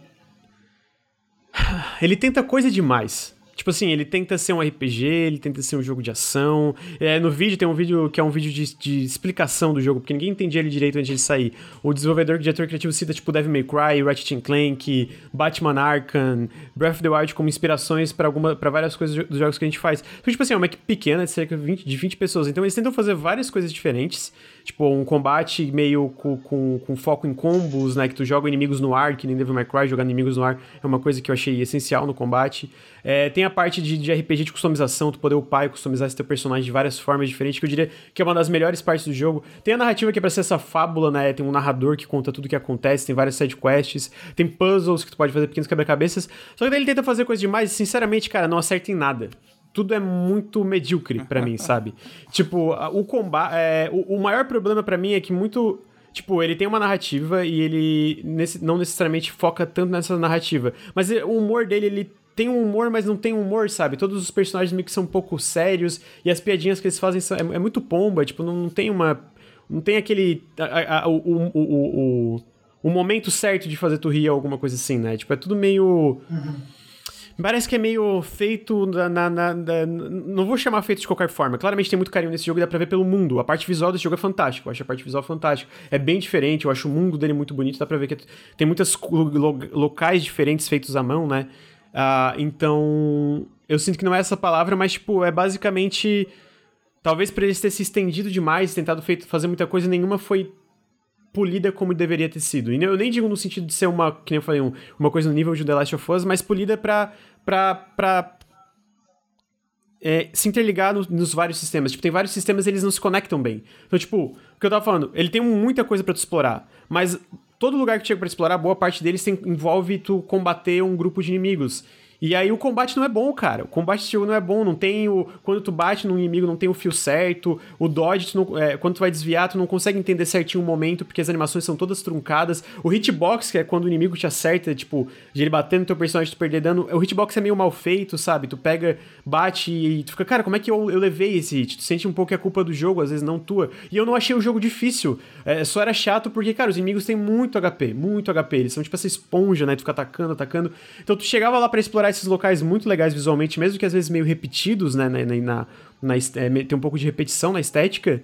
Ele tenta coisa demais. Tipo assim, ele tenta ser um RPG, ele tenta ser um jogo de ação. É, no vídeo tem um vídeo que é um vídeo de, de, explicação do jogo, porque ninguém entendia ele direito antes de sair. O desenvolvedor, o diretor criativo cita tipo Devil May Cry, Ratchet Clank, Batman Arkham, Breath of the Wild como inspirações para para várias coisas dos jogos que a gente faz. Então, tipo assim, é uma equipe pequena de cerca de 20, de 20 pessoas. Então eles tentam fazer várias coisas diferentes. Tipo, um combate meio com, com, com, foco em combos, né? Que tu joga inimigos no ar, que nem Devil May Cry, jogar inimigos no ar é uma coisa que eu achei essencial no combate. É, tem a parte de, de, RPG de customização, tu poder upar e customizar esse teu personagem de várias formas diferentes, que eu diria que é uma das melhores partes do jogo. Tem a narrativa que é pra ser essa fábula, né? Tem um narrador que conta tudo o que acontece, tem várias side quests, tem puzzles que tu pode fazer pequenos quebra-cabeças. Só que daí ele tenta fazer coisa demais e, sinceramente, cara, não acerta em nada tudo é muito medíocre para mim, sabe? Tipo, o combate. É, o, o, maior problema para mim é que muito. Tipo, ele tem uma narrativa e ele nesse, não necessariamente foca tanto nessa narrativa. Mas o humor dele, ele tem um humor, mas não tem humor, sabe? Todos os personagens meio que são um pouco sérios e as piadinhas que eles fazem são, é, é muito pomba, tipo, não, não, tem uma. Não tem aquele. A, a, o, o, o, o, momento certo de fazer tu rir alguma coisa assim, né? Tipo, é tudo meio. Uhum Parece que é meio feito na, na, na, na, Não vou chamar feito de qualquer forma. Claramente tem muito carinho nesse jogo dá pra ver pelo mundo. A parte visual desse jogo é fantástica. Eu acho a parte visual fantástica. É bem diferente, eu acho o mundo dele muito bonito. Dá pra ver que tem muitos lo locais diferentes feitos à mão, né? Uh, então. Eu sinto que não é essa palavra, mas, tipo, é basicamente. Talvez por eles ter se estendido demais, tentado feito, fazer muita coisa, nenhuma foi polida como deveria ter sido. E eu nem digo no sentido de ser uma, que nem eu falei, um, uma coisa no nível de The Last of Us, mas polida pra, pra, pra é, se interligar no, nos vários sistemas. Tipo, tem vários sistemas e eles não se conectam bem. Então, tipo, o que eu tava falando, ele tem muita coisa para tu explorar, mas todo lugar que chega para explorar, boa parte deles envolve tu combater um grupo de inimigos. E aí o combate não é bom, cara. O combate jogo não é bom. Não tem o. Quando tu bate no inimigo, não tem o fio certo. O dodge, tu não, é, quando tu vai desviar, tu não consegue entender certinho o momento, porque as animações são todas truncadas. O hitbox, que é quando o inimigo te acerta, tipo, de ele batendo no teu personagem tu perder dano. O hitbox é meio mal feito, sabe? Tu pega, bate e tu fica, cara, como é que eu, eu levei esse hit? Tu sente um pouco que é culpa do jogo, às vezes não tua. E eu não achei o jogo difícil. É, só era chato porque, cara, os inimigos têm muito HP, muito HP. Eles são tipo essa esponja, né? Tu fica atacando, atacando. Então tu chegava lá para explorar esses locais muito legais visualmente, mesmo que às vezes meio repetidos, né? Na, na, na, é, tem um pouco de repetição na estética.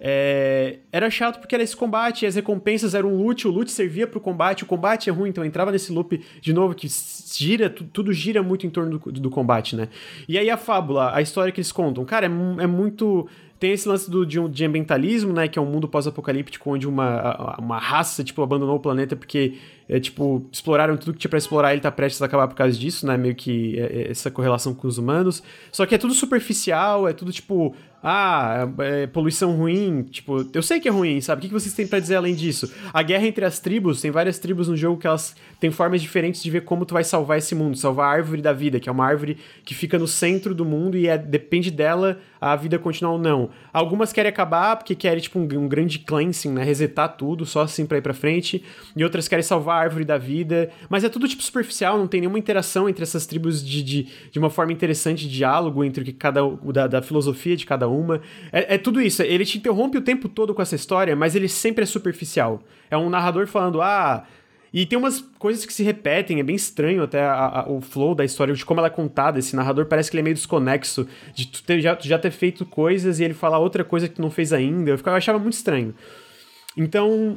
É, era chato porque era esse combate, as recompensas eram loot, o loot servia pro combate, o combate é ruim, então entrava nesse loop de novo que gira, tudo gira muito em torno do, do combate, né? E aí a fábula, a história que eles contam, cara, é, é muito tem esse lance do, de, de ambientalismo, né? Que é um mundo pós-apocalíptico onde uma, uma raça, tipo, abandonou o planeta porque, é, tipo, exploraram tudo que tinha pra explorar e ele tá prestes a acabar por causa disso, né? Meio que é, é essa correlação com os humanos. Só que é tudo superficial, é tudo, tipo, ah, é, poluição ruim, tipo, eu sei que é ruim, sabe? O que, que vocês têm para dizer além disso? A guerra entre as tribos, tem várias tribos no jogo que elas têm formas diferentes de ver como tu vai salvar esse mundo, salvar a árvore da vida, que é uma árvore que fica no centro do mundo e é, depende dela a vida continuar ou não. Algumas querem acabar porque querem, tipo, um, um grande cleansing, né? Resetar tudo, só assim pra ir pra frente. E outras querem salvar a árvore da vida. Mas é tudo, tipo, superficial, não tem nenhuma interação entre essas tribos de, de, de uma forma interessante, de diálogo entre cada da, da filosofia de cada uma. É, é tudo isso. Ele te interrompe o tempo todo com essa história, mas ele sempre é superficial. É um narrador falando, ah e tem umas coisas que se repetem, é bem estranho até a, a, o flow da história, de como ela é contada. Esse narrador parece que ele é meio desconexo, de tu ter, já, já ter feito coisas e ele falar outra coisa que tu não fez ainda. Eu, ficava, eu achava muito estranho. Então,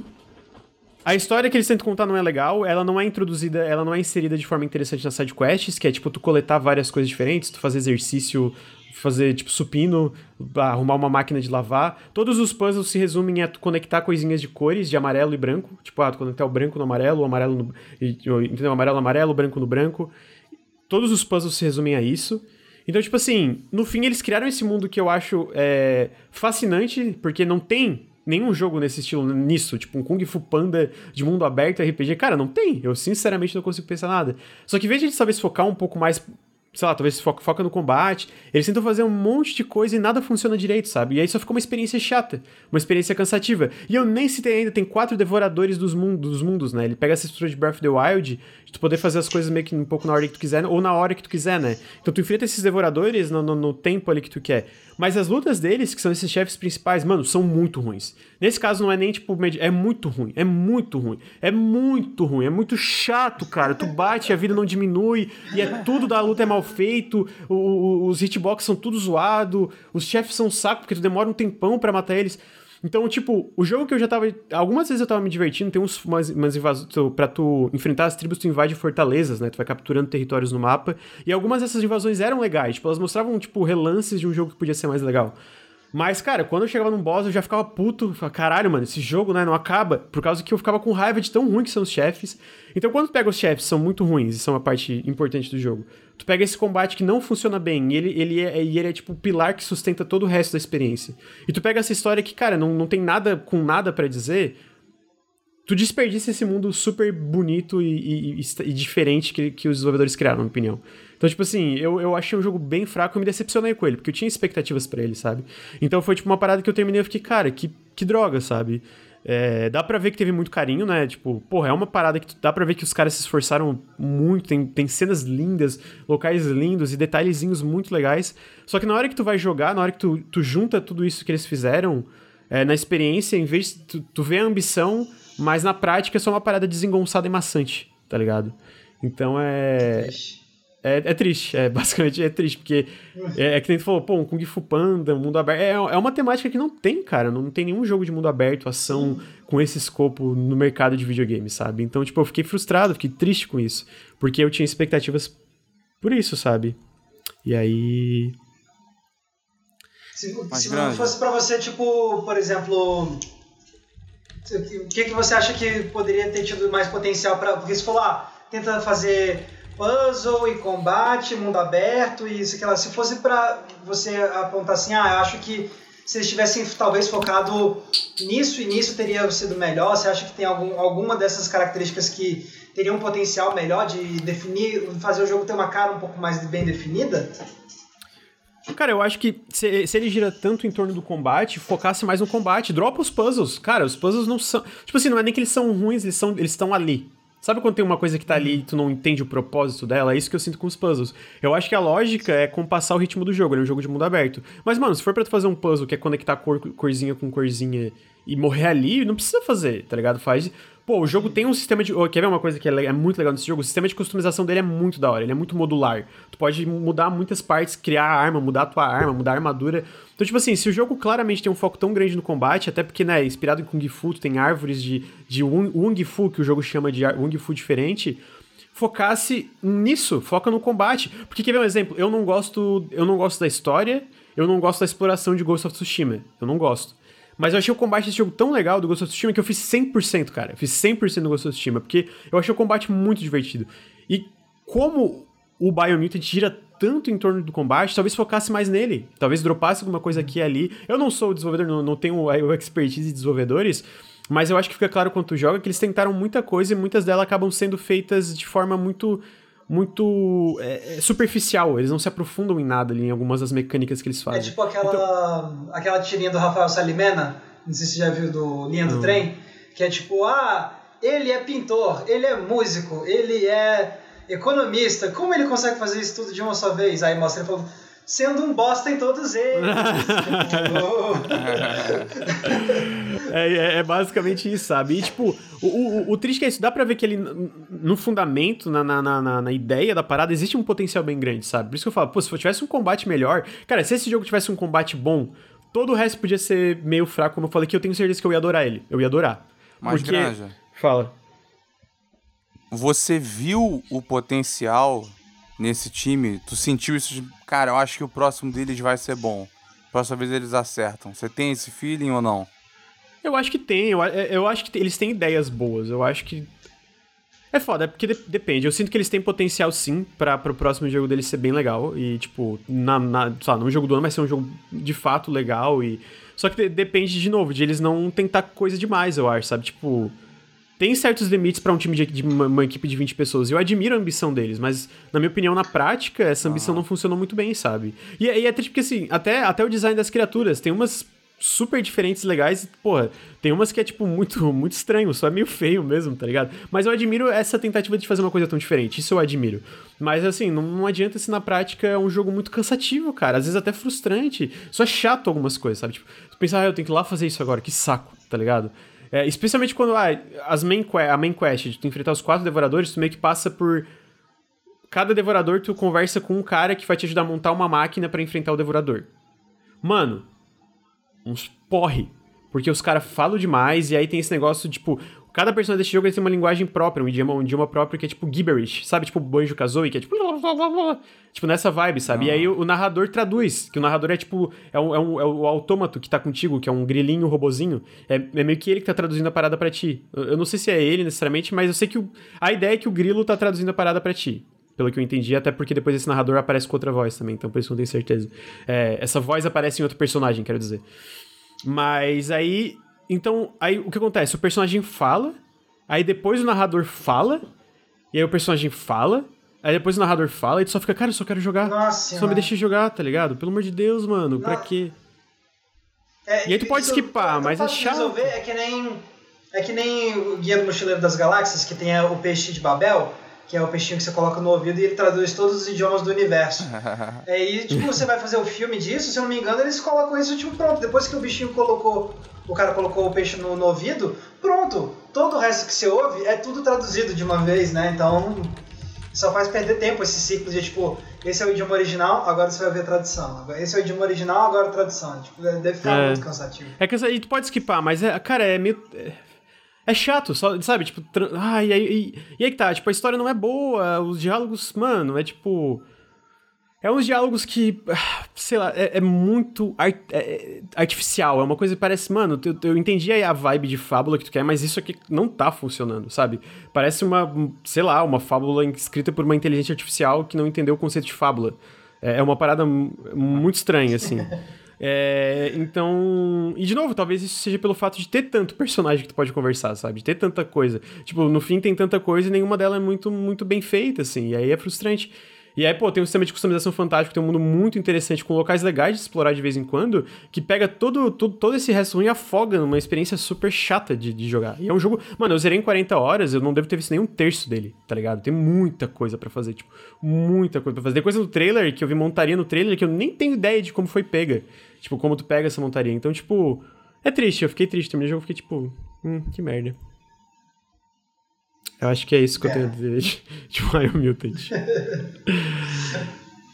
a história que eles tentam contar não é legal, ela não é introduzida, ela não é inserida de forma interessante nas sidequests, que é tipo tu coletar várias coisas diferentes, tu fazer exercício fazer, tipo, supino, arrumar uma máquina de lavar. Todos os puzzles se resumem a conectar coisinhas de cores, de amarelo e branco. Tipo, ah, conectar o branco no amarelo, o amarelo no... Entendeu? Amarelo amarelo, branco no branco. Todos os puzzles se resumem a isso. Então, tipo assim, no fim eles criaram esse mundo que eu acho é, fascinante, porque não tem nenhum jogo nesse estilo, nisso, tipo um Kung Fu Panda de mundo aberto RPG. Cara, não tem. Eu sinceramente não consigo pensar nada. Só que em vez de talvez focar um pouco mais sei lá, talvez foca, foca no combate. Eles tentam fazer um monte de coisa e nada funciona direito, sabe? E aí só ficou uma experiência chata, uma experiência cansativa. E eu nem citei ainda, tem quatro devoradores dos, mundos, dos mundos, né? Ele pega essa estrutura de Breath of the Wild, de tu poder fazer as coisas meio que um pouco na hora que tu quiser, ou na hora que tu quiser, né? Então tu enfrenta esses devoradores no, no, no tempo ali que tu quer. Mas as lutas deles, que são esses chefes principais, mano, são muito ruins. Nesse caso não é nem tipo. É muito ruim. É muito ruim. É muito ruim. É muito chato, cara. Tu bate, a vida não diminui. E é tudo da luta é mal feito. O, o, os hitbox são tudo zoado. Os chefes são saco, porque tu demora um tempão para matar eles. Então, tipo, o jogo que eu já tava. Algumas vezes eu tava me divertindo, tem uns, umas, umas invasões. Pra tu enfrentar as tribos, tu invade fortalezas, né? Tu vai capturando territórios no mapa. E algumas dessas invasões eram legais. Tipo, elas mostravam, tipo, relances de um jogo que podia ser mais legal. Mas, cara, quando eu chegava num boss, eu já ficava puto. Falava, Caralho, mano, esse jogo, né, não acaba. Por causa que eu ficava com raiva de tão ruim que são os chefes. Então, quando tu pega os chefes, são muito ruins e são uma parte importante do jogo. Tu pega esse combate que não funciona bem, e ele, ele, é, ele é tipo o pilar que sustenta todo o resto da experiência. E tu pega essa história que, cara, não, não tem nada com nada para dizer. Tu desperdiça esse mundo super bonito e, e, e diferente que, que os desenvolvedores criaram, na minha opinião. Então, tipo assim, eu, eu achei um jogo bem fraco e me decepcionei com ele, porque eu tinha expectativas para ele, sabe? Então foi tipo uma parada que eu terminei e fiquei, cara, que, que droga, sabe? É, dá pra ver que teve muito carinho, né? Tipo, porra, é uma parada que dá pra ver que os caras se esforçaram muito, tem, tem cenas lindas, locais lindos e detalhezinhos muito legais. Só que na hora que tu vai jogar, na hora que tu, tu junta tudo isso que eles fizeram, é, na experiência, em vez de tu, tu vê a ambição, mas na prática é só uma parada desengonçada e maçante, tá ligado? Então é. É, é, triste, é, basicamente é triste, porque é, é que nem tu falou, pô, um Kung Fu Panda, mundo aberto, é, é uma temática que não tem, cara, não tem nenhum jogo de mundo aberto, ação, com esse escopo no mercado de videogame, sabe? Então, tipo, eu fiquei frustrado, fiquei triste com isso, porque eu tinha expectativas por isso, sabe? E aí... Se, se não fosse pra você, tipo, por exemplo, o que, que você acha que poderia ter tido mais potencial para Porque você falou, ah, tenta fazer puzzle e combate, mundo aberto e isso que lá. Se fosse para você apontar assim, ah, eu acho que se eles tivessem talvez focado nisso e nisso teria sido melhor? Você acha que tem algum, alguma dessas características que teria um potencial melhor de definir, fazer o jogo ter uma cara um pouco mais bem definida? Cara, eu acho que se, se, ele gira tanto em torno do combate, focasse mais no combate, dropa os puzzles. Cara, os puzzles não são. Tipo assim, não é nem que eles são ruins, eles são eles estão ali. Sabe quando tem uma coisa que tá ali e tu não entende o propósito dela? É isso que eu sinto com os puzzles. Eu acho que a lógica é compassar o ritmo do jogo, ele é um jogo de mundo aberto. Mas, mano, se for pra tu fazer um puzzle que é conectar cor, corzinha com corzinha e morrer ali, não precisa fazer, tá ligado? Faz. Pô, o jogo tem um sistema de. Quer ver uma coisa que é, é, muito legal nesse jogo? O sistema de customização dele é muito da hora, ele é muito modular. Tu pode mudar muitas partes, criar a arma, mudar a tua arma, mudar a armadura. Então, tipo assim, se o jogo claramente tem um foco tão grande no combate, até porque, né, inspirado em Kung Fu, tu tem árvores de, de Wung Fu, que o jogo chama de Wung Fu diferente focasse nisso, foca no combate. Porque quer ver um exemplo? Eu não gosto, eu não gosto da história, eu não gosto da exploração de Ghost of Tsushima. Eu não gosto. Mas eu achei o combate desse jogo tão legal do Ghost of Tsushima que eu fiz 100%, cara. Eu fiz 100% do Ghost of Tsushima, porque eu achei o combate muito divertido. E como o Biomutant gira tanto em torno do combate, talvez focasse mais nele. Talvez dropasse alguma coisa aqui e ali. Eu não sou o desenvolvedor, não, não tenho o expertise de desenvolvedores, mas eu acho que fica claro quando tu joga que eles tentaram muita coisa e muitas delas acabam sendo feitas de forma muito muito é, é, superficial, eles não se aprofundam em nada ali, em algumas das mecânicas que eles fazem. É tipo aquela, então... aquela tirinha do Rafael Salimena, não sei se você já viu do Linha do Trem, que é tipo, ah, ele é pintor, ele é músico, ele é economista, como ele consegue fazer isso tudo de uma só vez? Aí mostra ele falando sendo um bosta em todos eles. é, é, é, basicamente isso, sabe? E, tipo, o, o, o, triste é isso, dá pra ver que ele, no fundamento, na, na, na, na, ideia da parada, existe um potencial bem grande, sabe? Por isso que eu falo, pô, se tivesse um combate melhor. Cara, se esse jogo tivesse um combate bom, todo o resto podia ser meio fraco, como eu falei, que eu tenho certeza que eu ia adorar ele. Eu ia adorar. Mas, Porque... Granja. Fala. Você viu o potencial nesse time, tu sentiu isso de, cara, eu acho que o próximo deles vai ser bom. Próxima vez eles acertam. Você tem esse feeling ou não? Eu acho que tem, eu, eu acho que eles têm ideias boas, eu acho que. É foda, é porque de, depende. Eu sinto que eles têm potencial sim para pro próximo jogo deles ser bem legal. E, tipo, na, na, sei lá, no jogo do ano vai ser um jogo de fato legal. e Só que de, depende, de novo, de eles não tentar coisa demais, eu acho, sabe? Tipo tem certos limites para um time de, de uma, uma, equipe de 20 pessoas. Eu admiro a ambição deles, mas, na minha opinião, na prática, essa ambição ah. não funcionou muito bem, sabe? E, e é triste porque, assim, até, até o design das criaturas, tem umas super diferentes, legais, porra, tem umas que é, tipo, muito, muito estranho, só é meio feio mesmo, tá ligado? Mas eu admiro essa tentativa de fazer uma coisa tão diferente, isso eu admiro. Mas, assim, não, não adianta se na prática é um jogo muito cansativo, cara, às vezes até frustrante, só é chato algumas coisas, sabe? Tipo, pensar, ah, eu tenho que ir lá fazer isso agora, que saco, tá ligado? É, especialmente quando ah, as main, a main quest, de tu enfrentar os quatro devoradores, tu meio que passa por. Cada devorador, tu conversa com um cara que vai te ajudar a montar uma máquina para enfrentar o devorador. Mano, uns porre. Porque os caras falam demais e aí tem esse negócio, tipo, Cada personagem desse jogo tem uma linguagem própria, um idioma, um idioma próprio que é tipo gibberish, sabe? Tipo Banjo Kazooie, que é tipo. Tipo nessa vibe, sabe? E aí o, o, narrador traduz, que o narrador é tipo. É, um, é, um, é o autômato que tá contigo, que é um grilinho, um robozinho. É, é meio que ele que tá traduzindo a parada para ti. Eu, eu, não sei se é ele necessariamente, mas eu sei que o, a ideia é que o grilo tá traduzindo a parada para ti pelo que eu entendi, até porque depois esse narrador aparece com outra voz também, então por isso não tenho certeza. É, essa voz aparece em outro personagem, quero dizer. Mas aí então, aí o que acontece? O personagem fala, aí depois o narrador fala, e aí o personagem fala, aí depois o narrador fala, e tu só fica, cara, eu só quero jogar. Nossa, só me deixa jogar, tá ligado? Pelo amor de Deus, mano, Nossa. pra quê? É, e aí tu pode esquipar, mas é chato. resolver é que nem é que nem o Guia do Mochileiro das Galáxias, que tem o peixe de Babel, que é o peixinho que você coloca no ouvido e ele traduz todos os idiomas do universo. é, e tipo, você vai fazer o filme disso, se eu não me engano, eles colocam isso tipo pronto. Depois que o bichinho colocou o cara colocou o peixe no, no ouvido, pronto. Todo o resto que você ouve é tudo traduzido de uma vez, né? Então só faz perder tempo esse ciclo de tipo, esse é o idioma original, agora você vai ver a tradução. Esse é o idioma original, agora a tradução. Tipo, deve ficar é. muito cansativo. É que aí tu pode esquipar, mas é, cara, é meio. É, chato, só, sabe? Tipo, ah, e aí, e, aí que tá, tipo, a história não é boa, os diálogos, mano, é tipo. É uns diálogos que, sei lá, é, é muito art, é, é, artificial. É uma coisa que parece, mano, eu, eu entendi a vibe de fábula que tu quer, mas isso aqui não tá funcionando, sabe? Parece uma, sei lá, uma fábula escrita por uma inteligência artificial que não entendeu o conceito de fábula. É, é uma parada muito estranha, assim. É, então. E de novo, talvez isso seja pelo fato de ter tanto personagem que tu pode conversar, sabe? De ter tanta coisa. Tipo, no fim tem tanta coisa e nenhuma delas é muito, muito bem feita, assim. E aí é frustrante. E aí, pô, tem um sistema de customização fantástico, tem um mundo muito interessante, com locais legais de explorar de vez em quando, que pega todo, todo, todo esse resto e afoga numa experiência super chata de, de jogar. E é um jogo. Mano, eu zerei em 40 horas, eu não devo ter visto nem um terço dele, tá ligado? Tem muita coisa para fazer, tipo, muita coisa pra fazer. Tem coisa no trailer que eu vi montaria no trailer que eu nem tenho ideia de como foi pega. Tipo, como tu pega essa montaria. Então, tipo, é triste, eu fiquei triste. Terminei o jogo, fiquei tipo, hum, que merda. Eu acho que é isso que é. eu tenho a dizer de, de Mario Mutant.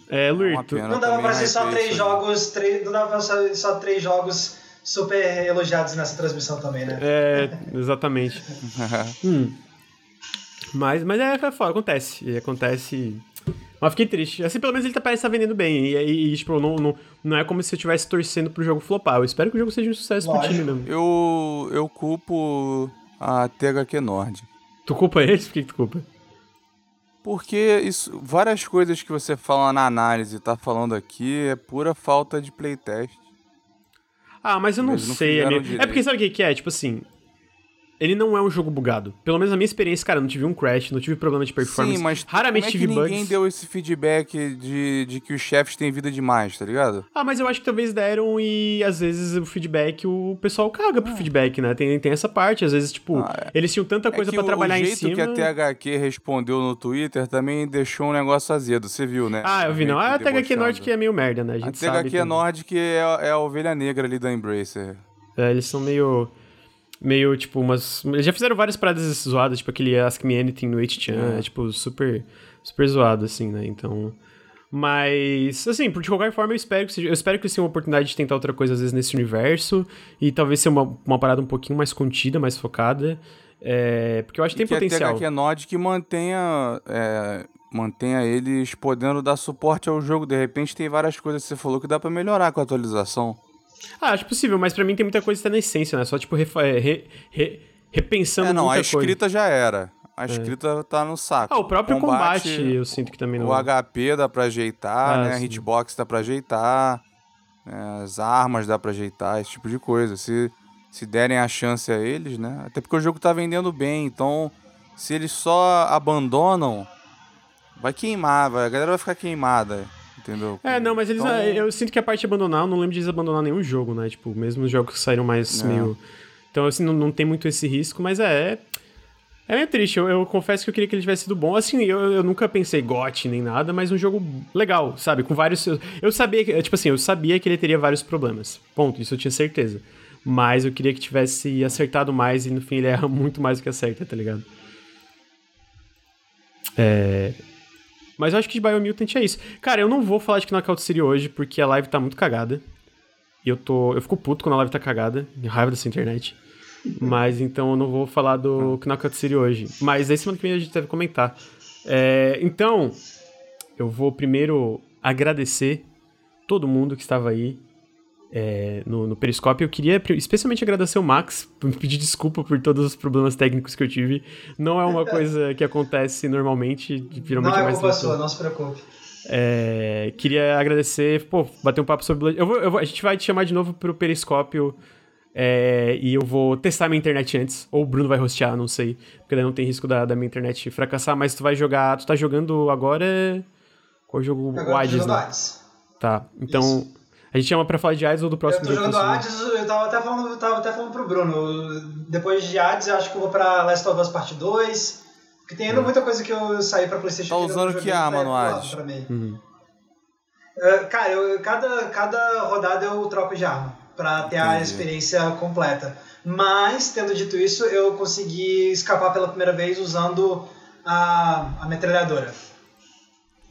é, Luir, tu... Não dava pra ser só três jogos, três, não dava pra ser só três jogos super elogiados nessa transmissão também, né? É, exatamente. hum. Mas, mas é, é foda, acontece. E acontece. Mas fiquei triste. Assim, pelo menos ele tá, parece estar tá vendendo bem. E, e tipo, não, não, não é como se eu estivesse torcendo pro jogo flopar. Eu espero que o jogo seja um sucesso Lógico. pro time mesmo. Eu, eu culpo a THQ Nord. Tu culpa eles? Por que, que tu culpa? Porque isso, várias coisas que você fala na análise e tá falando aqui é pura falta de playtest. Ah, mas eu não Eles sei, não amigo. É porque sabe o que, que é? Tipo assim, ele não é um jogo bugado. Pelo menos na minha experiência, cara, não tive um crash, não tive problema de performance. Sim, mas raramente tive bugs. ninguém deu esse feedback de, de que os chefes têm vida demais, tá ligado? Ah, mas eu acho que talvez deram e às vezes o feedback, o pessoal caga pro ah. feedback, né? Tem, tem essa parte, às vezes, tipo, ah, é. eles tinham tanta é coisa é para trabalhar em cima. O jeito que a THQ respondeu no Twitter também deixou um negócio azedo, você viu, né? Ah, eu vi, não. Ah, a THQ Nordic é meio merda, né? A, gente a THQ Nordic é, é a ovelha negra ali da Embracer. É, eles são meio meio, tipo, umas. Eles já fizeram várias paradas zoadas, tipo aquele Ask Me Anything no H-Chan, uhum. é, tipo, super, super zoado, assim, né? Então. Mas, assim, de qualquer forma, eu espero que seja, eu espero que seja uma oportunidade de tentar outra coisa, às vezes, nesse universo. E talvez seja uma, uma parada um pouquinho mais contida, mais focada. É, porque eu acho que tem que potencial. Que a Nod que mantenha. É, mantenha eles podendo dar suporte ao jogo. De repente tem várias coisas que você falou que dá para melhorar com a atualização. Ah, acho possível, mas para mim tem muita coisa que tá na essência, né? Só, tipo, re, é, re, re, repensando é, não, a escrita coisa. já era. A é. escrita é. tá no saco. Ah, o próprio combate, combate, eu sinto que também não... O HP dá pra ajeitar, ah, né? Sim. A hitbox dá pra ajeitar, né? as armas dá pra ajeitar, esse tipo de coisa. Se, se derem a chance a eles, né? Até porque o jogo tá vendendo bem, então se eles só abandonam, vai queimar, vai, a galera vai ficar queimada entendeu? É, não, mas eles. Então... Eu sinto que a parte de abandonar, eu não lembro de eles abandonar nenhum jogo, né? Tipo, mesmo os jogos que saíram mais é. meio. Então, assim, não, não tem muito esse risco, mas é. É meio triste, eu, eu, confesso que eu queria que ele tivesse sido bom. Assim, eu, eu nunca pensei GOT nem nada, mas um jogo legal, sabe? Com vários. Eu sabia que. Tipo assim, eu sabia que ele teria vários problemas. Ponto, isso eu tinha certeza. Mas eu queria que tivesse acertado mais e no fim ele erra muito mais do que acerta, tá ligado? É. Mas eu acho que de Biomutant é isso. Cara, eu não vou falar de Knockout City hoje, porque a live tá muito cagada. E eu tô. Eu fico puto quando a live tá cagada. Raiva dessa internet. Mas então eu não vou falar do Knockout City hoje. Mas aí semana que vem a gente deve comentar. É, então, eu vou primeiro agradecer todo mundo que estava aí é, no, no Periscope. Eu queria especialmente agradecer o Max, pedir desculpa por todos os problemas técnicos que eu tive. Não é uma coisa que acontece normalmente, geralmente não é mais culpa sua, não se preocupe. É, queria agradecer, pô, bater um papo sobre. Eu vou, eu vou, a gente vai te chamar de novo pro Periscópio é, e eu vou testar minha internet antes. Ou o Bruno vai hostear, não sei. Porque daí não tem risco da, da minha internet fracassar. Mas tu vai jogar. Tu tá jogando agora. Qual jogo? o Hades, né? Tá, então. Isso. A gente chama pra falar de Hades ou do próximo jogo? Eu tô jogando Hades, eu tava até, falando, eu tava até falando pro Bruno. Depois de Hades, eu acho que eu vou pra Last of Us Part 2. Porque tem ainda hum. muita coisa que eu saí pra Playstation. Tá usando que arma no Hades? Uhum. Uh, cara, eu, cada, cada rodada eu troco de arma. Pra ter Entendi. a experiência completa. Mas, tendo dito isso, eu consegui escapar pela primeira vez usando a, a metralhadora.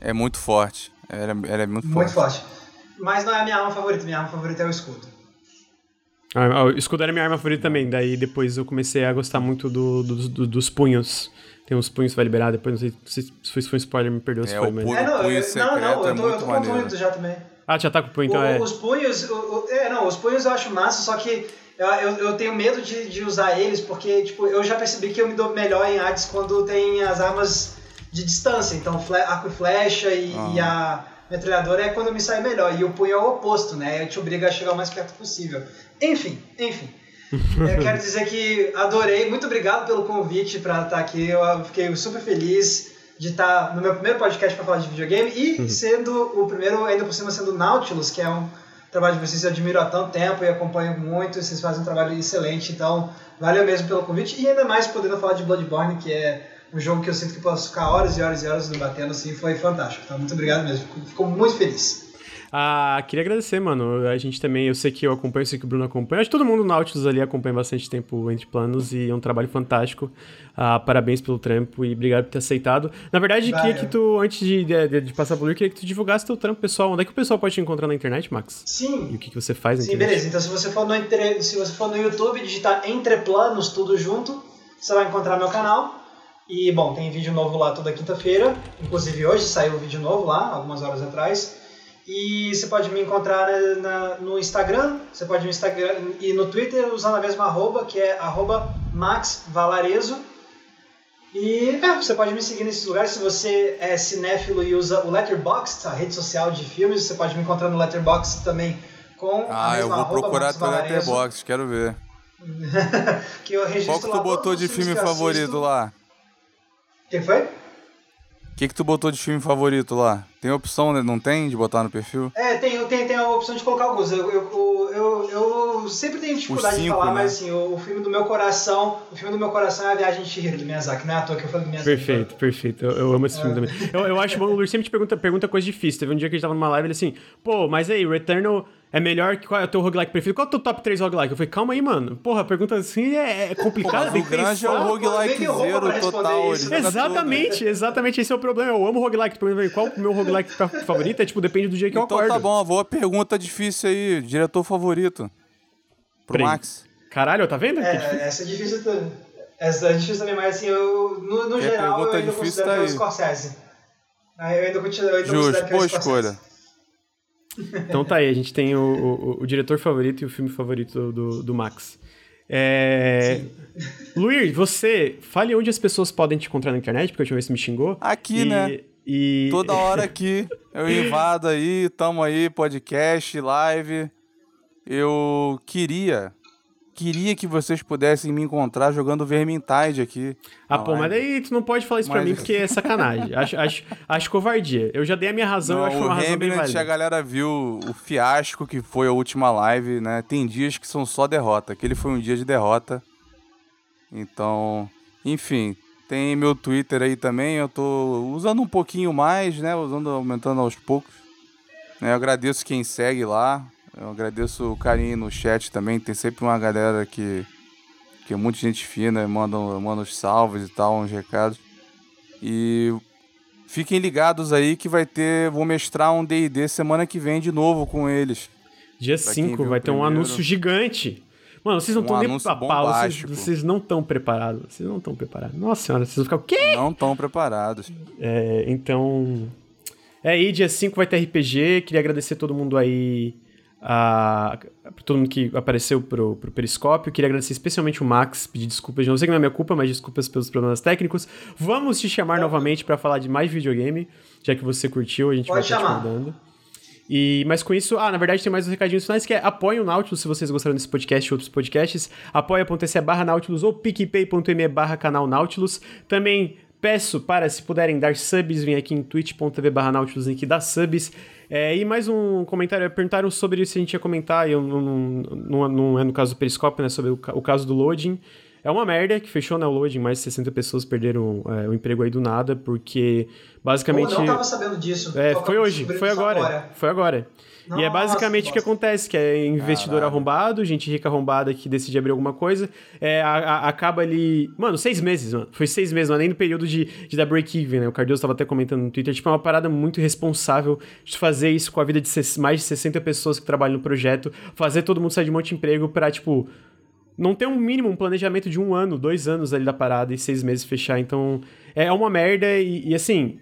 É muito forte. Ela, ela é muito, muito forte. forte. Mas não é a minha arma favorita, minha arma favorita é o escudo. Ah, o escudo era minha arma favorita também, daí depois eu comecei a gostar muito do, do, do dos punhos. Tem uns punhos que vai liberar, depois não sei se foi um spoiler, me perdoa se é, foi, mas... É, não, punho eu, não, não, eu tô, é eu tô com punho já também. Ah, já tá com o punho, então o, é... Os punhos, o, é, não, os punhos eu acho massa, só que eu, eu, eu, tenho medo de, de usar eles, porque, tipo, eu já percebi que eu me dou melhor em Hades quando tem as armas de distância, então arco e flecha e, ah. e a metralhadora é quando me sai melhor. E o punho é o oposto, né? Eu te obriga a chegar o mais perto possível. Enfim, enfim. Eu quero dizer que adorei, muito obrigado pelo convite para estar aqui. Eu fiquei super feliz de estar no meu primeiro podcast para falar de videogame e sendo o primeiro, ainda por cima, sendo Nautilus, que é um trabalho de vocês eu admiro há tanto tempo e acompanho muito. Vocês fazem um trabalho excelente, então valeu mesmo pelo convite e ainda mais podendo falar de Bloodborne, que é um jogo que eu sinto que posso ficar horas e horas e horas debatendo, assim, foi fantástico. Então, muito obrigado mesmo. Fico muito feliz. Ah, queria agradecer, mano. A gente também, eu sei que eu acompanho, eu sei que o Bruno acompanha. Acho que todo mundo no Nautilus ali acompanha bastante tempo entre planos e é um trabalho fantástico. Ah, parabéns pelo trampo e obrigado por ter aceitado. Na verdade, Vai, queria que tu, antes de, de, de passar por queria que tu divulgasse teu trampo pessoal. Onde é que o pessoal pode te encontrar na internet, Max? Sim. E o que, que você faz na Sim, internet? beleza. Então, se você for no, se você for no YouTube digitar Entre Planos, tudo junto, você vai encontrar meu canal. E, bom, tem vídeo novo lá toda quinta-feira. Inclusive, hoje saiu um vídeo novo lá, algumas horas atrás. E você pode me encontrar na, no Instagram, você pode me Instagram e no Twitter usando a mesma arroba, que é arroba maxvalarezo. E é, você pode me seguir nesses lugares. Se você é cinéfilo e usa o Letterboxd, a rede social de filmes, você pode me encontrar no Letterboxd também com ah, a mesma eu vou arroba, procurar teu Letterboxd, quero ver. que eu registro Qual que tu botou de filme favorito lá? O que foi? O que, que tu botou de filme favorito lá? Tem opção, né? não tem, de botar no perfil? É, tem, tem, tem a opção de colocar alguns. Eu, eu, eu, eu sempre tenho dificuldade cinco, de falar, né? mas assim, o, o, filme do meu coração, o filme do meu coração é a Viagem de Chihiro, do Miyazaki. Não é à toa que eu falei do Miyazaki. Perfeito, perfeito. Eu, eu amo esse filme também. Eu, eu acho bom, o Lur sempre te pergunta, pergunta coisa difícil. Teve um dia que a gente tava numa live, ele assim, pô, mas aí, Returnal é melhor que qual é o teu roguelike preferido? Qual é o teu top 3 roguelike? Eu falei, calma aí, mano. Porra, a pergunta assim é, é complicada. O Grande é o roguelike zero total. Isso, exatamente, exatamente. Esse é o problema. Eu amo roguelike. Qual o meu roguelike favorito? É tipo, depende do dia que então, eu acordo. Então tá bom, boa pergunta difícil aí. Diretor favorito? Pro Prêmio. Max. Caralho, tá vendo? É, essa é difícil também. Essa é difícil também, mas assim, eu, no, no geral, eu ainda considero tá que é o Scorsese. Eu ainda continuo, eu ainda Justo, boa escolha. Então tá aí, a gente tem o, o, o diretor favorito e o filme favorito do, do Max. É... Luir, você, fale onde as pessoas podem te encontrar na internet, porque a última vez você me xingou. Aqui, e, né? E... Toda hora aqui, eu invado aí, tamo aí, podcast, live. Eu queria queria que vocês pudessem me encontrar jogando Vermintide aqui. Ah, pô, mas daí tu não pode falar isso mas... pra mim porque é sacanagem. acho, acho, acho covardia. Eu já dei a minha razão, não, eu acho uma razão bem válida. a galera viu o fiasco que foi a última live, né? Tem dias que são só derrota. Aquele foi um dia de derrota. Então, enfim, tem meu Twitter aí também. Eu tô usando um pouquinho mais, né? Usando, aumentando aos poucos. Eu agradeço quem segue lá. Eu agradeço o carinho no chat também. Tem sempre uma galera que, que é muita gente fina, manda, manda os salves e tal, uns recados. E fiquem ligados aí que vai ter. Vou mestrar um DD semana que vem de novo com eles. Dia 5 vai ter um anúncio gigante. Mano, vocês não estão um nem pra pau, vocês, vocês, não estão preparados. Vocês não estão preparados. Nossa senhora, vocês vão ficar o quê? Não estão preparados. É, então. É aí, dia 5 vai ter RPG. Queria agradecer todo mundo aí a, todo mundo que apareceu pro, pro Periscópio. Queria agradecer especialmente o Max, pedir desculpas. Não sei que não é minha culpa, mas desculpas pelos problemas técnicos. Vamos te chamar novamente para falar de mais videogame, já que você curtiu, a gente Pode vai estar te convidando. E, mas com isso, ah, na verdade tem mais uns recadinhos finais que é apoie o Nautilus se vocês gostaram desse podcast e outros podcasts. apoia.se barra Nautilus ou picpay.me barra canal Nautilus. Também peço para, se puderem, dar subs, vem aqui em twitch.tv barra Nautilus, link dá subs. É, e mais um comentário, perguntaram sobre se a gente ia comentar, eu não, não, não é no caso do Periscope, né, sobre o, o, caso do loading. É uma merda que fechou né, o loading, mais de 60 pessoas perderam é, o emprego aí do nada, porque basicamente... Eu não tava sabendo disso. É, foi hoje, foi agora, agora, foi agora. Nossa, e é basicamente o que acontece, que é investidor Caralho. arrombado, gente rica arrombada que decide abrir alguma coisa, é, a, a, acaba ali... Mano, seis meses, mano. Foi seis meses, nem no período de, de dar break-even, né? O Cardoso tava até comentando no Twitter, tipo, é uma parada muito irresponsável de fazer isso com a vida de mais de 60 pessoas que trabalham no projeto, fazer todo mundo sair de um monte de emprego pra, tipo não ter um mínimo, um planejamento de um ano, dois anos ali da parada e seis meses fechar. Então, é uma merda e, e assim,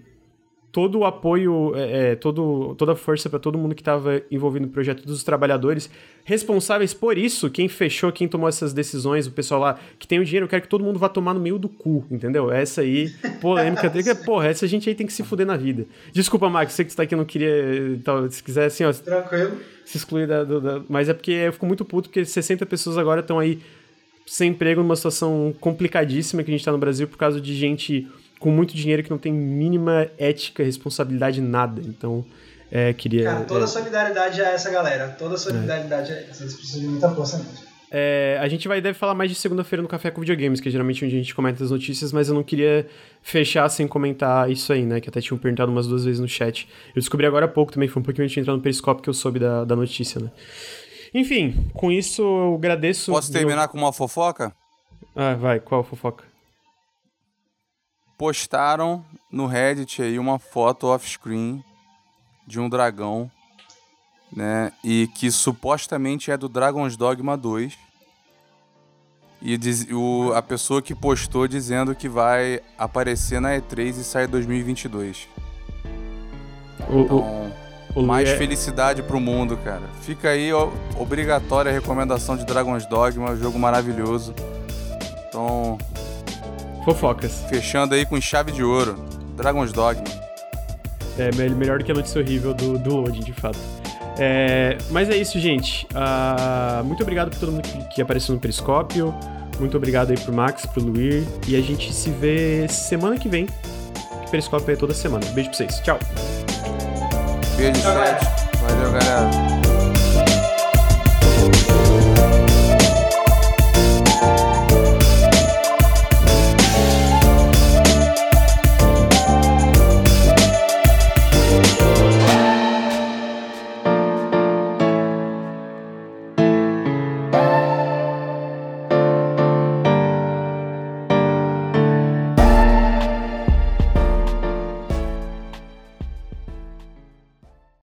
todo o apoio, é, é todo, toda a força para todo mundo que estava envolvido no projeto, dos trabalhadores responsáveis por isso, quem fechou, quem tomou essas decisões, o pessoal lá que tem o dinheiro, eu quero que todo mundo vá tomar no meio do cu, entendeu? Essa aí, polêmica, porra, essa gente aí tem que se fuder na vida. Desculpa, Max, sei que você tá aqui, não queria, tal, se quiser, assim, ó... Tranquilo. Se excluir da, do, da... Mas é porque eu fico muito puto, porque 60 pessoas agora estão aí sem emprego numa situação complicadíssima que a gente tá no Brasil por causa de gente com muito dinheiro que não tem mínima ética, responsabilidade, nada. Então, é, queria. Cara, toda é... solidariedade a essa galera. Toda solidariedade é. a essa. Eles precisam de muita força mesmo. É, a gente vai deve falar mais de segunda-feira no Café com Videogames, que é geralmente onde a gente comenta as notícias, mas eu não queria fechar sem comentar isso aí, né? Que até tinham perguntado umas duas vezes no chat. Eu descobri agora há pouco também, foi um pouquinho antes de entrar no Periscope que eu soube da, da notícia, né? Enfim, com isso eu agradeço. Posso terminar meu... com uma fofoca? Ah, vai, qual fofoca? Postaram no Reddit aí uma foto off-screen de um dragão, né? E que supostamente é do Dragon's Dogma 2. E diz, o, a pessoa que postou dizendo que vai aparecer na E3 e sai em 2022. O, então, o, mais é... felicidade pro mundo, cara. Fica aí, ó, obrigatória a recomendação de Dragon's Dogma, jogo maravilhoso. Então, Fofocas. Fechando aí com chave de ouro. Dragon's Dogma. É, melhor do que a notícia horrível do, do Loading, de fato. É, mas é isso, gente. Uh, muito obrigado por todo mundo que, que, apareceu no Periscópio. Muito obrigado aí pro Max, pro Luir. E a gente se vê semana que vem. Que Periscópio é toda semana. Beijo pra vocês. Tchau. Beijo, chat. Valeu, galera.